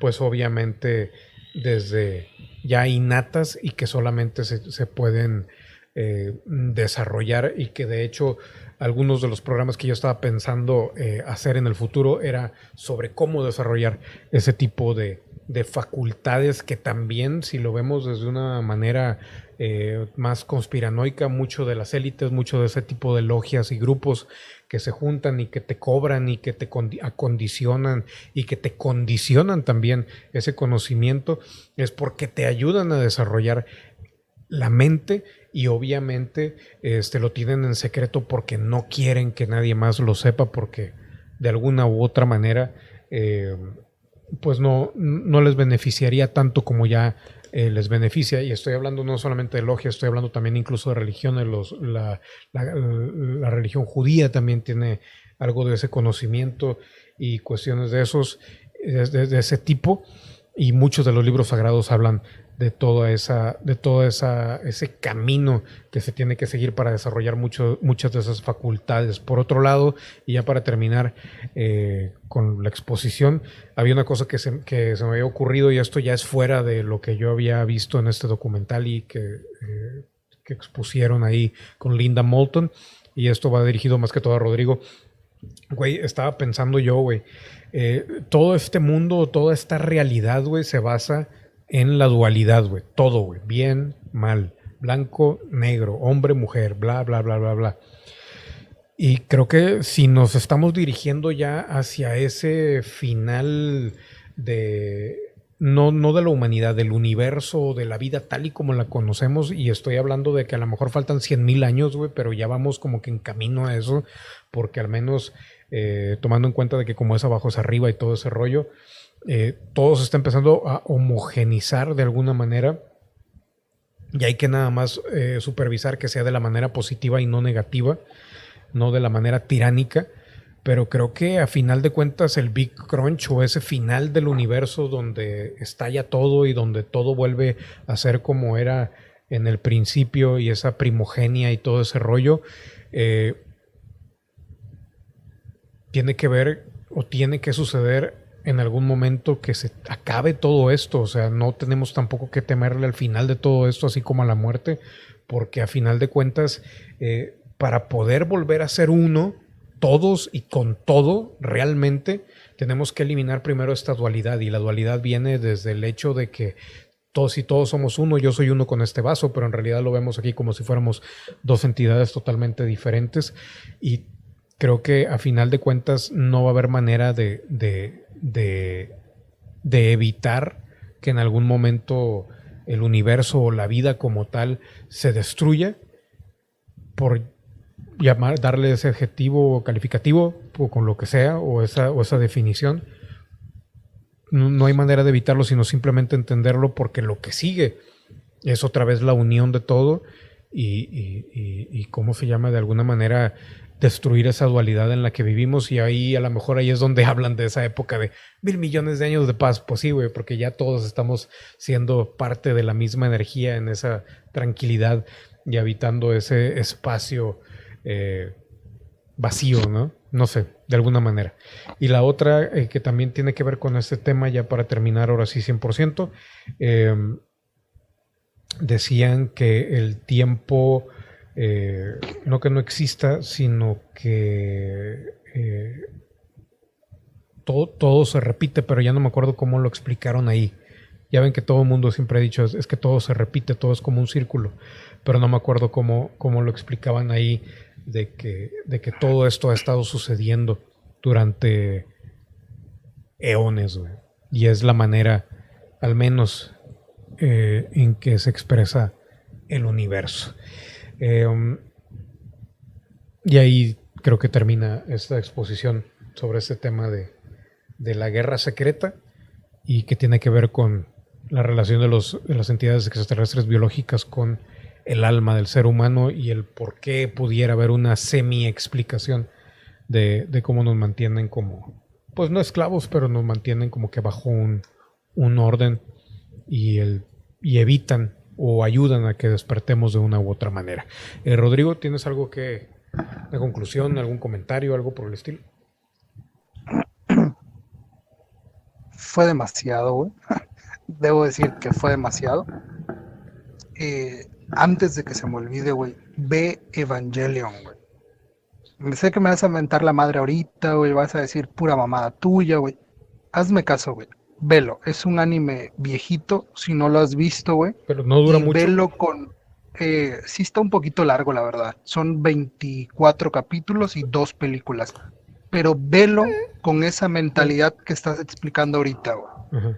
pues obviamente desde ya innatas y que solamente se, pueden eh, desarrollar y que de hecho algunos de los programas que yo estaba pensando eh, hacer en el futuro era sobre cómo desarrollar ese tipo de, facultades que también, si lo vemos desde una manera eh, más conspiranoica, mucho de las élites, mucho de ese tipo de logias y grupos que se juntan y que te cobran y que te acondicionan y que te condicionan también ese conocimiento, es porque te ayudan a desarrollar la mente y obviamente este, lo tienen en secreto porque no quieren que nadie más lo sepa porque de alguna u otra manera eh, pues no, no les beneficiaría tanto como ya eh, les beneficia. Y estoy hablando no solamente de logia, estoy hablando también incluso de religiones. Los, la, la, religión judía también tiene algo de ese conocimiento y cuestiones de esos, de ese tipo. Y muchos de los libros sagrados hablan de toda esa, de todo esa, ese camino que se tiene que seguir para desarrollar mucho, muchas de esas facultades. Por otro lado, y ya para terminar eh, con la exposición, había una cosa que se, que se, me había ocurrido y esto ya es fuera de lo que yo había visto en este documental y que, eh, que expusieron ahí con Linda Moulton. Y esto va dirigido más que todo a Rodrigo. Güey, estaba pensando yo, güey, eh, todo este mundo, toda esta realidad, güey, se basa en la dualidad, güey. Todo, güey. Bien, mal. Blanco, negro, hombre, mujer, bla, bla, bla, bla, bla. Y creo que si nos estamos dirigiendo ya hacia ese final de, no, no de la humanidad, del universo, de la vida tal y como la conocemos, y estoy hablando de que a lo mejor faltan 100 mil años, güey, pero ya vamos como que en camino a eso, porque al menos eh, tomando en cuenta de que como es abajo es arriba y todo ese rollo, eh, todo se está empezando a homogenizar de alguna manera y hay que nada más eh, supervisar que sea de la manera positiva y no negativa, no de la manera tiránica. Pero creo que a final de cuentas el Big Crunch o ese final del universo donde estalla todo y donde todo vuelve a ser como era en el principio y esa primogenia y todo ese rollo, eh, tiene que ver o tiene que suceder en algún momento que se acabe todo esto. O sea, no tenemos tampoco que temerle al final de todo esto, así como a la muerte, porque a final de cuentas, eh, para poder volver a ser uno, todos y con todo, realmente tenemos que eliminar primero esta dualidad. Y la dualidad viene desde el hecho de que todos y todos somos uno, yo soy uno con este vaso, pero en realidad lo vemos aquí como si fuéramos dos entidades totalmente diferentes. Y creo que a final de cuentas no va a haber manera de, de, evitar que en algún momento el universo o la vida como tal se destruya por llamar, darle ese adjetivo calificativo o con lo que sea o esa, o esa definición. No hay manera de evitarlo, sino simplemente entenderlo porque lo que sigue es otra vez la unión de todo y, cómo se llama de alguna manera destruir esa dualidad en la que vivimos y ahí a lo mejor ahí es donde hablan de esa época de mil millones de años de paz, pues sí, güey, porque ya todos estamos siendo parte de la misma energía en esa tranquilidad y habitando ese espacio eh, vacío, ¿no? No sé, de alguna manera. Y la otra eh, que también tiene que ver con este tema, ya para terminar ahora sí 100%, eh, decían que el tiempo, eh, no que no exista, sino que todo, todo, se repite, pero ya no me acuerdo cómo lo explicaron ahí. Ya ven que todo el mundo siempre ha dicho, es, que todo se repite, todo es como un círculo, pero no me acuerdo cómo, cómo lo explicaban ahí de que, de que todo esto ha estado sucediendo durante eones, Y es la manera, al menos, eh, en que se expresa el universo. Em, y ahí creo que termina esta exposición sobre este tema de, de, la guerra secreta y que tiene que ver con la relación de, los, de las entidades extraterrestres biológicas con el alma del ser humano y el por qué pudiera haber una semi-explicación de, cómo nos mantienen como, pues no esclavos, pero nos mantienen como que bajo un, orden y, el, y evitan o ayudan a que despertemos de una u otra manera. Eh, Rodrigo, ¿tienes algo que, de conclusión, algún comentario, algo por el estilo? Fue demasiado, güey. Debo decir que fue demasiado. Eh, antes de que se me olvide, güey, ve Evangelion, güey. Sé que me vas a mentar la madre ahorita, güey, vas a decir pura mamada tuya, güey. Hazme caso, güey. Velo, es un anime viejito, si no lo has visto, güey. Pero no dura mucho. Velo con... Eh, sí está un poquito largo, la verdad. Son 24 capítulos y dos películas. Pero velo con esa mentalidad que estás explicando ahorita, güey.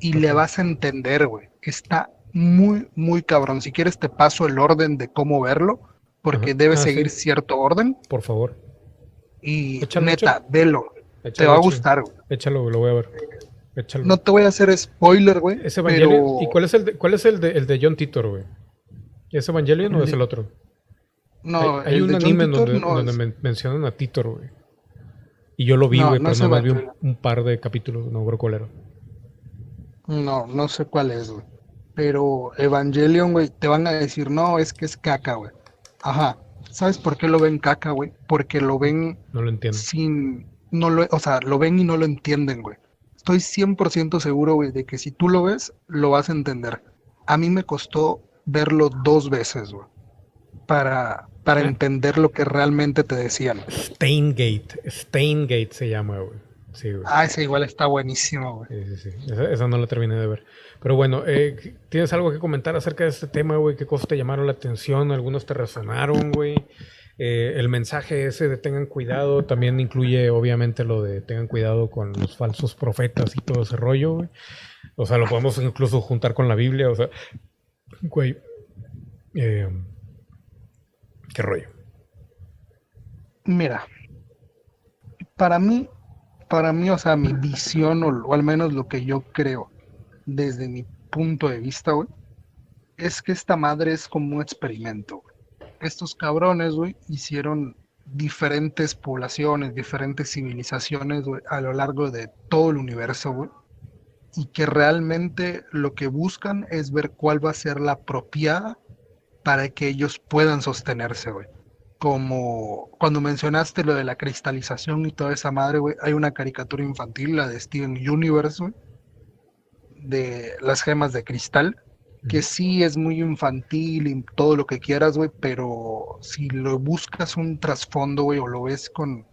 Y le vas a entender, güey. Está muy, muy cabrón. Si quieres te paso el orden de cómo verlo, porque debe ah, seguir cierto orden. Por favor. Y neta, velo. te va a gustar, güey. Échalo, lo voy a ver. No te voy a hacer spoiler, güey. Pero... ¿Y cuál es el de, cuál es el de, el de John Titor, güey? ¿Es Evangelion o es el otro? No, hay, un anime donde, mencionan a Titor, güey. Y yo lo vi, güey, pero no más vi un, par de capítulos, no creo cuál era. No, no sé cuál es, güey. Pero Evangelion, güey, te van a decir, no, es que es caca, güey. Ajá. ¿Sabes por qué lo ven caca, güey? Porque lo ven no lo entiendo. sin... No lo, o sea, lo ven y no lo entienden, güey. Estoy 100% seguro, güey, de que si tú lo ves, lo vas a entender. A mí me costó verlo dos veces, güey. Para, para entender lo que realmente te decían. Steingate. Steingate se llama, güey. Sí, güey. Ah, ese igual está buenísimo, güey. Sí, sí, sí. Esa, esa, no la terminé de ver. Pero bueno, eh, ¿tienes algo que comentar acerca de este tema, güey? ¿Qué cosas te llamaron la atención? ¿Algunos te resonaron, güey? Eh, el mensaje ese de tengan cuidado también incluye, obviamente, lo de tengan cuidado con los falsos profetas y todo ese rollo. O sea, lo podemos incluso juntar con la Biblia, o sea, güey. Eh, ¿Qué rollo? Mira, para mí, para mí, o sea, mi visión, o al menos lo que yo creo, desde mi punto de vista, es que esta madre es como un experimento, Estos cabrones, güey, hicieron diferentes poblaciones, diferentes civilizaciones, güey, a lo largo de todo el universo, güey. Y que realmente lo que buscan es ver cuál va a ser la apropiada para que ellos puedan sostenerse, güey. Como cuando mencionaste lo de la cristalización y toda esa madre, güey, hay una caricatura infantil, la de Steven Universe, de las gemas de cristal, que sí es muy infantil y todo lo que quieras, güey, pero si lo buscas un trasfondo, güey, o lo ves con,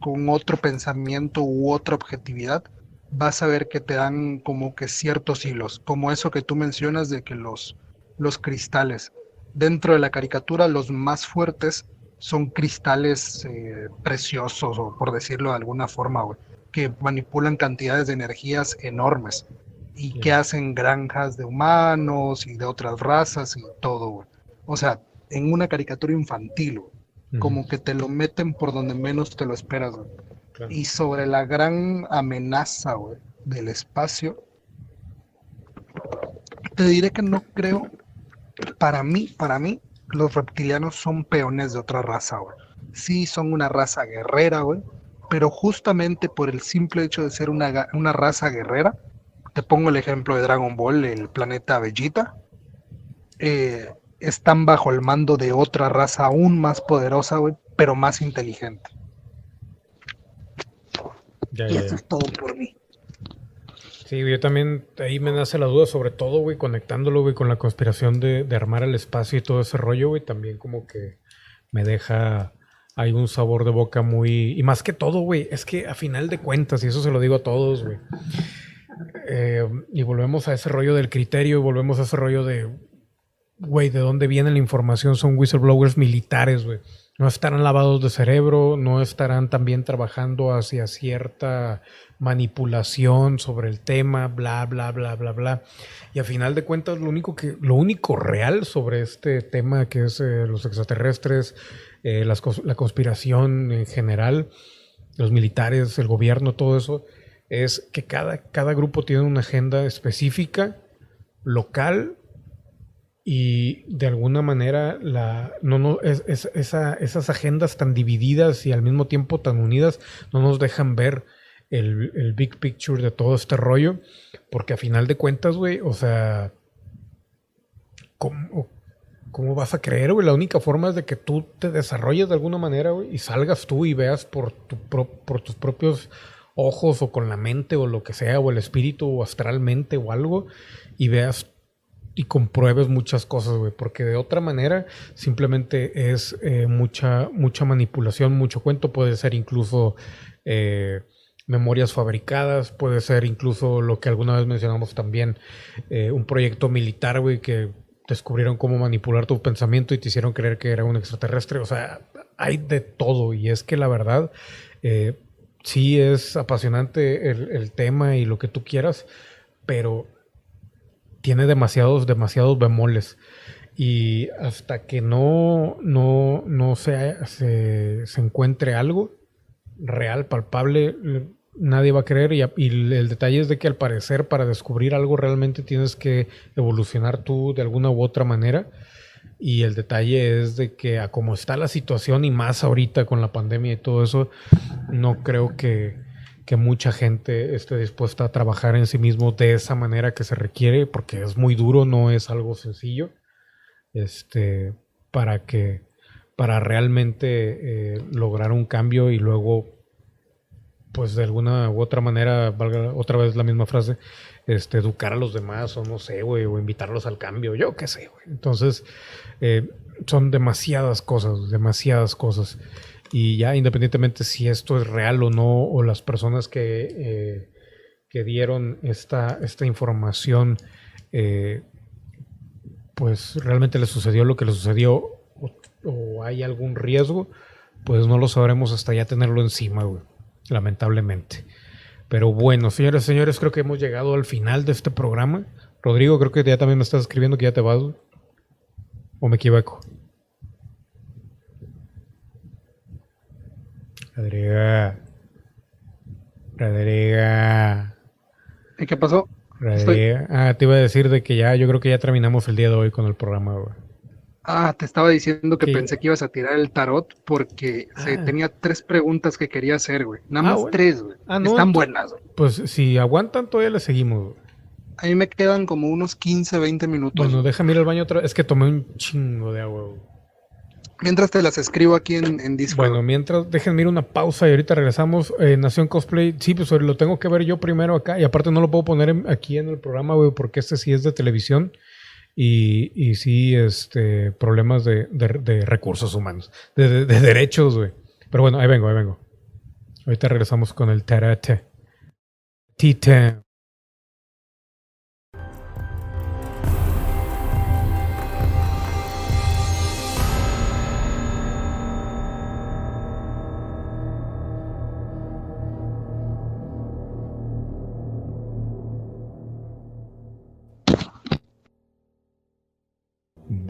con otro pensamiento u otra objetividad, vas a ver que te dan como que ciertos hilos, como eso que tú mencionas de que los, los cristales, dentro de la caricatura, los más fuertes son cristales eh, preciosos, o por decirlo de alguna forma, güey, que manipulan cantidades de energías enormes y que hacen granjas de humanos y de otras razas y todo, güey. O sea, en una caricatura infantil, güey. Como que te lo meten por donde menos te lo esperas, güey. Y sobre la gran amenaza, güey, del espacio, te diré que no creo, para mí, para mí, los reptilianos son peones de otra raza, güey. Sí, son una raza guerrera, güey, pero justamente por el simple hecho de ser una, una raza guerrera, te pongo el ejemplo de Dragon Ball, el planeta Bellita, eh, están bajo el mando de otra raza aún más poderosa, güey, pero más inteligente. y eso es todo por mí. Sí, yo también, ahí me nace la duda, sobre todo, güey, conectándolo, güey, con la conspiración de, de, armar el espacio y todo ese rollo, güey, también como que me deja, hay un sabor de boca muy, y más que todo, güey, es que a final de cuentas, y eso se lo digo a todos, güey, eh, y volvemos a ese rollo del criterio, y volvemos a ese rollo de, güey, de dónde viene la información, son whistleblowers militares, güey. No estarán lavados de cerebro, no estarán también trabajando hacia cierta manipulación sobre el tema, bla, bla, bla, bla, bla. Y a final de cuentas, lo único que, lo único real sobre este tema que es eh, los extraterrestres, eh, la conspiración en general, los militares, el gobierno, todo eso, es que cada, cada grupo tiene una agenda específica, local, y de alguna manera la, no, no, es, esa, esas agendas tan divididas y al mismo tiempo tan unidas no nos dejan ver el, el, big picture de todo este rollo, porque a final de cuentas, güey, o sea, ¿cómo, ¿cómo, vas a creer, güey? La única forma es de que tú te desarrolles de alguna manera, güey, y salgas tú y veas por, tu por tus propios ojos o con la mente o lo que sea, o el espíritu o astralmente o algo, y veas y compruebes muchas cosas, güey, porque de otra manera simplemente es eh, mucha, mucha manipulación, mucho cuento, puede ser incluso eh, memorias fabricadas, puede ser incluso lo que alguna vez mencionamos también, eh, un proyecto militar, güey, que descubrieron cómo manipular tu pensamiento y te hicieron creer que era un extraterrestre, o sea, hay de todo y es que la verdad, sí es apasionante el tema y lo que tú quieras, pero tiene demasiados, demasiados bemoles. Y hasta que no, no, no se, se, encuentre algo real, palpable, nadie va a creer. Y, el detalle es de que al parecer para descubrir algo realmente tienes que evolucionar tú de alguna u otra manera. Y el detalle es de que a como está la situación y más ahorita con la pandemia y todo eso, no creo que, que mucha gente esté dispuesta a trabajar en sí mismo de esa manera que se requiere, porque es muy duro, no es algo sencillo, este, para que, para realmente eh, lograr un cambio y luego, pues de alguna u otra manera, valga otra vez la misma frase, este, educar a los demás, o no sé, güey, o invitarlos al cambio, yo qué sé, güey. Entonces, eh, son demasiadas cosas, demasiadas cosas y ya independientemente si esto es real o no, o las personas que, eh, que dieron esta, esta información, eh, pues realmente le sucedió lo que le sucedió o, hay algún riesgo, pues no lo sabremos hasta ya tenerlo encima, lamentablemente. Pero bueno, señores, señores, creo que hemos llegado al final de este programa. Rodrigo, creo que ya también me estás escribiendo que ya te vas. ¿O me equivoco? Rodriga. Rodriga. ¿Y qué pasó? Rodriga. Ah, te iba a decir de que ya, yo creo que ya terminamos el día de hoy con el programa, güey. Ah, te estaba diciendo que pensé que ibas a tirar el tarot porque se, ah. tenía tres preguntas que quería hacer, güey. Nada ah, más tres, güey. Ah, Están buenas, güey. Pues si aguantan, todavía le seguimos, güey. A mí me quedan como unos 15, 20 minutos. Bueno, déjame ir al baño otra vez. Es que tomé un chingo de agua, güey. Mientras te las escribo aquí en, en Discord. Bueno, mientras, déjenme ir una pausa y ahorita regresamos. Eh, Nación Cosplay, sí, pues lo tengo que ver yo primero acá. Y aparte no lo puedo poner aquí en el programa, güey, porque este sí es de televisión. Y, y sí, este, problemas de, de, recursos humanos, de, de derechos, güey. Pero bueno, ahí vengo, ahí vengo. Ahorita regresamos con el Tarate. T-10.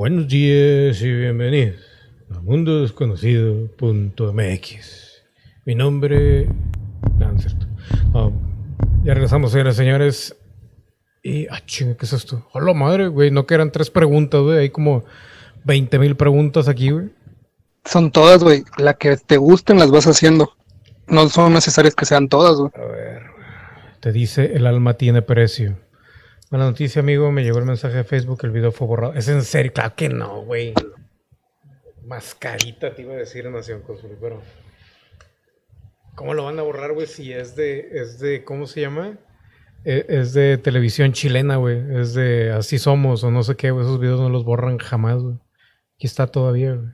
Buenos días y bienvenidos a Mundo Desconocido.mx. Mi nombre. No, Ya regresamos, señores, señores. Y, ah, chinga, ¿qué es esto? Hola madre, güey, no que eran tres preguntas, güey. Hay como 20 mil preguntas aquí, güey. Son todas, güey. La que te gusten las vas haciendo. No son necesarias que sean todas, güey. A ver, te dice el alma tiene precio. Buena noticia, amigo. Me llegó el mensaje de Facebook, el video fue borrado. ¿Es en serio? Claro que no, güey. Mascarita te iba a decir Nación Consul, pero. ¿Cómo lo van a borrar, güey? Si es de. Es de. ¿Cómo se llama? E- Es de televisión chilena, güey. Es de Así Somos o no sé qué, güey. Esos videos no los borran jamás, güey. Aquí está todavía, güey.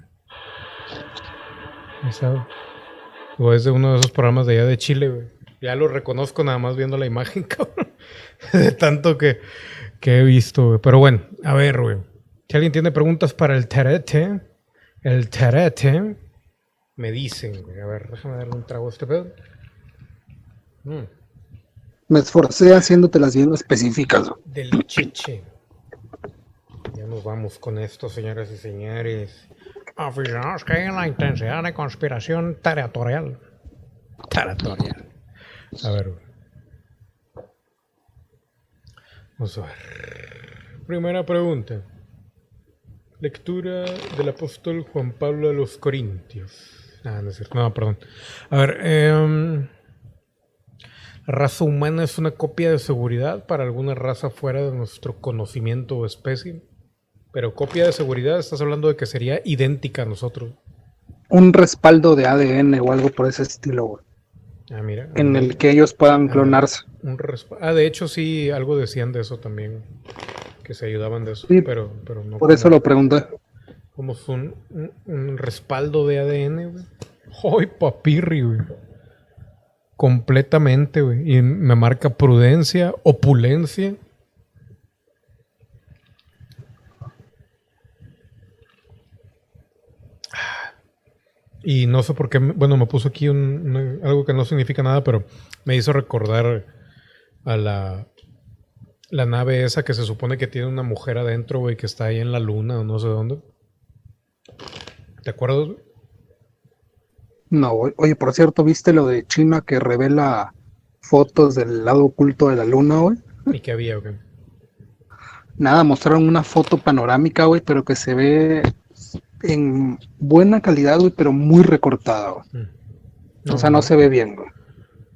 O es de uno de esos programas de allá de Chile, güey. Ya lo reconozco nada más viendo la imagen, cabrón. De tanto que, que he visto, güey. Pero bueno, a ver, güey. Si alguien tiene preguntas para el terete, el terete, me dicen, güey. A ver, déjame darle un trago a este pedo. Mm. Me esforcé haciéndote bien específicas. Del chiche. Ya nos vamos con esto, señoras y señores. Aficionados que hay en la intensidad de conspiración territorial. Territorial. A ver. güey. Vamos a ver. Primera pregunta. Lectura del apóstol Juan Pablo a los Corintios. Ah, no es cierto. No, perdón. A ver. em, ¿La raza humana es una copia de seguridad para alguna raza fuera de nuestro conocimiento o especie? Pero copia de seguridad, estás hablando de que sería idéntica a nosotros. Un respaldo de ADN o algo por ese estilo, güey. Ah, mira. En el que ellos puedan Ah, clonarse. un ah, de hecho sí, algo decían de eso también. Que se ayudaban de eso. Sí, pero, pero no. Por eso lo pregunté. Como un, un, un respaldo de ADN, güey. ¡Ay, papirri, güey! Completamente, güey. Y me marca prudencia, opulencia. Y no sé por qué, bueno, me puso aquí un- algo que no significa nada, pero me hizo recordar a la, la nave esa que se supone que tiene una mujer adentro, güey, que está ahí en la luna o no sé dónde. ¿Te acuerdas? güey? No. Oye, por cierto, ¿viste lo de China que revela fotos del lado oculto de la luna, güey? ¿Y qué había, güey? Nada, mostraron una foto panorámica, güey, pero que se ve en buena calidad, güey, pero muy recortada. Mm. o sea, no se ve bien, güey.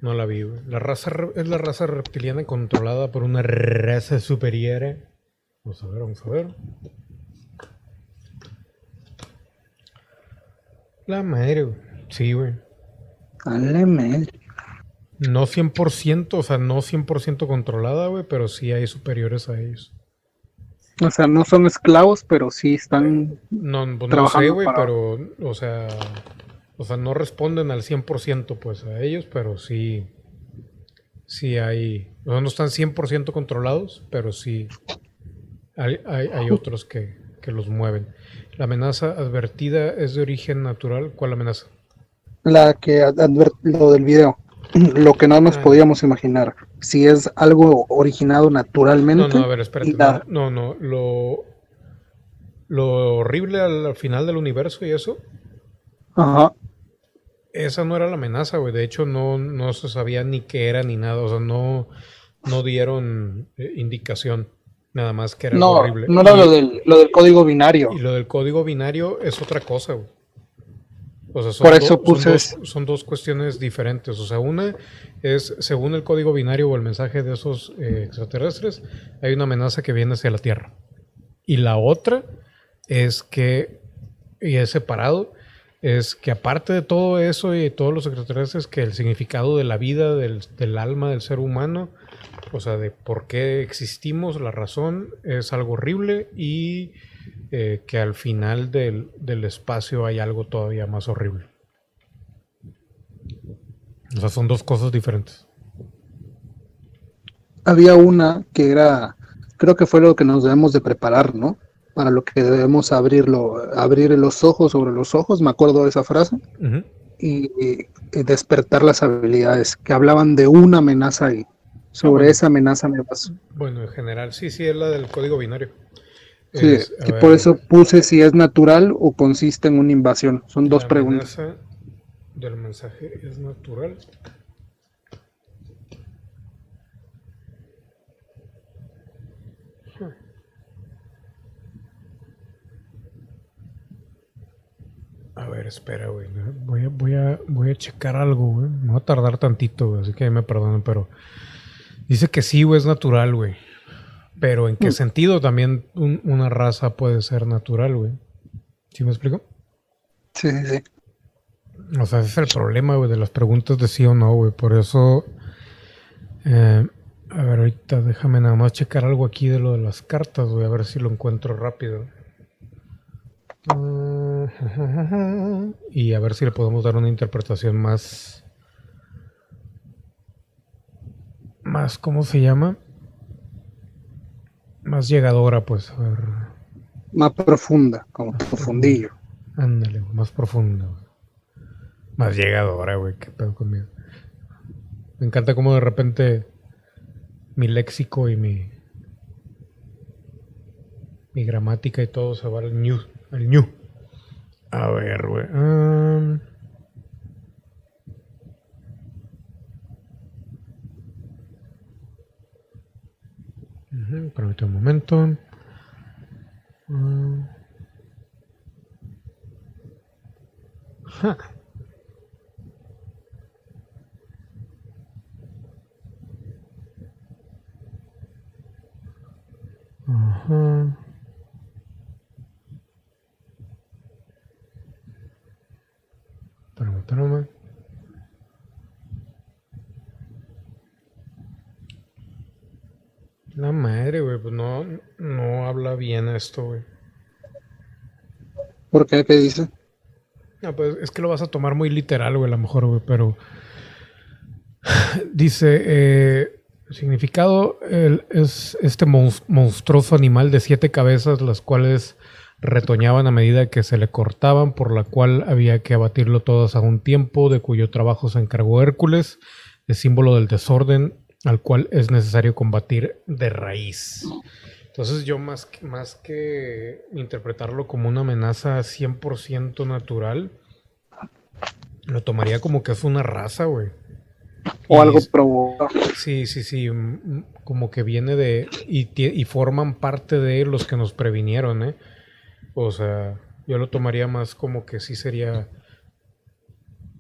No la vi, güey. La raza es la raza reptiliana controlada por una raza superior. Vamos a ver, vamos a ver. La madre, güey. Sí, güey. Dale. No 100%, o sea, no 100% controlada, güey, pero sí hay superiores a ellos. O sea, no son esclavos, pero sí están. No, pues no sé, Trabajando güey, para- pero, o sea, o sea, no responden al 100% pues a ellos, pero sí, sí hay, o sea, no están 100% controlados, pero sí hay, hay, hay otros que, que los mueven. La amenaza advertida es de origen natural. ¿Cuál amenaza? La que ad- adver- lo del video. Lo que no nos Ah. podíamos imaginar. Si es algo originado naturalmente. No, no, a ver, espérate. la- No, no, no, lo, lo horrible al final del universo y eso, Ajá. Esa no era la amenaza, güey. De hecho, no, no se sabía ni qué era ni nada. O sea, no, no dieron eh, indicación. Nada más que era No, horrible. no era Y- lo del, lo del código binario. Y lo del código binario es otra cosa, güey. O sea, son, Por dos, son dos cuestiones diferentes. O sea, una es, según el código binario o el mensaje de esos eh, extraterrestres, hay una amenaza que viene hacia la Tierra. Y la otra es que, y es separado, es que aparte de todo eso y de todos los extraterrestres, que el significado de la vida, del, del alma del ser humano, o sea, de por qué existimos, la razón, es algo horrible y eh, que al final del, del espacio hay algo todavía más horrible. O sea, son dos cosas diferentes. Había una que era, creo que fue lo que nos debemos de preparar, ¿no? Para lo que debemos abrirlo, abrir los ojos sobre los ojos, me acuerdo de esa frase, y, y despertar las habilidades, que hablaban de una amenaza ahí. Sobre bueno. esa amenaza me pasó. Bueno, en general, sí, sí, es la del código binario. Sí, es, y por eso puse si es natural o consiste en una invasión. Son dos preguntas. ¿Del mensaje es natural? A ver, espera, güey. Voy a, voy a, voy a checar algo, güey. Me va a tardar tantito. Así que me perdonen, pero. Dice que sí, güey, es natural, güey. Pero ¿en qué Mm. sentido también un- una raza puede ser natural, güey? ¿Sí me explico? Sí, sí, sí. O sea, ese es el problema, güey, de las preguntas de sí o no, güey. Por eso. eh, a ver, ahorita déjame nada más checar algo aquí de lo de las cartas, güey. A ver si lo encuentro rápido. Y a ver si le podemos dar una interpretación más. Más, ¿cómo se llama? Más llegadora, pues. A ver. Más profunda, como profundillo. Ándale, más profunda. Más llegadora, güey. Qué pedo conmigo. Me encanta cómo de repente mi léxico y mi mi gramática y todo se va al ñu, al ñu. A ver, güey. am. Permítame un momento. Ja. Ajá. Espérame, espérame. La madre, güey, pues no, no habla bien esto, güey. ¿Por qué? ¿Qué dice? No, pues es que lo vas a tomar muy literal, güey, a lo mejor, güey, pero dice, eh, significado el- es este mons- monstruoso animal de siete cabezas, las cuales retoñaban a medida que se le cortaban, por la cual había que abatirlo todas a un tiempo, de cuyo trabajo se encargó Hércules, es símbolo del desorden, al cual es necesario combatir de raíz. Entonces yo más que, más que interpretarlo como una amenaza 100% natural, lo tomaría como que es una raza, güey. O Y algo provocado. Sí, sí, sí, mm, como que viene de... Y, y forman parte de los que nos previnieron, ¿eh? O sea, yo lo tomaría más como que sí sería...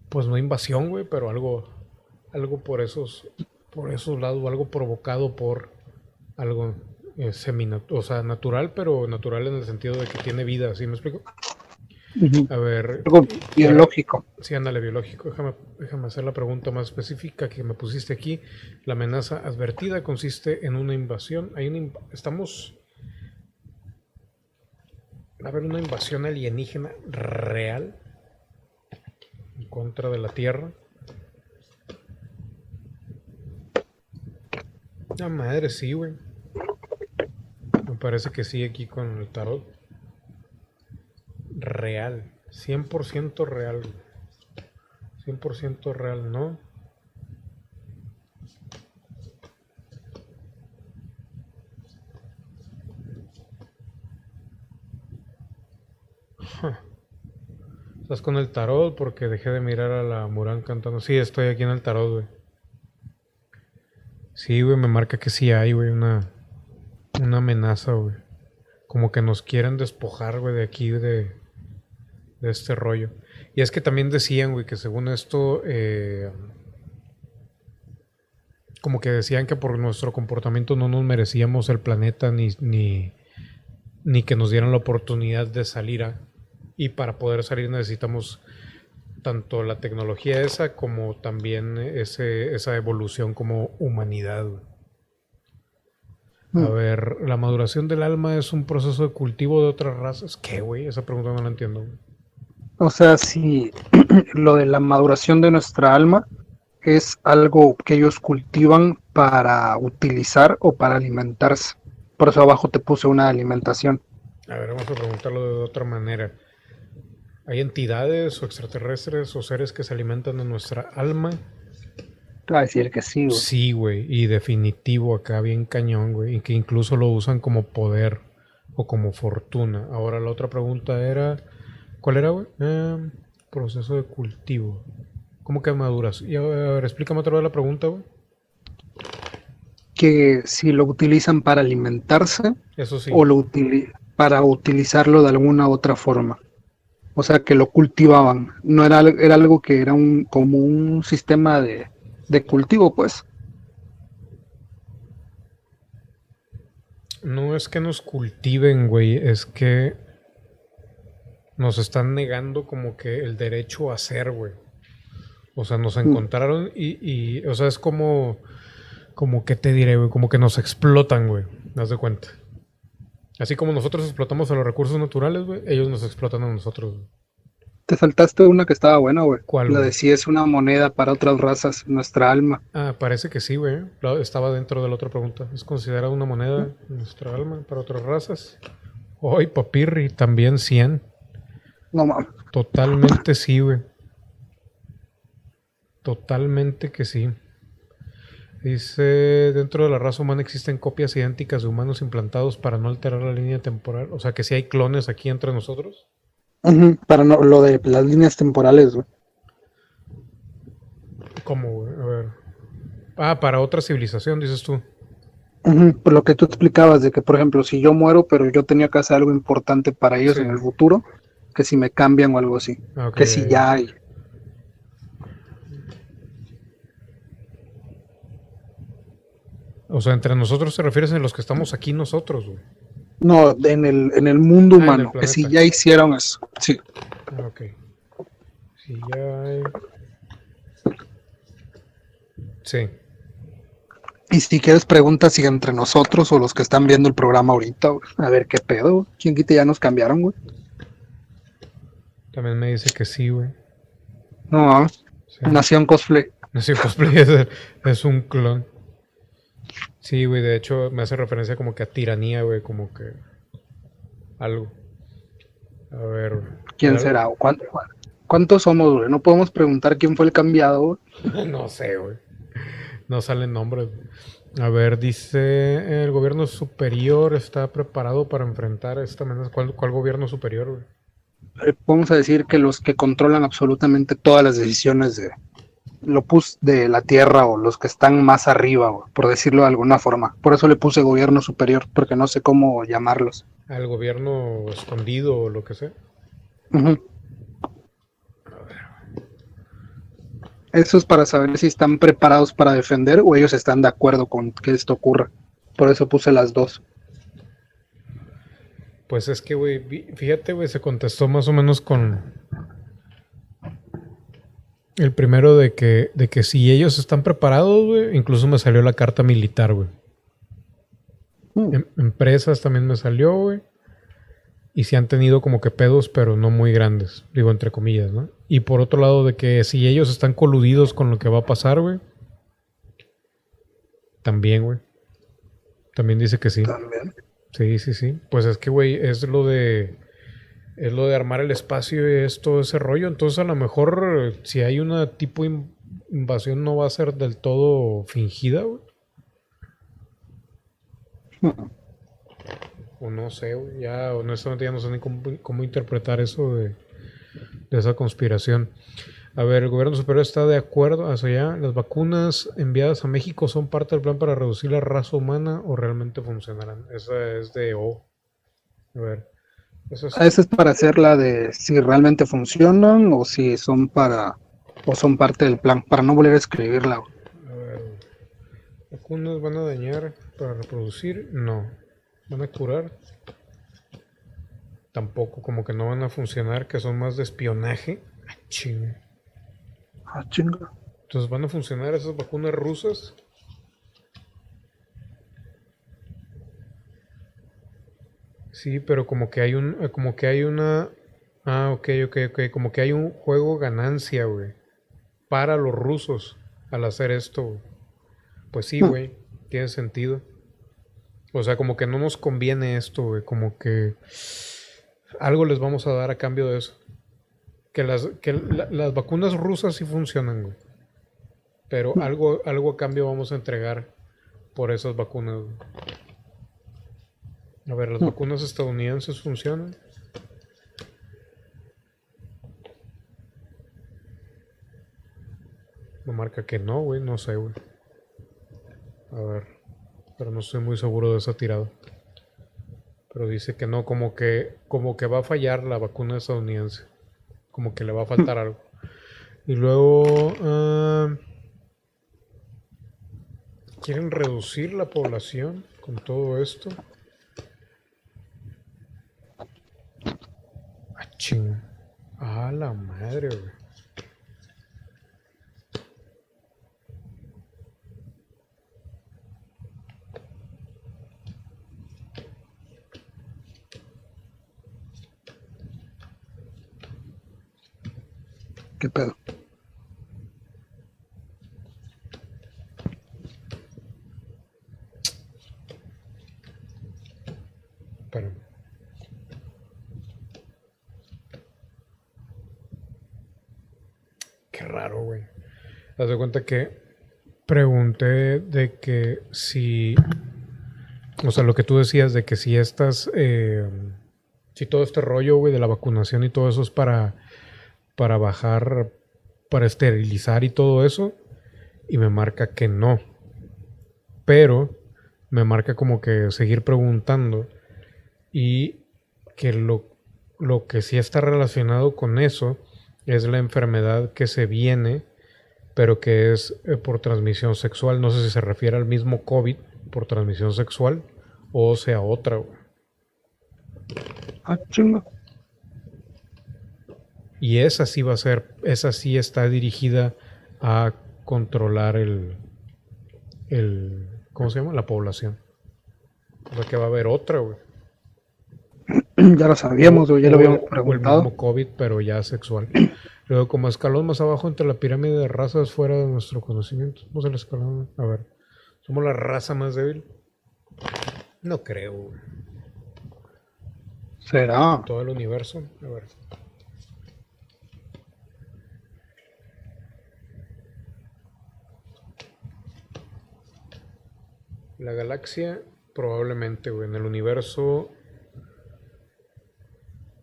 Pues no invasión, güey, pero algo... Algo por esos... Por esos lados, algo provocado por algo eh, semina- o sea, natural, pero natural en el sentido de que tiene vida, ¿sí me explico? A ver, Algo biológico. Sí, ándale, biológico. Déjame, déjame hacer la pregunta más específica que me pusiste aquí. La amenaza advertida consiste en una invasión. Hay una estamos. A haber una invasión alienígena real en contra de la Tierra. La madre, sí, güey. Me parece que sí aquí con el tarot. Real. 100% real. güey. 100% real, ¿no? Estás con el tarot porque dejé de mirar a la Murán cantando. Sí, estoy aquí en el tarot, güey. Sí, güey, me marca que sí hay, güey, una, una amenaza, güey. Como que nos quieren despojar, güey, de aquí, de, de este rollo. Y es que también decían, güey, que según esto, eh, como que decían que por nuestro comportamiento no nos merecíamos el planeta ni, ni, ni que nos dieran la oportunidad de salir. Y para poder salir necesitamos tanto la tecnología esa como también ese, esa evolución como humanidad. A Mm. ver, ¿la maduración del alma es un proceso de cultivo de otras razas? ¿Qué, güey? Esa pregunta no la entiendo. O sea, si lo de la maduración de nuestra alma es algo que ellos cultivan para utilizar o para alimentarse. Por eso abajo te puse una alimentación. A ver, vamos a preguntarlo de otra manera. ¿Hay entidades o extraterrestres o seres que se alimentan de nuestra alma? Te va a decir que sí, güey. Sí, güey. Y definitivo acá, bien cañón, güey. Y que incluso lo usan como poder o como fortuna. Ahora la otra pregunta era... ¿Cuál era, güey? Eh, proceso de cultivo. ¿Cómo que maduras? Y a ver, explícame otra vez la pregunta, güey. Que si lo utilizan para alimentarse Eso sí. o lo utili- para utilizarlo de alguna otra forma. O sea, que lo cultivaban. No era, era algo que era un, como un sistema de, de cultivo, pues. No es que nos cultiven, güey, es que nos están negando como que el derecho a ser, güey. O sea, nos encontraron y, y, o sea, es como, como que te diré, güey, como que nos explotan, güey. ¿Das de cuenta? Así como nosotros explotamos a los recursos naturales, güey, ellos nos explotan a nosotros. Te saltaste una que estaba buena, güey. ¿Cuál, La de si es una moneda para otras razas, nuestra alma. Ah, parece que sí, güey. Estaba dentro de la otra pregunta. ¿Es considerada una moneda en nuestra alma para otras razas? Hoy, papirri, también 100. No mames. Totalmente sí, güey. Totalmente que sí. Dice, dentro de la raza humana existen copias idénticas de humanos implantados para no alterar la línea temporal. O sea, que si hay clones aquí entre nosotros. Para no, lo de las líneas temporales, güey. ¿Cómo, güey? A ver. Ah, para otra civilización, dices tú. Por lo que tú explicabas de que, por ejemplo, si yo muero, pero yo tenía que hacer algo importante para ellos Sí. en el futuro, que si me cambian o algo así. Ah, que si ya hay. O sea, entre nosotros te refieres a los que estamos aquí nosotros, güey. No, en el, en el mundo Ah, en el humano, que si ya hicieron eso. Sí. Ah, ok. Si ya hay. Sí. Y si quieres preguntas si entre nosotros o los que están viendo el programa ahorita, güey, a ver qué pedo, güey. ¿quién quita ya nos cambiaron, güey? También me dice que sí, güey. No. Sí. Nación Cosplay. Nació cosplay es, es un clon. Sí, güey, de hecho me hace referencia como que a tiranía, güey, como que algo. A ver. güey. ¿Quién será? ¿O cuánto- ¿Cuántos somos, güey? No podemos preguntar quién fue el cambiado, güey. no sé, güey. No salen nombres. A ver, dice el gobierno superior está preparado para enfrentar esta amenaza. ¿Cuál, cuál gobierno superior, güey? Eh, Vamos a decir que los que controlan absolutamente todas las decisiones de lo pus de la tierra o los que están más arriba, por decirlo de alguna forma. Por eso le puse gobierno superior, porque no sé cómo llamarlos. Al gobierno escondido o lo que sea. Ujú. Eso es para saber si están preparados para defender o ellos están de acuerdo con que esto ocurra. Por eso puse las dos. Pues es que, güey, fíjate, güey, se contestó más o menos con el primero de que, de que si ellos están preparados, güey, incluso me salió la carta militar, güey. Mm. Em- empresas también me salió, güey. Y si han tenido como que pedos, pero no muy grandes, digo entre comillas, ¿no? Y por otro lado, de que si ellos están coludidos con lo que va a pasar, güey. También, güey. También dice que sí. También. Sí, sí, sí. Pues es que, güey, es lo de. Es lo de armar el espacio y es todo ese rollo. Entonces, a lo mejor, si hay una tipo in- invasión, no va a ser del todo fingida, güey. O no sé, güey. Ya, honestamente, ya no sé ni cómo, cómo interpretar eso de, de esa conspiración. A ver, el gobierno superior está de acuerdo hacia allá. ¿Las vacunas enviadas a México son parte del plan para reducir la raza humana o realmente funcionarán? Esa es de O. A ver. Eso es- Esa es para hacer la de si realmente funcionan o si son para o son parte del plan, para no volver a escribirla. ¿Vacunas van a dañar para reproducir? No. ¿Van a curar? Tampoco, como que no van a funcionar, que son más de espionaje. Ah, chinga. Ah, chinga. Entonces, ¿van a funcionar esas vacunas rusas? Sí, pero como que hay un, como que hay una, ah, ok, ok, ok, como que hay un juego ganancia, güey, para los rusos al hacer esto, güey. Pues sí, Hmm. güey, tiene sentido. O sea, como que no nos conviene esto, güey, como que algo les vamos a dar a cambio de eso. Que las, que la- las vacunas rusas sí funcionan, güey. Pero algo, algo a cambio vamos a entregar por esas vacunas. güey. A ver, ¿las Hmm. vacunas estadounidenses funcionan? Me marca que no, güey, no sé, güey. A ver, pero no estoy muy seguro de esa tirada. Pero dice que no, como que, como que va a fallar la vacuna estadounidense. como que le va a faltar algo. Y luego... ah, ¿Quieren reducir la población con todo esto? Ah, ching. Ah, la madre, güey. ¿Qué pedo? Espérame. Raro, güey. Haz de cuenta que pregunté de que si. O sea, lo que tú decías de que si estas. eh, si todo este rollo, güey, de la vacunación y todo eso es para. Para bajar. Para esterilizar y todo eso. Y me marca que no. Pero. Me marca como que seguir preguntando y que lo, lo que sí está relacionado con eso es la enfermedad que se viene, pero que es eh, por transmisión sexual. No sé si se refiere al mismo COVID por transmisión sexual o sea otra. güey. Ah, chingo. Y esa sí va a ser, esa sí está dirigida a controlar el, el ¿cómo se llama? La población. O sea que va a haber otra, güey. Ya lo sabíamos, ya lo habíamos el preguntado. mismo COVID, pero ya sexual. Luego, como escalón más abajo entre la pirámide de razas fuera de nuestro conocimiento. Somos el escalón. A ver. ¿Somos la raza más débil? No creo. ¿Será? Todo el universo. A ver. La galaxia, probablemente, güey. En el universo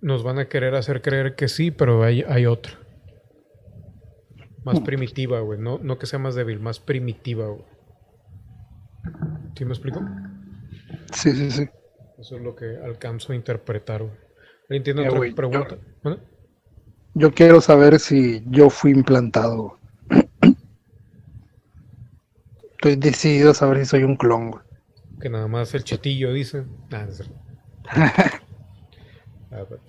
nos van a querer hacer creer que sí, pero hay, hay otra. Más primitiva, güey. No, no que sea más débil, más primitiva, güey. ¿Sí me explico? Sí, sí, sí. Eso es lo que alcanzo a interpretar, güey. ¿Alguien tiene Eh, otra pregunta? Yo quiero saber si yo fui implantado. Estoy decidido a saber si soy un clon, güey. Que nada más el chitillo dice. Nah, es. A ver.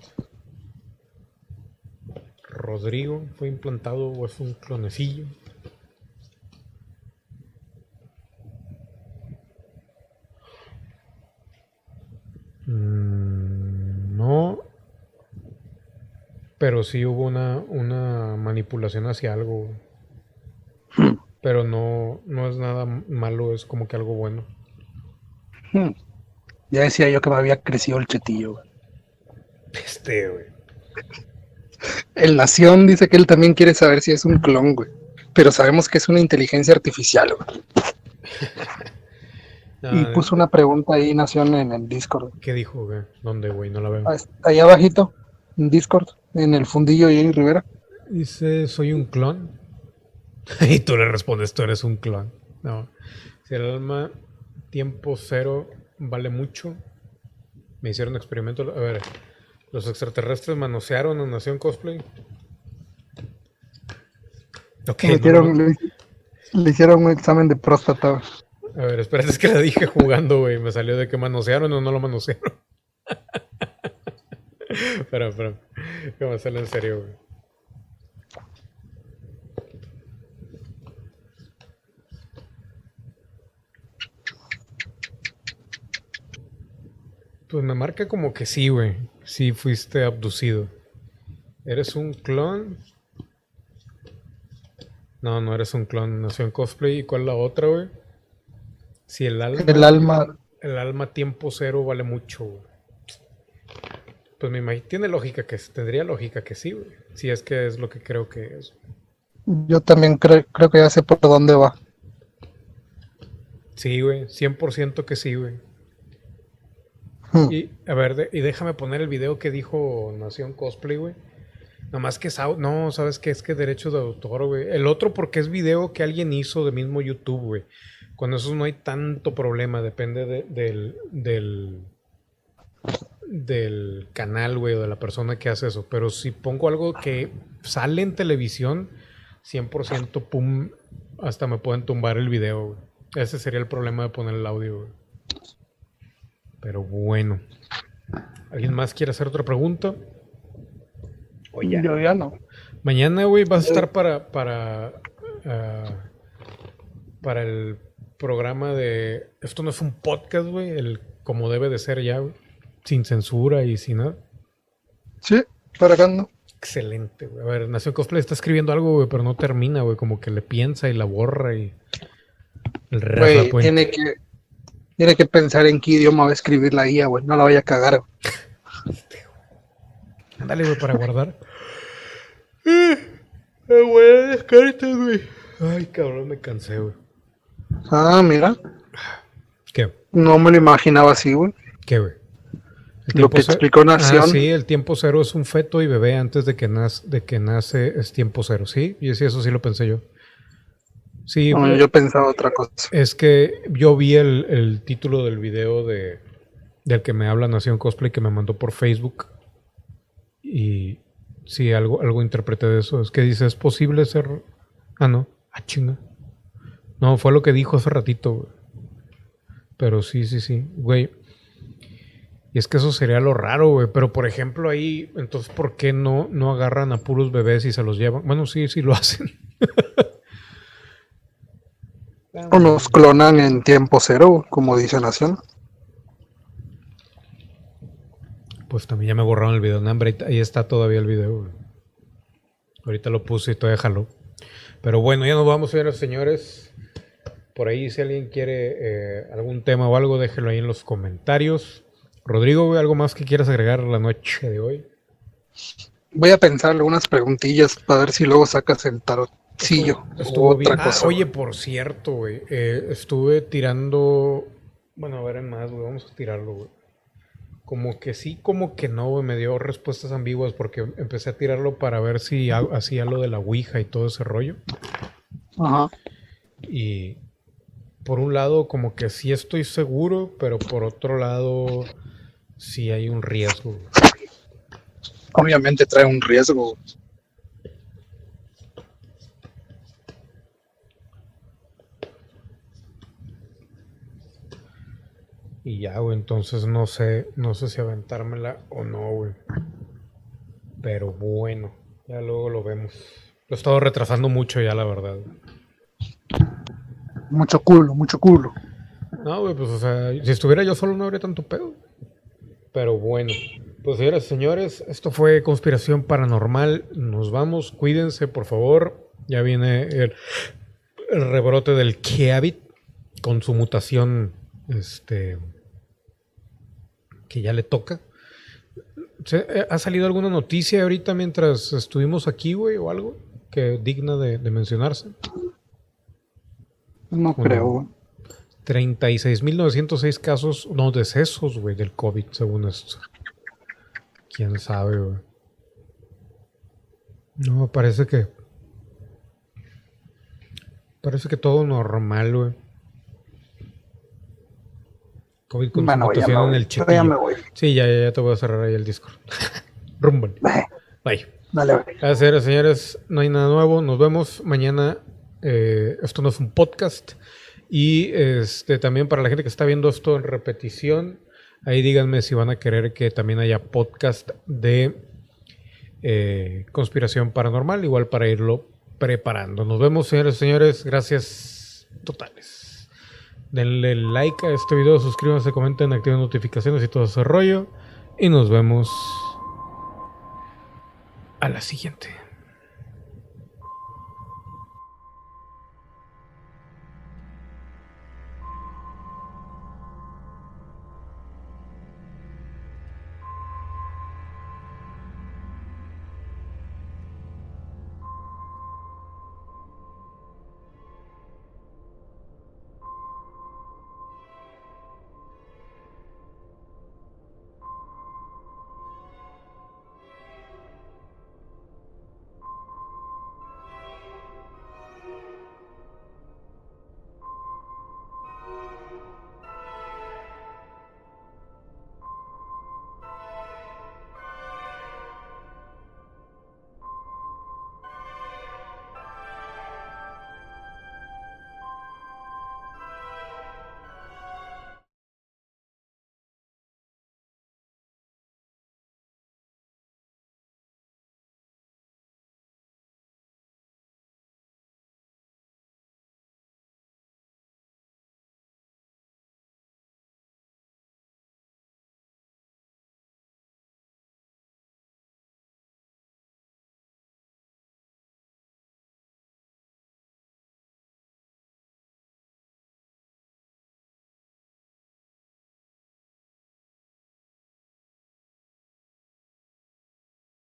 Rodrigo fue implantado o es un clonecillo. Mm, no. Pero sí hubo una, una manipulación hacia algo. Pero no, no es nada malo, es como que algo bueno. Hmm. Ya decía yo que me había crecido el chetillo. Este, güey. El Nación dice que él también quiere saber si es un clon, güey. Pero sabemos que es una inteligencia artificial, güey. No, Y puso una pregunta ahí, Nación, en el Discord. ¿Qué dijo, güey? ¿Dónde, güey? No la veo. Ah, Ahí abajito, en Discord, en el fundillo de Jenny Rivera. Dice, soy un clon. y tú le respondes, tú eres un clon. No. Si el alma tiempo cero vale mucho. Me hicieron experimentos. A ver, los extraterrestres manosearon a Nación Cosplay. Ok, Le hicieron, no. le, le hicieron un examen de próstata. A ver, espérate, es que la dije jugando, güey. Me salió de que manosearon o no lo manosearon. espera, espera. Que me sale en serio, güey. Pues me marca como que sí, güey. Sí fuiste abducido. ¿Eres un clon? No, no eres un clon. Nació en cosplay. ¿Y cuál es la otra, güey? Si el alma, El alma, el alma tiempo cero vale mucho, güey. Pues me imagino, tiene lógica que tendría lógica que sí, güey. Si es que es lo que creo que es. yo también creo, creo que ya sé por dónde va. Sí, güey, 100% que sí, güey. Hmm. Y a ver, y déjame poner el video que dijo Nación Cosplay, güey. Nomás que no, sabes qué es que derechos de autor, güey. El otro porque es video que alguien hizo de mismo YouTube, güey. Con eso no hay tanto problema, depende de- del, del del canal, güey, o de la persona que hace eso. Pero si pongo algo que sale en televisión, 100% pum, hasta me pueden tumbar el video, güey. Ese sería el problema de poner el audio, güey. Pero bueno. ¿Alguien más quiere hacer otra pregunta? O ya. Yo ya no. Mañana, güey, vas a estar para, para, ah, para el programa de... Esto no es un podcast, güey, el como debe de ser ya, güey. Sin censura y sin nada. Sí, para acá no. Excelente, güey. A ver, Nación Cosplay está escribiendo algo, güey, pero no termina, güey. Como que le piensa y la borra y... El Güey, tiene que, tiene que pensar en qué idioma va a escribir la guía, güey. No la vaya a cagar. Ándale, güey, para guardar. Eh, güey, descartas, güey. Ay, cabrón, me cansé, güey. Ah, mira. ¿Qué? No me lo imaginaba así, güey. ¿Qué, güey? Lo que explicó Nación. Ah, sí, el tiempo cero es un feto y bebé antes de que, nace, de que nace es tiempo cero, ¿sí? Y sí, eso sí lo pensé yo. Sí, yo pensaba otra cosa. Es que yo vi el, título del video de del que me habla Nación Cosplay que me mandó por Facebook. Y sí, algo, algo interpreté de eso. Es que dice, ¿es posible ser... Ah, no. Ah, chinga. No, fue lo que dijo hace ratito, Pero sí, sí, sí. Güey. Y es que eso sería lo raro, güey. Pero por ejemplo ahí, entonces, ¿por qué no, no agarran a puros bebés y se los llevan? Bueno, sí, sí lo hacen. O nos clonan en tiempo cero, como dice Nación. Pues también ya me borraron el video. No, ahí está todavía el video. Ahorita lo puse y todavía jaló. Pero bueno, ya nos vamos, señores señores. Por ahí, si alguien quiere eh, algún tema o algo, déjelo ahí en los comentarios. Rodrigo, ¿algo más que quieras agregar la noche de hoy? Voy a pensar algunas preguntillas para ver si luego sacas el tarot. Sí, yo. Estuvo bien. Ah, oye, por cierto, güey. Eh, estuve tirando. Bueno, a ver en más, güey. Vamos a tirarlo, güey. Como que sí, como que no, güey. Me dio respuestas ambiguas porque empecé a tirarlo para ver si hacía lo de la Ouija y todo ese rollo. Ajá. Y por un lado, como que sí estoy seguro, pero por otro lado, sí hay un riesgo. Obviamente trae un riesgo. Y ya, güey, entonces no sé, no sé si aventármela o no, güey. Pero bueno, ya luego lo vemos. Lo he estado retrasando mucho ya, la verdad. Mucho culo, mucho culo. No, güey, pues o sea, si estuviera yo solo no habría tanto pedo. Pero bueno, pues señoras y señores, esto fue Conspiración Paranormal. Nos vamos, cuídense, por favor. Ya viene el, el rebrote del Keavit con su mutación este, que ya le toca. Eh, ¿Ha salido alguna noticia ahorita mientras estuvimos aquí, güey, o algo que digna de, mencionarse? No creo. 36.906 casos, no, decesos, güey, del COVID, según esto. ¿Quién sabe, güey? No, parece que... Parece que todo normal, güey. COVID con bueno, en el. Ya me voy. Sí, ya, ya, te voy a cerrar ahí el Discord. Rumbo. Bye. Dale, Gracias, señores. No hay nada nuevo. Nos vemos mañana. Eh, esto no es un podcast. Y este también para la gente que está viendo esto en repetición, ahí díganme si van a querer que también haya podcast de eh, conspiración paranormal, igual para irlo preparando. Nos vemos, señores, señores. Gracias totales. Denle like a este video, suscríbanse, comenten, activen notificaciones y todo ese rollo. Y nos vemos a la siguiente.